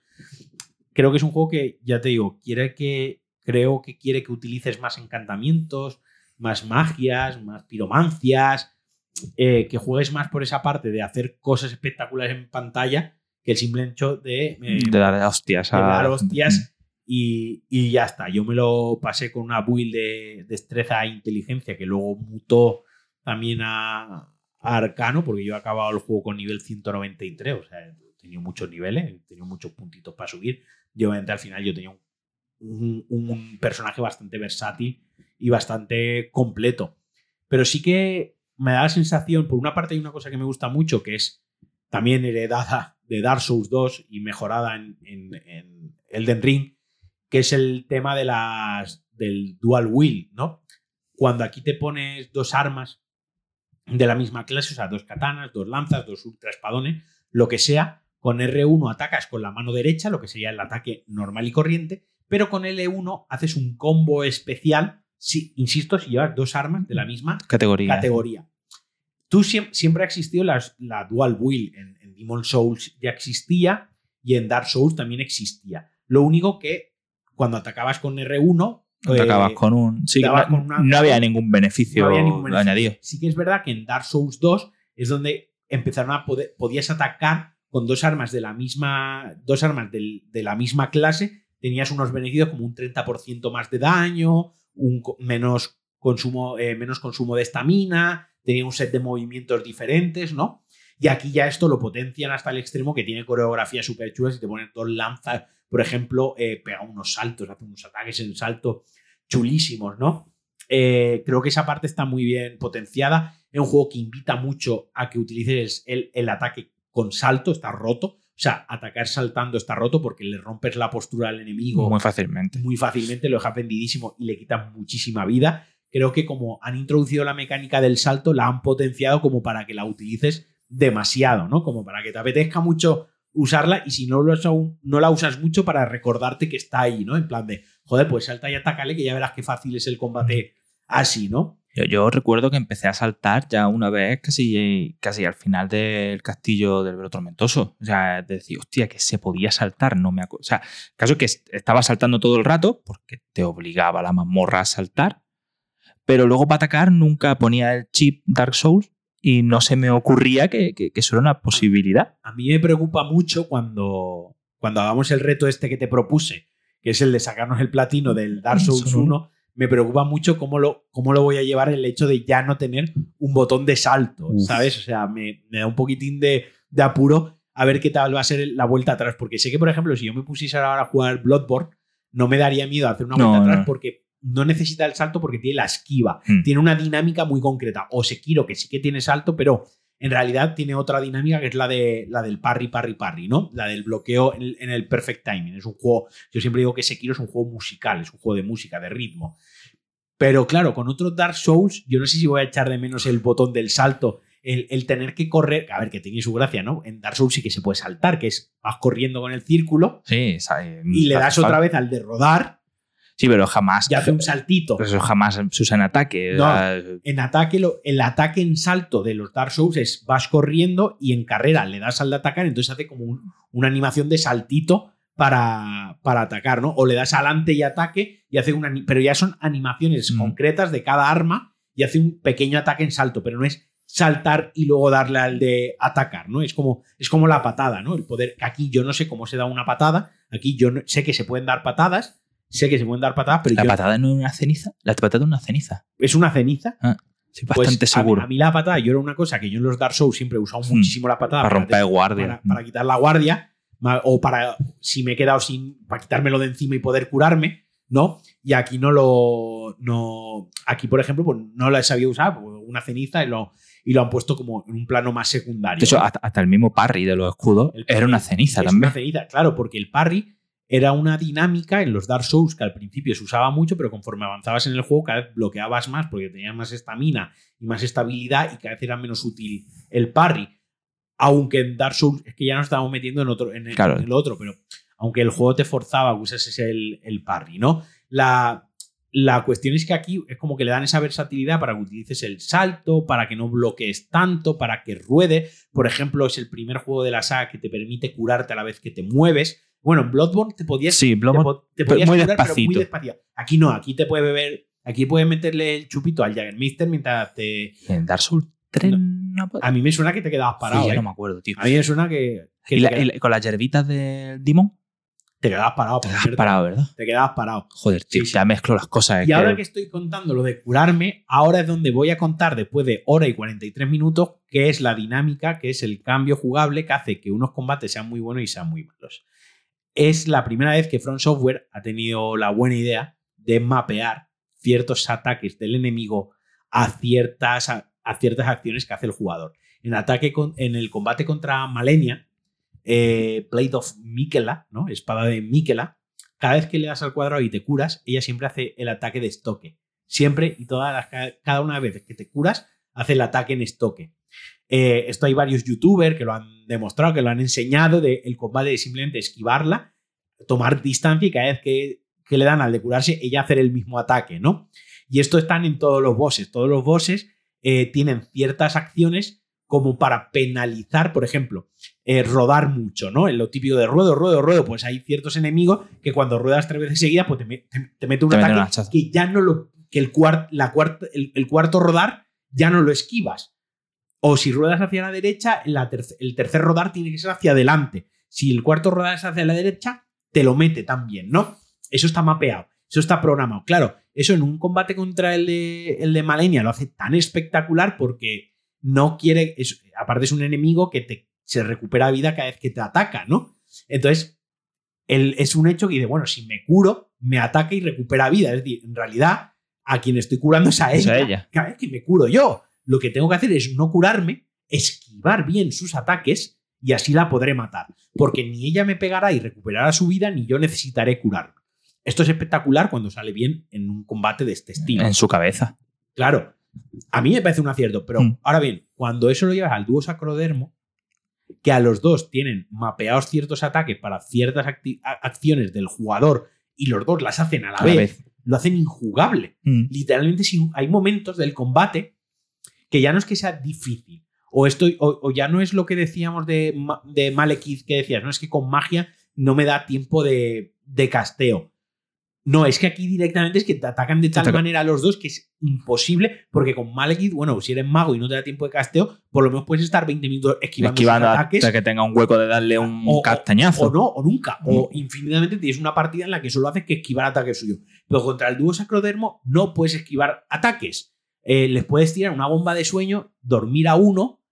Creo que es un juego que, ya te digo, quiere que, creo que quiere que utilices más encantamientos, más magias, más piromancias, eh, que juegues más por esa parte de hacer cosas espectaculares en pantalla que el simple hecho de... Eh, de dar hostias. De dar hostias y, y, ya está. Yo me lo pasé con una build de destreza e inteligencia que luego mutó también a, Arcano, porque yo he acabado el juego con nivel 193, o sea, he tenido muchos niveles, he tenido muchos puntitos para subir. Y obviamente al final yo tenía un, un, personaje bastante versátil y bastante completo. Pero sí que me da la sensación, por una parte hay una cosa que me gusta mucho, que es también heredada de Dark Souls 2 y mejorada en, en, en Elden Ring, que es el tema de las, del dual wheel, ¿no? Cuando aquí te pones dos armas de la misma clase, o sea, dos katanas, dos lanzas, dos ultra espadones, lo que sea. Con R1 atacas con la mano derecha, lo que sería el ataque normal y corriente, pero con L1 haces un combo especial si, insisto, si llevas dos armas de la misma categoría. categoría. Tú siempre, ha existido la Dual Wheel. En, en Demon Souls ya existía y en Dark Souls también existía. Lo único que cuando atacabas con R1 Eh, con un. Sí, no, había ningún beneficio, añadido. Sí que es verdad que en Dark Souls 2 es donde empezaron a poder. Podías atacar con dos armas de la misma. Dos armas de la misma clase. Tenías unos beneficios como un 30% más de daño, un menos consumo, eh, menos consumo de estamina, tenía un set de movimientos diferentes, ¿no? Y aquí ya esto lo potencian hasta el extremo que tiene coreografía súper chulas y te ponen dos lanzas, por ejemplo, eh, pega unos saltos, hace unos ataques en salto chulísimos, ¿no? Eh, creo que esa parte está muy bien potenciada. Es un juego que invita mucho a que utilices el, el ataque con salto, está roto. O sea, atacar saltando está roto porque le rompes la postura al enemigo. Muy fácilmente. Muy fácilmente, lo dejas vendidísimo y le quitas muchísima vida. Creo que como han introducido la mecánica del salto, la han potenciado como para que la utilices demasiado, ¿no? Como para que te apetezca mucho usarla y si no, lo no la usas mucho para recordarte que está ahí, ¿no? En plan de, joder, pues salta y atácale que ya verás qué fácil es el combate así, ¿no? Yo, recuerdo que empecé a saltar ya una vez casi, casi al final del castillo del Vero Tormentoso. O sea, decir, hostia, que se podía saltar, no me acuerdo. O sea, caso que estaba saltando todo el rato porque te obligaba la mazmorra a saltar, pero luego para atacar nunca ponía el chip Dark Souls y no se me ocurría que, que, eso era una posibilidad. A mí me preocupa mucho cuando, cuando hagamos el reto este que te propuse, que es el de sacarnos el platino del Dark Souls 1, me preocupa mucho cómo lo, cómo lo voy a llevar el hecho de ya no tener un botón de salto, ¿sabes? O sea, me, da un poquitín de, de, apuro a ver qué tal va a ser la vuelta atrás, porque sé que, por ejemplo, si yo me pusiese ahora a jugar Bloodborne, no me daría miedo hacer una vuelta atrás porque no necesita el salto porque tiene la esquiva. Hmm. Tiene una dinámica muy concreta. O Sekiro, que sí que tiene salto, pero en realidad tiene otra dinámica que es la, de, la del parry, parry, parry, ¿no? La del bloqueo en el, perfect timing. Es un juego, yo siempre digo que Sekiro es un juego musical, es un juego de música, de ritmo. Pero claro, con otros Dark Souls, yo no sé si voy a echar de menos el botón del salto, el, tener que correr, a ver, que tiene su gracia, ¿no? En Dark Souls sí que se puede saltar, que es vas corriendo con el círculo sí, y le das otra vez al de rodar Sí, pero jamás. Ya hace un saltito. Pero eso jamás se usa en ataque. en ataque, el ataque en salto de los Dark Souls es vas corriendo y en carrera le das al de atacar, entonces hace como una animación de saltito para, para atacar, ¿no? O le das adelante y ataque y hace una. Pero ya son animaciones mm. concretas de cada arma y hace un pequeño ataque en salto, pero no es saltar y luego darle al de atacar, ¿no? Es como, es como la patada, ¿no? El poder. Aquí yo no sé cómo se da una patada, aquí yo sé que se pueden dar patadas, sé que se pueden dar patadas, pero ¿La patada no es una ceniza? La patada es una ceniza. ¿Es una ceniza? Ah, sí, pues bastante seguro. A mí, la patada, yo era una cosa que yo en los Dark Souls siempre he usado hmm. muchísimo la patada. Para, romper guardia. Para, quitar la guardia, o para, si me he quedado sin, para quitármelo de encima y poder curarme, ¿no? Y aquí no lo, no, aquí por ejemplo, pues no la sabía usar, pues una ceniza y lo, y lo han puesto como en un plano más secundario. De hecho, hasta, el mismo parry de los escudos era una ceniza también. Una ceniza, claro, porque el parry era una dinámica en los Dark Souls que al principio se usaba mucho, pero conforme avanzabas en el juego cada vez bloqueabas más porque tenías más estamina y más estabilidad y cada vez era menos útil el parry. Aunque en Dark Souls es que ya nos estábamos metiendo en, otro, en, el, otro, pero aunque el juego te forzaba a usar el, el parry, ¿no? La, la cuestión es que aquí es como que le dan esa versatilidad para que utilices el salto, para que no bloquees tanto, para que ruede. Por ejemplo, es el primer juego de la saga que te permite curarte a la vez que te mueves. Bueno, en Bloodborne te podías, sí, Bloodborne, te, podías muy curar, pero muy despacio. Aquí no, aquí te puede beber, aquí puedes meterle el chupito al Jaggermeister mientras te. En Dark Souls 3 A mí me suena que te quedabas parado. Sí, ya ¿eh? no me acuerdo, tío. A mí me suena que. ¿Y, con las hierbitas del Demon? Te quedabas parado. Te quedabas parado, ¿verdad? Te quedabas parado. Joder, tío, ya mezclo las cosas. Y ahora que estoy contando lo de curarme, ahora es donde voy a contar después de hora y 43 minutos qué es la dinámica, que es el cambio jugable que hace que unos combates sean muy buenos y sean muy malos es la primera vez que Front Software ha tenido la buena idea de mapear ciertos ataques del enemigo a ciertas, a, ciertas acciones que hace el jugador. En, ataque en el combate contra Malenia, eh, Blade of Mikela, ¿no? espada de Mikela, cada vez que le das al cuadrado y te curas, ella siempre hace el ataque de estoque. Siempre y todas las, cada una vez que te curas, hace el ataque en estoque. Eh, esto hay varios youtubers que lo han demostrado, que lo han enseñado, de el combate de simplemente esquivarla, tomar distancia y cada vez que que le dan al de curarse, ella hacer el mismo ataque, ¿no? Y esto están en todos los bosses. Todos los bosses eh, tienen ciertas acciones como para penalizar, por ejemplo, eh, rodar mucho, ¿no? En lo típico de ruedo, ruedo, ruedo, pues hay ciertos enemigos que cuando ruedas tres veces seguidas, pues te, mete un ataque que ya no lo, que el, la el, cuarto rodar ya no lo esquivas. O si ruedas hacia la derecha, el tercer rodar tiene que ser hacia adelante. Si el cuarto rodar es hacia la derecha, te lo mete también, ¿no? Eso está mapeado, eso está programado. Claro, eso en un combate contra el de, el de Malenia lo hace tan espectacular porque no quiere, aparte es un enemigo que te, se recupera vida cada vez que te ataca, ¿no? Entonces, él, es un hecho que dice, bueno, si me curo, me ataca y recupera vida. Es decir, en realidad, a quien estoy curando es a ella. ella. Cada vez que me curo yo, lo que tengo que hacer es no curarme, esquivar bien sus ataques y así la podré matar. Porque ni ella me pegará y recuperará su vida, ni yo necesitaré curarme. Esto es espectacular cuando sale bien en un combate de este estilo. En su cabeza. Claro, a mí me parece un acierto, pero mm. ahora bien, cuando eso lo llevas al dúo sacrodermo, que a los dos tienen mapeados ciertos ataques para ciertas acciones del jugador y los dos las hacen a la, vez, lo hacen injugable. Mm. Literalmente, hay momentos del combate que ya no es que sea difícil, o, estoy, o, ya no es lo que decíamos de, de Malekith que decías, no es que con magia no me da tiempo de, de casteo. No, es que aquí directamente es que te atacan de tal manera a los dos que es imposible, porque con Malekith, bueno, si eres mago y no te da tiempo de casteo, por lo menos puedes estar 20 minutos esquivando, esquivando ataques. Hasta que tenga un hueco de darle un castañazo. O no, o nunca. O mm. infinitamente tienes una partida en la que solo haces que esquivar ataques suyos. Pero contra el dúo sacrodermo no puedes esquivar ataques. Eh, les puedes tirar una bomba de sueño, dormir a uno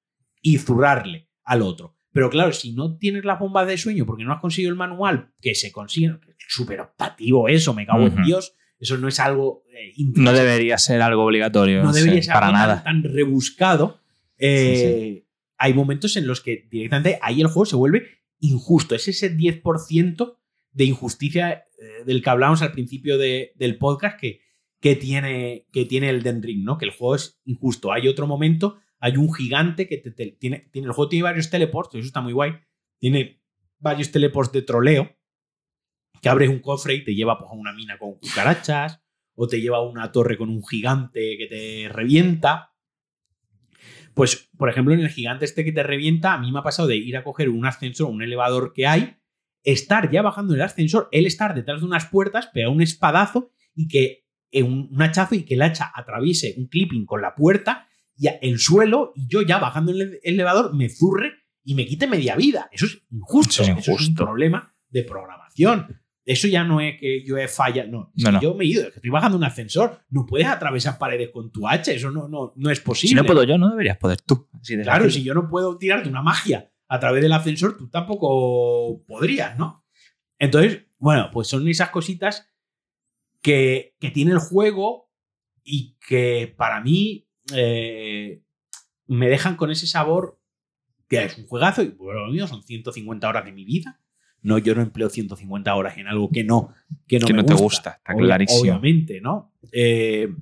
y zurrarle al otro. Pero claro, si no tienes las bombas de sueño porque no has conseguido el manual que se consigue, súper optativo eso, me cago en Dios. Eso no es algo. Eh, no debería ser algo obligatorio. No debería ser para algo nada. Tan, rebuscado. Eh, hay momentos en los que directamente ahí el juego se vuelve injusto. Es ese 10% de injusticia eh, del que hablábamos al principio del podcast que, que, tiene, que tiene el Den Ring, ¿no? Que el juego es injusto. Hay otro momento, hay un gigante que tiene, tiene. El juego tiene varios teleports, eso está muy guay. Tiene varios teleports de troleo que abres un cofre y te lleva pues, a una mina con cucarachas, o te lleva a una torre con un gigante que te revienta. Pues, por ejemplo, en el gigante este que te revienta, a mí me ha pasado de ir a coger un ascensor, un elevador que hay, estar ya bajando el ascensor, él estar detrás de unas puertas, pegar un espadazo y que un, un hachazo y que el hacha atraviese un clipping con la puerta y el suelo y yo ya bajando el elevador me zurre y me quite media vida. Eso es injusto. Eso es un problema de programación. Eso ya no es que yo he fallado, no. yo me he ido, estoy bajando un ascensor, no puedes atravesar paredes con tu hacha, eso no, no, no es posible. Si no puedo yo, no deberías poder tú. claro, si yo no puedo tirarte una magia a través del ascensor, tú tampoco podrías, ¿no? Entonces, bueno, pues son esas cositas que, que tiene el juego y que para mí eh, me dejan con ese sabor que es un juegazo y bueno, lo mío son 150 horas de mi vida no, yo no empleo 150 horas en algo que no, que no, me te gusta, está clarísimo. Obviamente, ¿no? Eh,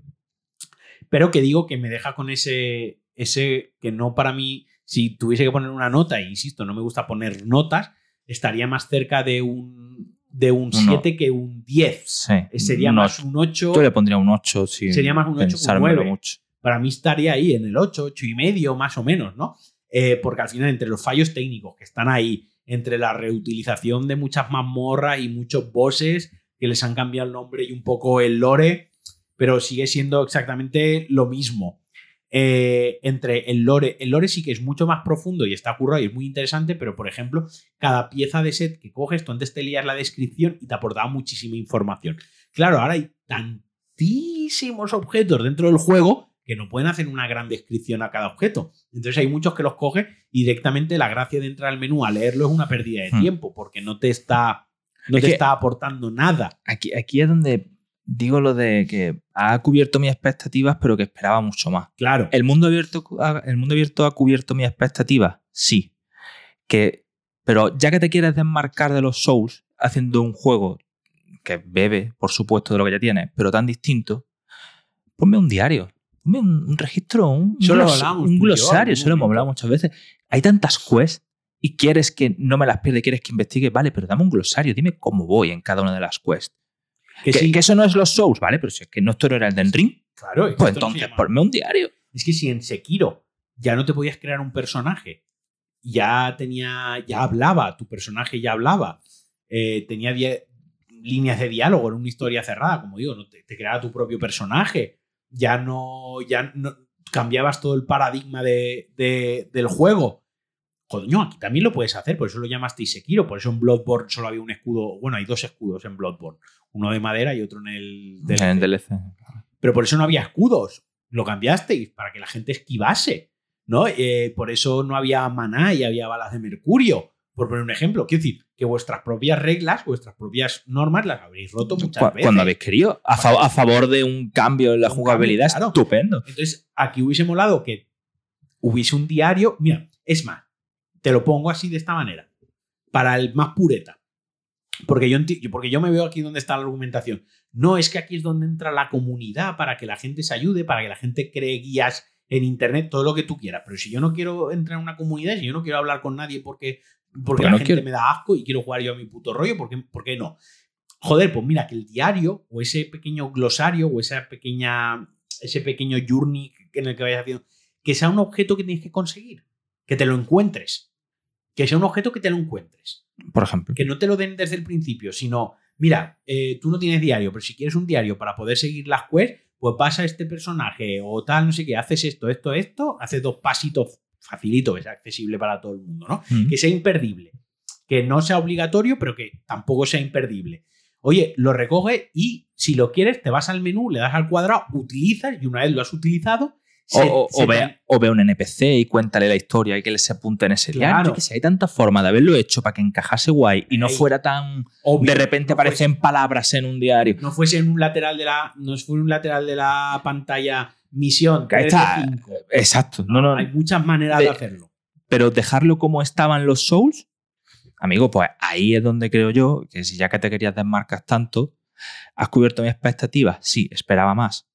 pero que digo que me deja con ese, ese que no para mí, si tuviese que poner una nota, e insisto, no me gusta poner notas, estaría más cerca de un de un 7 que un 10. Sí, eh, sería más un 8. Yo le pondría un 8, sí. Sería más un 8 que un 9. Mucho. Para mí estaría ahí en el 8, 8 y medio, más o menos, ¿no? Eh, porque al final, entre los fallos técnicos que están ahí, entre la reutilización de muchas mazmorras y muchos bosses que les han cambiado el nombre y un poco el lore, pero sigue siendo exactamente lo mismo. Eh, entre el lore, el lore sí que es mucho más profundo y está currado y es muy interesante, pero por ejemplo, cada pieza de set que coges, tú antes te leías la descripción y te aportaba muchísima información. Claro, ahora hay tantísimos objetos dentro del juego que no pueden hacer una gran descripción a cada objeto. Entonces hay muchos que los coge y directamente la gracia de entrar al menú a leerlo es una pérdida de hmm. tiempo porque no te está, no te está aportando nada. Aquí, aquí es donde digo lo de que ha cubierto mis expectativas, pero que esperaba mucho más. Claro. ¿El mundo abierto, el mundo abierto ha cubierto mis expectativas? Sí. Que, pero ya que te quieres desmarcar de los Souls haciendo un juego que bebe, por supuesto, de lo que ya tienes, pero tan distinto, ponme un diario un, registro, un, un glosario, eso lo hemos hablado muchas veces. Hay tantas quests y quieres que no me las pierda, quieres que investigue, vale, pero dame un glosario, dime cómo voy en cada una de las quests. Que, eso no es los Souls, ¿vale? Pero si es que no esto no era el Den Ring. Claro. Pues entonces, ponme un diario. Es que si en Sekiro ya no te podías crear un personaje, ya tenía, ya hablaba, tu personaje ya hablaba, eh, tenía líneas de diálogo, en una historia cerrada, como digo, no te, creaba tu propio personaje, ya no, ya no cambiabas todo el paradigma de, del juego. Coño, aquí también lo puedes hacer, por eso lo llamaste Sekiro, por eso en Bloodborne solo había un escudo, bueno, hay dos escudos en Bloodborne, uno de madera y otro en el DLC. Pero por eso no había escudos, lo cambiasteis para que la gente esquivase, ¿no? Eh, por eso no había maná y había balas de mercurio, por poner un ejemplo. Quiero decir, que vuestras propias reglas, vuestras propias normas las habréis roto muchas veces. Cuando habéis querido, a, favor de un cambio en la jugabilidad, estupendo. Entonces, aquí hubiese molado que hubiese un diario. Mira, es más, te lo pongo así de esta manera. Para el más pureta. Porque yo, porque yo me veo aquí donde está la argumentación. No, es que aquí es donde entra la comunidad para que la gente se ayude, para que la gente cree guías en internet, todo lo que tú quieras. Pero si yo no quiero entrar en una comunidad, si yo no quiero hablar con nadie porque, porque la gente me da asco y quiero jugar yo a mi puto rollo, ¿por qué, ¿por qué no? Joder, pues mira, que el diario o ese pequeño glosario o esa pequeña, ese pequeño journey en el que vayas haciendo, que sea un objeto que tienes que conseguir, que te lo encuentres, que sea un objeto que te lo encuentres. Por ejemplo. Que no te lo den desde el principio, sino, mira, eh, tú no tienes diario, pero si quieres un diario para poder seguir las quests, pues pasa este personaje o tal, no sé qué, haces esto, esto, esto, haces dos pasitos facilito, sea accesible para todo el mundo, ¿no? Mm. Que sea imperdible. Que no sea obligatorio, pero que tampoco sea imperdible. Oye, lo recoge y si lo quieres, te vas al menú, le das al cuadrado, utilizas y una vez lo has utilizado, o, ve, un NPC y cuéntale la historia y que le se apunte en ese claro. Que si hay tanta forma de haberlo hecho para que encajase guay y no fuera tan. de repente aparecen palabras en un diario. No fuese en un lateral de la. No fue un lateral de la pantalla misión. Que está, exacto. No, no, hay muchas maneras de, hacerlo. Pero dejarlo como estaban los Souls, amigo, pues ahí es donde creo yo que si ya que te querías desmarcar tanto, has cubierto mis expectativas. Sí, esperaba más.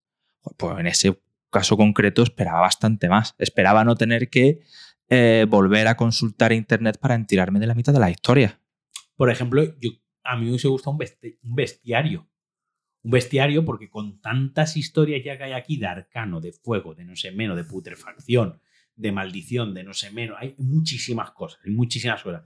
Pues en ese caso concreto esperaba bastante más. Esperaba no tener que eh, volver a consultar internet para entirarme de la mitad de la historia. Por ejemplo, yo, a mí me hubiese gustado un, bestiario. Un bestiario porque con tantas historias ya que hay aquí de arcano, de fuego, de no sé menos, de putrefacción, de maldición, de no sé menos, hay muchísimas cosas, hay muchísimas horas.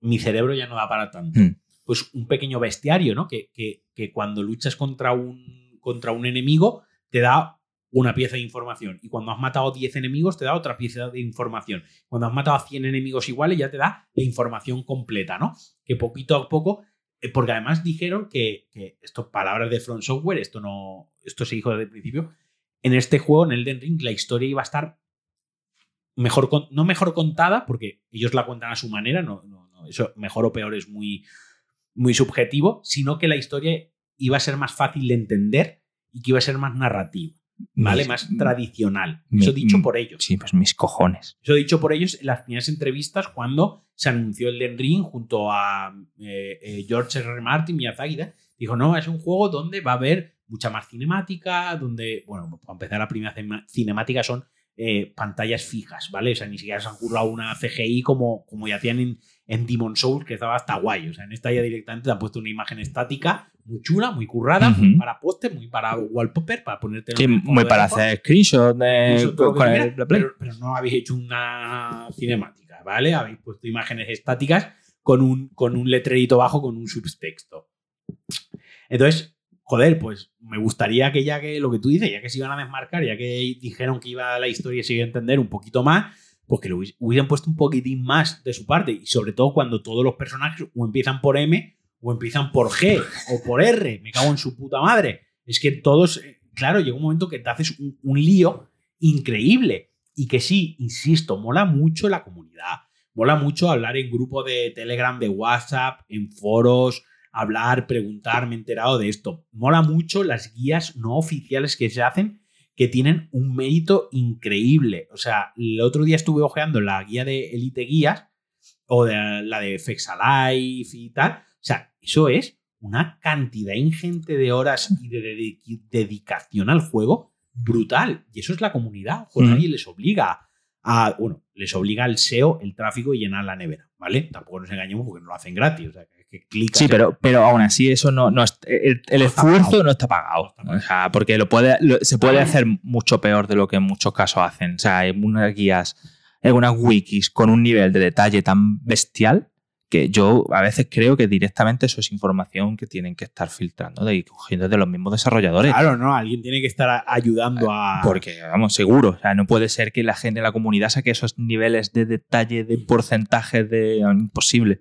Mi cerebro ya no da para tanto. Hmm. Pues un pequeño bestiario, ¿no? Que, que, que cuando luchas contra un, contra un enemigo te da una pieza de información. Y cuando has matado 10 enemigos, te da otra pieza de información. Cuando has matado a 100 enemigos iguales, ya te da la información completa, ¿no? Que poquito a poco. Eh, porque además dijeron que, que esto, palabras de Front Software, esto no. Esto se dijo desde el principio. En este juego, en Elden Ring, la historia iba a estar mejor, no mejor contada, porque ellos la cuentan a su manera, no, eso mejor o peor es muy, muy subjetivo, sino que la historia iba a ser más fácil de entender y que iba a ser más narrativa. ¿Vale? más tradicional. Eso dicho por ellos. Sí, pues mis cojones. Eso dicho por ellos en las primeras entrevistas cuando se anunció el Den Ring junto a eh, eh, George R. R. Martin, Miyazaki. Dijo, no, es un juego donde va a haber mucha más cinemática, donde, bueno, para empezar la primera cinemática son eh, pantallas fijas, ¿vale? O sea, ni siquiera se han currado una CGI como, como ya hacían en, en Demon Souls, que estaba hasta guay. O sea, en esta ya directamente te han puesto una imagen estática muy chula, muy currada, muy para póster, muy para wallpaper, para ponerte. Sí, muy para hacer screenshots de, pero, pero, no habéis hecho una cinemática, ¿vale? Habéis puesto imágenes estáticas con un, con un letrerito bajo con un subtexto. Entonces, joder, pues me gustaría que ya que lo que tú dices, ya que se iban a desmarcar, ya que dijeron que iba la historia y se iba a entender un poquito más, pues que lo hubieran puesto un poquitín más de su parte. Y sobre todo cuando todos los personajes o empiezan por M o empiezan por G o por R. Me cago en su puta madre. Es que todos, eh, claro, llega un momento que te haces un, lío increíble. Y que sí, insisto, mola mucho la comunidad. Mola mucho hablar en grupo de Telegram, de WhatsApp, en foros, hablar, preguntar, me he enterado de esto. Mola mucho las guías no oficiales que se hacen que tienen un mérito increíble. O sea, el otro día estuve ojeando la guía de Elite Guías o de la de Fexalife y tal. O sea, eso es una cantidad ingente de horas y de, dedicación al juego brutal. Y eso es la comunidad. O nadie les obliga a. Bueno, les obliga al SEO, el tráfico y llenar la nevera, ¿vale? Tampoco nos engañemos porque no lo hacen gratis. O sea, Sí, pero, pero aún así eso no, no el, esfuerzo no está pagado. O sea, porque lo puede, se puede hacer mucho peor de lo que en muchos casos hacen. O sea, hay unas guías, algunas wikis con un nivel de detalle tan bestial que yo a veces creo que directamente eso es información que tienen que estar filtrando de cogiendo de los mismos desarrolladores. Claro, no, alguien tiene que estar ayudando a. Porque, vamos, seguro. O sea, no puede ser que la gente de la comunidad saque esos niveles de detalle, de porcentaje de. imposible.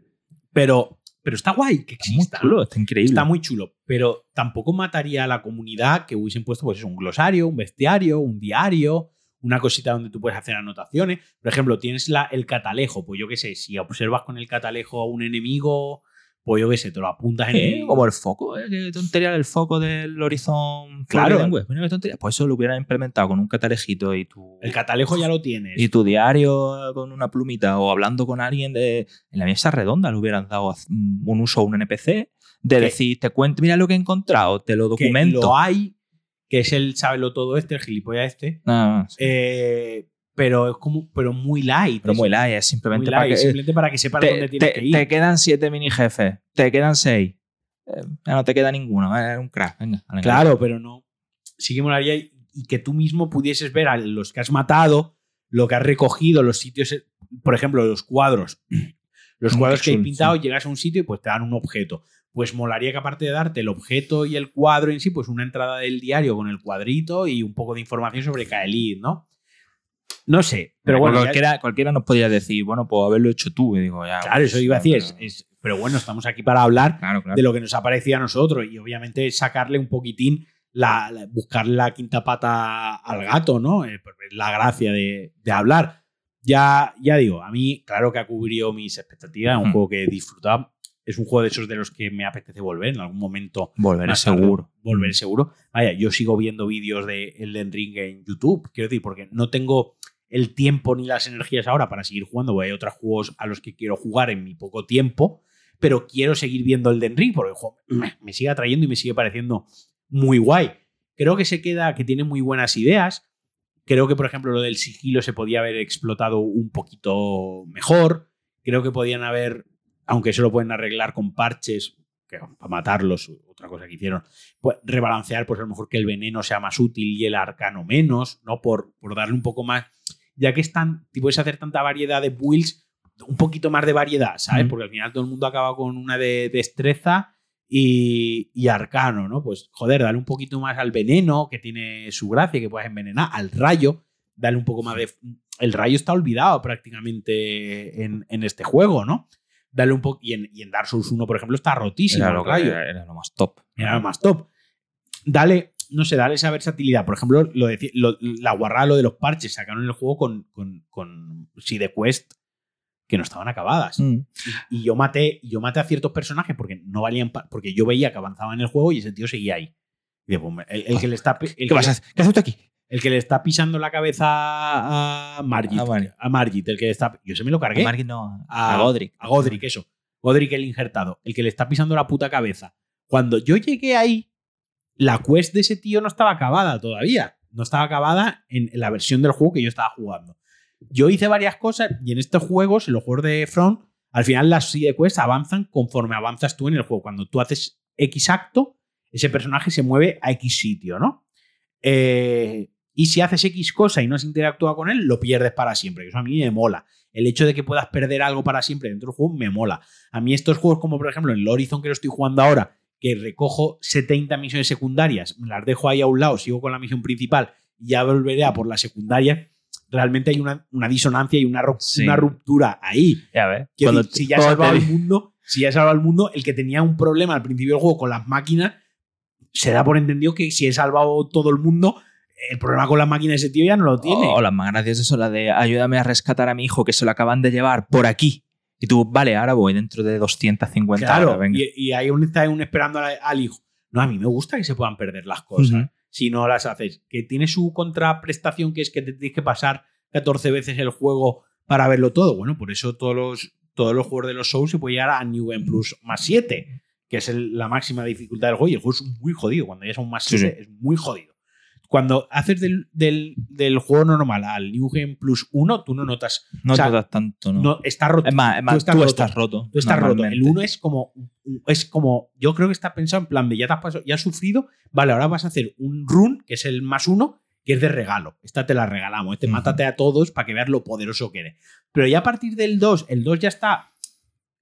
Pero pero está guay que exista. Está muy chulo, está increíble. Está muy chulo. Pero tampoco mataría a la comunidad que hubiesen puesto pues, un glosario, un bestiario, un diario, una cosita donde tú puedes hacer anotaciones. Por ejemplo, tienes la, el catalejo. Pues yo qué sé, si observas con el catalejo a un enemigo pues yo qué sé, te lo apuntas en el... Como el foco, ¿eh? Qué tontería el foco del horizonte. Claro. Pues eso lo hubieran implementado con un catalejito y tu... El catalejo ya lo tienes. Y tu diario con una plumita o hablando con alguien de... En la mesa redonda le hubieran dado un uso a un NPC de decir, te cuento, mira lo que he encontrado, te lo documento. Que lo hay, que es el sábelo todo este, el gilipollas este. Ah, eh, pero es como pero muy light. Pero muy light, es simplemente, para, que, simplemente para que sepas dónde tienes que ir. Te quedan siete mini jefes, te quedan seis. Eh, no te queda ninguno, es un crack. Venga, claro, pero no. Sí que molaría y que tú mismo pudieses ver a los que has matado, lo que has recogido, los sitios, por ejemplo, los cuadros. Los cuadros que he pintado, llegas a un sitio y pues te dan un objeto. Pues molaría que aparte de darte el objeto y el cuadro en sí, pues una entrada del diario con el cuadrito y un poco de información sobre Kaelid, ¿no? No sé, pero bueno. Cualquiera, cualquiera nos podría decir, bueno, pues haberlo hecho tú. Y digo, ya, claro, eso iba a decir. Es, pero bueno, estamos aquí para hablar de lo que nos ha parecido a nosotros y obviamente sacarle un poquitín, la, buscarle la quinta pata al gato, ¿no? Eh, pues, la gracia de, hablar. Ya, ya digo, a mí, claro que ha cubrido mis expectativas, un juego que he disfrutado. Es un juego de esos de los que me apetece volver en algún momento. Volveré seguro. Volveré seguro. Vaya, yo sigo viendo vídeos de Elden Ring en YouTube, quiero decir, porque no tengo el tiempo ni las energías ahora para seguir jugando, porque hay otros juegos a los que quiero jugar en mi poco tiempo, pero quiero seguir viendo el Den Ring porque me, sigue atrayendo y me sigue pareciendo muy guay. Creo que se queda, que tiene muy buenas ideas. Creo que, por ejemplo, lo del sigilo se podía haber explotado un poquito mejor. Creo que podían haber, aunque eso lo pueden arreglar con parches, que para matarlos, otra cosa que hicieron, pues rebalancear, pues a lo mejor que el veneno sea más útil y el arcano menos, ¿no? Por, por darle un poco más ya que están, puedes hacer tanta variedad de builds, un poquito más de variedad, ¿sabes? Porque al final todo el mundo acaba con una de destreza y, y, arcano, ¿no? Pues joder, dale un poquito más al veneno, que tiene su gracia, que puedes envenenar, al rayo, dale un poco más de... El rayo está olvidado prácticamente en, este juego, ¿no? Dale un poco... Y en, y en, Dark Souls 1, por ejemplo, está rotísimo era el rayo. era, lo más top. Era lo más top. Dale no sé, darle esa versatilidad. Por ejemplo, lo de, la guarrada, lo de los parches, sacaron el juego con, con, con de Quest que no estaban acabadas. Mm. Y, yo maté, yo maté a ciertos personajes porque no valían porque yo veía que avanzaba en el juego y ese tío seguía ahí. Pues, el, que le está ¿Qué, vas a hacer? ¿Qué haces aquí? El que le está pisando la cabeza a Margit. A, Margit, el que está. Yo se me lo cargué. A Margit no, a, Godric. A Godric, eso. Godric el injertado. El que le está pisando la puta cabeza. Cuando yo llegué ahí, la quest de ese tío no estaba acabada todavía. No estaba acabada en, la versión del juego que yo estaba jugando. Yo hice varias cosas y en estos juegos, en los juegos de Front, al final las side quests avanzan conforme avanzas tú en el juego. Cuando tú haces X acto, ese personaje se mueve a X sitio, ¿no? Eh, y si haces X cosa y no has interactuado con él, lo pierdes para siempre. Eso a mí me mola. El hecho de que puedas perder algo para siempre dentro del juego me mola. A mí estos juegos, como por ejemplo en el Horizon que lo estoy jugando ahora, que recojo 70 misiones secundarias, me las dejo ahí a un lado, sigo con la misión principal y ya volveré a por la secundaria, realmente hay una, disonancia y una, una, ruptura ahí. Ya si ya salvado al mundo, si ya salvado al mundo, el que tenía un problema al principio del juego con las máquinas, se da por entendido que si he salvado todo el mundo, el problema con las máquinas de ese tío ya no lo tiene. O las más graciosas son la de ayúdame a rescatar a mi hijo que se lo acaban de llevar por aquí. Y tú, vale, ahora voy dentro de 250 claro, Y, hay un está un esperando al, hijo. No, a mí me gusta que se puedan perder las cosas si no las haces. Que tiene su contraprestación, que es que te tienes que pasar 14 veces el juego para verlo todo. Bueno, por eso todos los, todos los juegos de los Souls se puede llegar a New Game Plus más 7, que es la máxima dificultad del juego. Y el juego es muy jodido. Cuando ya es un más 7, es muy jodido. Cuando haces del, del, juego normal al New Game Plus 1, tú no notas. No notas tanto, ¿no? no está roto. Es más, tú, estás, roto. estás roto. Tú estás roto. El 1 es como. Es como. Yo creo que está pensado en plan de ya te has pasado, ya has sufrido. Vale, ahora vas a hacer un run, que es el más uno, que es de regalo. Esta te la regalamos. Este mátate a todos para que veas lo poderoso que eres. Pero ya a partir del 2, el 2 ya está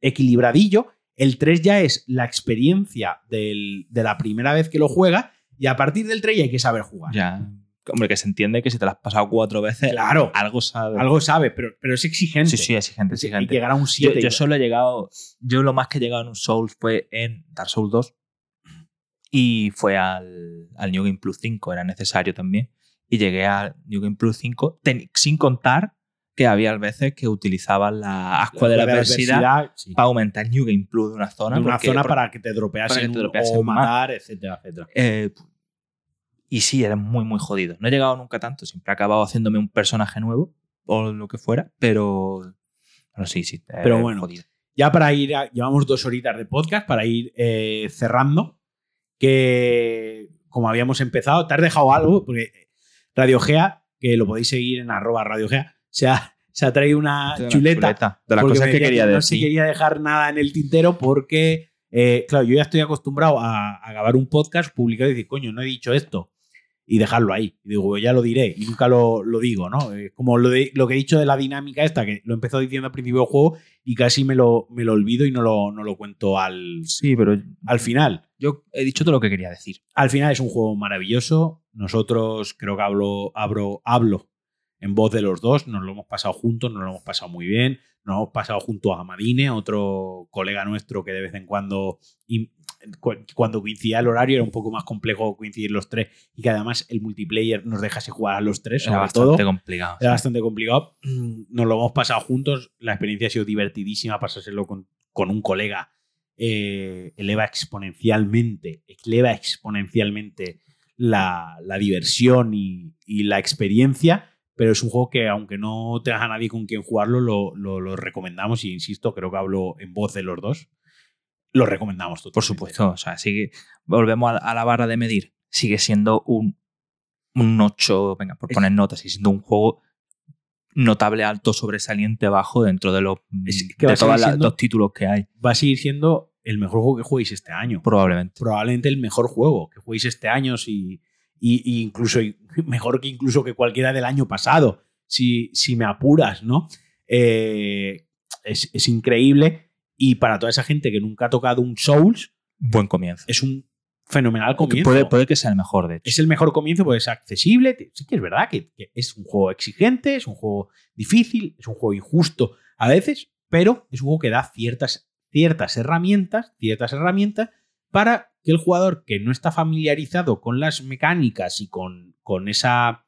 equilibradillo. El 3 ya es la experiencia de la primera vez que lo juega. Y a partir del 3 ya hay que saber jugar. Ya. Hombre, que se entiende que si te lo has pasado cuatro veces, claro, algo sabe. Algo sabe, pero, pero es exigente. Sí, sí, exigente, exigente. Que llegar a un 7. Yo, solo he llegado. Yo lo más que he llegado en un Souls fue en Dark Souls 2. Y fue al, al New Game Plus 5, era necesario también. Y llegué al New Game Plus 5 sin contar que había veces que utilizaban la ascua de la adversidad, para aumentar New Game Plus de una zona. De una zona para que te dropeasen, o matar, etcétera, etcétera. Eh, y sí, era muy, muy jodido. No he llegado nunca tanto, siempre he acabado haciéndome un personaje nuevo o lo que fuera, pero, pero sí, sí. Pero bueno, ya para ir, llevamos dos horitas de podcast para ir eh, cerrando, que como habíamos empezado, te has dejado algo, porque Radio Gea, que lo podéis seguir en arroba Radio Gea, se ha, se ha traído una chuleta, de las cosas que quería decir. No se quería dejar nada en el tintero porque, eh, claro, yo ya estoy acostumbrado a, grabar un podcast, publicar y decir, coño, no he dicho esto y dejarlo ahí. Y digo, ya lo diré y nunca lo, lo digo, ¿no? como lo, de, lo que he dicho de la dinámica esta, que lo he empezado diciendo al principio del juego y casi me lo, me lo olvido y no lo, no lo cuento al, sí, pero al final. Yo he dicho todo lo que quería decir. Al final es un juego maravilloso. Nosotros creo que hablo, hablo, hablo en voz de los dos, nos lo hemos pasado juntos, nos lo hemos pasado muy bien, nos hemos pasado junto a Madine, otro colega nuestro que de vez en cuando, cuando coincidía el horario era un poco más complejo coincidir los tres y que además el multiplayer nos dejase jugar a los tres, era bastante complicado. Era bastante complicado. Nos lo hemos pasado juntos, la experiencia ha sido divertidísima, pasárselo con, con un colega eh, eleva exponencialmente, eleva exponencialmente la, diversión y, y la experiencia pero es un juego que aunque no tengas a nadie con quien jugarlo, lo, lo, recomendamos y insisto, creo que hablo en voz de los dos. Lo recomendamos totalmente. Por supuesto, o sea, sigue, volvemos a, la barra de medir, sigue siendo un, un 8, venga, por poner notas, sigue siendo un juego notable alto, sobresaliente, bajo dentro de los, de todos los títulos que hay. Va a seguir siendo el mejor juego que juguéis este año. Probablemente. Probablemente el mejor juego que juguéis este año si y, incluso mejor que incluso que cualquiera del año pasado, si, si me apuras, ¿no? Eh, es, increíble y para toda esa gente que nunca ha tocado un Souls, buen comienzo. Es un fenomenal comienzo. Puede, puede, que sea el mejor, de hecho. Es el mejor comienzo porque es accesible. Sí que es verdad que, es un juego exigente, es un juego difícil, es un juego injusto a veces, pero es un juego que da ciertas, ciertas herramientas, ciertas herramientas para que el jugador que no está familiarizado con las mecánicas y con, con esa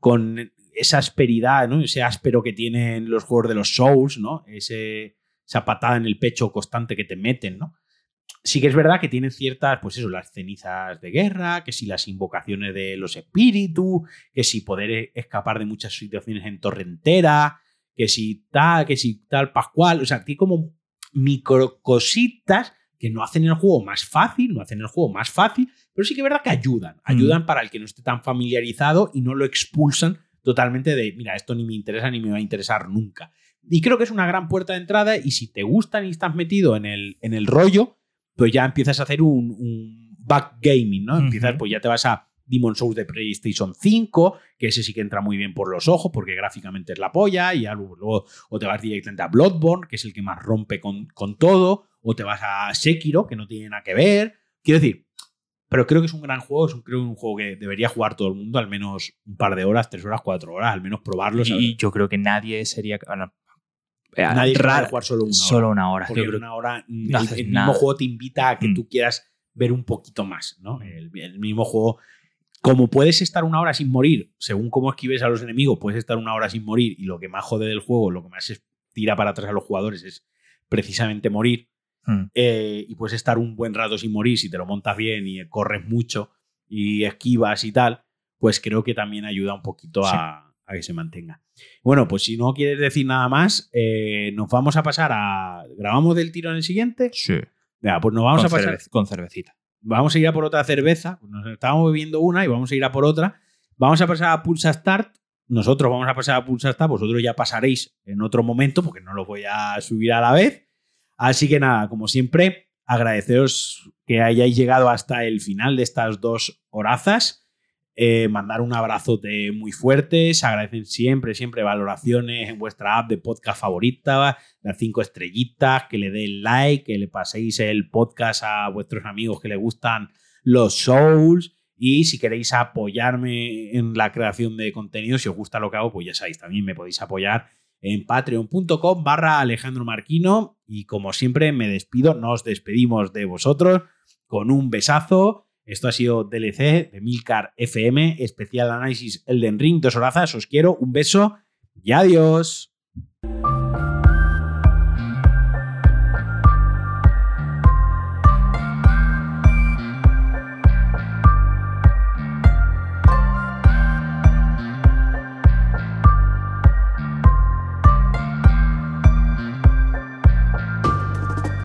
con esa asperidad, ¿no? Ese áspero que tienen los juegos de los Souls, ¿no? Ese, esa patada en el pecho constante que te meten, ¿no? Sí que es verdad que tienen ciertas, pues eso, las cenizas de guerra, que si las invocaciones de los espíritus, que si poder escapar de muchas situaciones en torrentera, que si tal, que si tal, pascual, o sea, tiene como micro cositas que no hacen el juego más fácil, no hacen el juego más fácil, pero sí que es verdad que ayudan. Mm. Ayudan para el que no esté tan familiarizado y no lo expulsan totalmente de, mira, esto ni me interesa ni me va a interesar nunca. Y creo que es una gran puerta de entrada y si te gustan y estás metido en el, en el rollo, pues ya empiezas a hacer un, un backgaming, ¿no? Empiezas, pues ya te vas a Demon Souls de PlayStation 5, que ese sí que entra muy bien por los ojos porque gráficamente es la polla, y luego o te vas directamente a Bloodborne, que es el que más rompe con, con todo, o te vas a Sekiro, que no tiene nada que ver. Quiero decir, pero creo que es un gran juego, es un, creo un juego que debería jugar todo el mundo, al menos un par de horas, tres horas, cuatro horas, al menos probarlo. Y yo creo que nadie sería. Eh, nadie raro, jugar solo una hora. Solo una hora. Porque una hora, el, mismo juego te invita a que mm. tú quieras ver un poquito más, ¿no? El, el, mismo juego. Como puedes estar una hora sin morir, según cómo esquives a los enemigos, puedes estar una hora sin morir y lo que más jode del juego, lo que más tira para atrás a los jugadores es precisamente morir. Hmm. Eh, y puedes estar un buen rato sin morir si te lo montas bien y corres mucho y esquivas y tal, pues creo que también ayuda un poquito a, que se mantenga. Bueno, pues si no quieres decir nada más, eh, nos vamos a pasar a. ¿Grabamos del tiro en el siguiente? Sí. pues nos vamos a pasar. con cervecita. vamos a ir a por otra cerveza. Nos estábamos bebiendo una y vamos a ir a por otra. Vamos a pasar a Pulsa Start. Nosotros vamos a pasar a Pulsa Start. Vosotros ya pasaréis en otro momento porque no lo voy a subir a la vez. Así que nada, como siempre, agradeceros que hayáis llegado hasta el final de estas dos horazas. Eh, mandar un abrazote muy fuerte. Se agradecen siempre, siempre valoraciones en vuestra app de podcast favorita, las cinco estrellitas, que le den like, que le paséis el podcast a vuestros amigos que les gustan los shows. Y si queréis apoyarme en la creación de contenido, si os gusta lo que hago, pues ya sabéis, también me podéis apoyar en patreon.com barra Alejandro Marquino. Y como siempre, me despido, nos despedimos de vosotros con un besazo. Esto ha sido DLC de Milcar FM, especial análisis Elden Ring, dos horazas. Os quiero, un beso y adiós.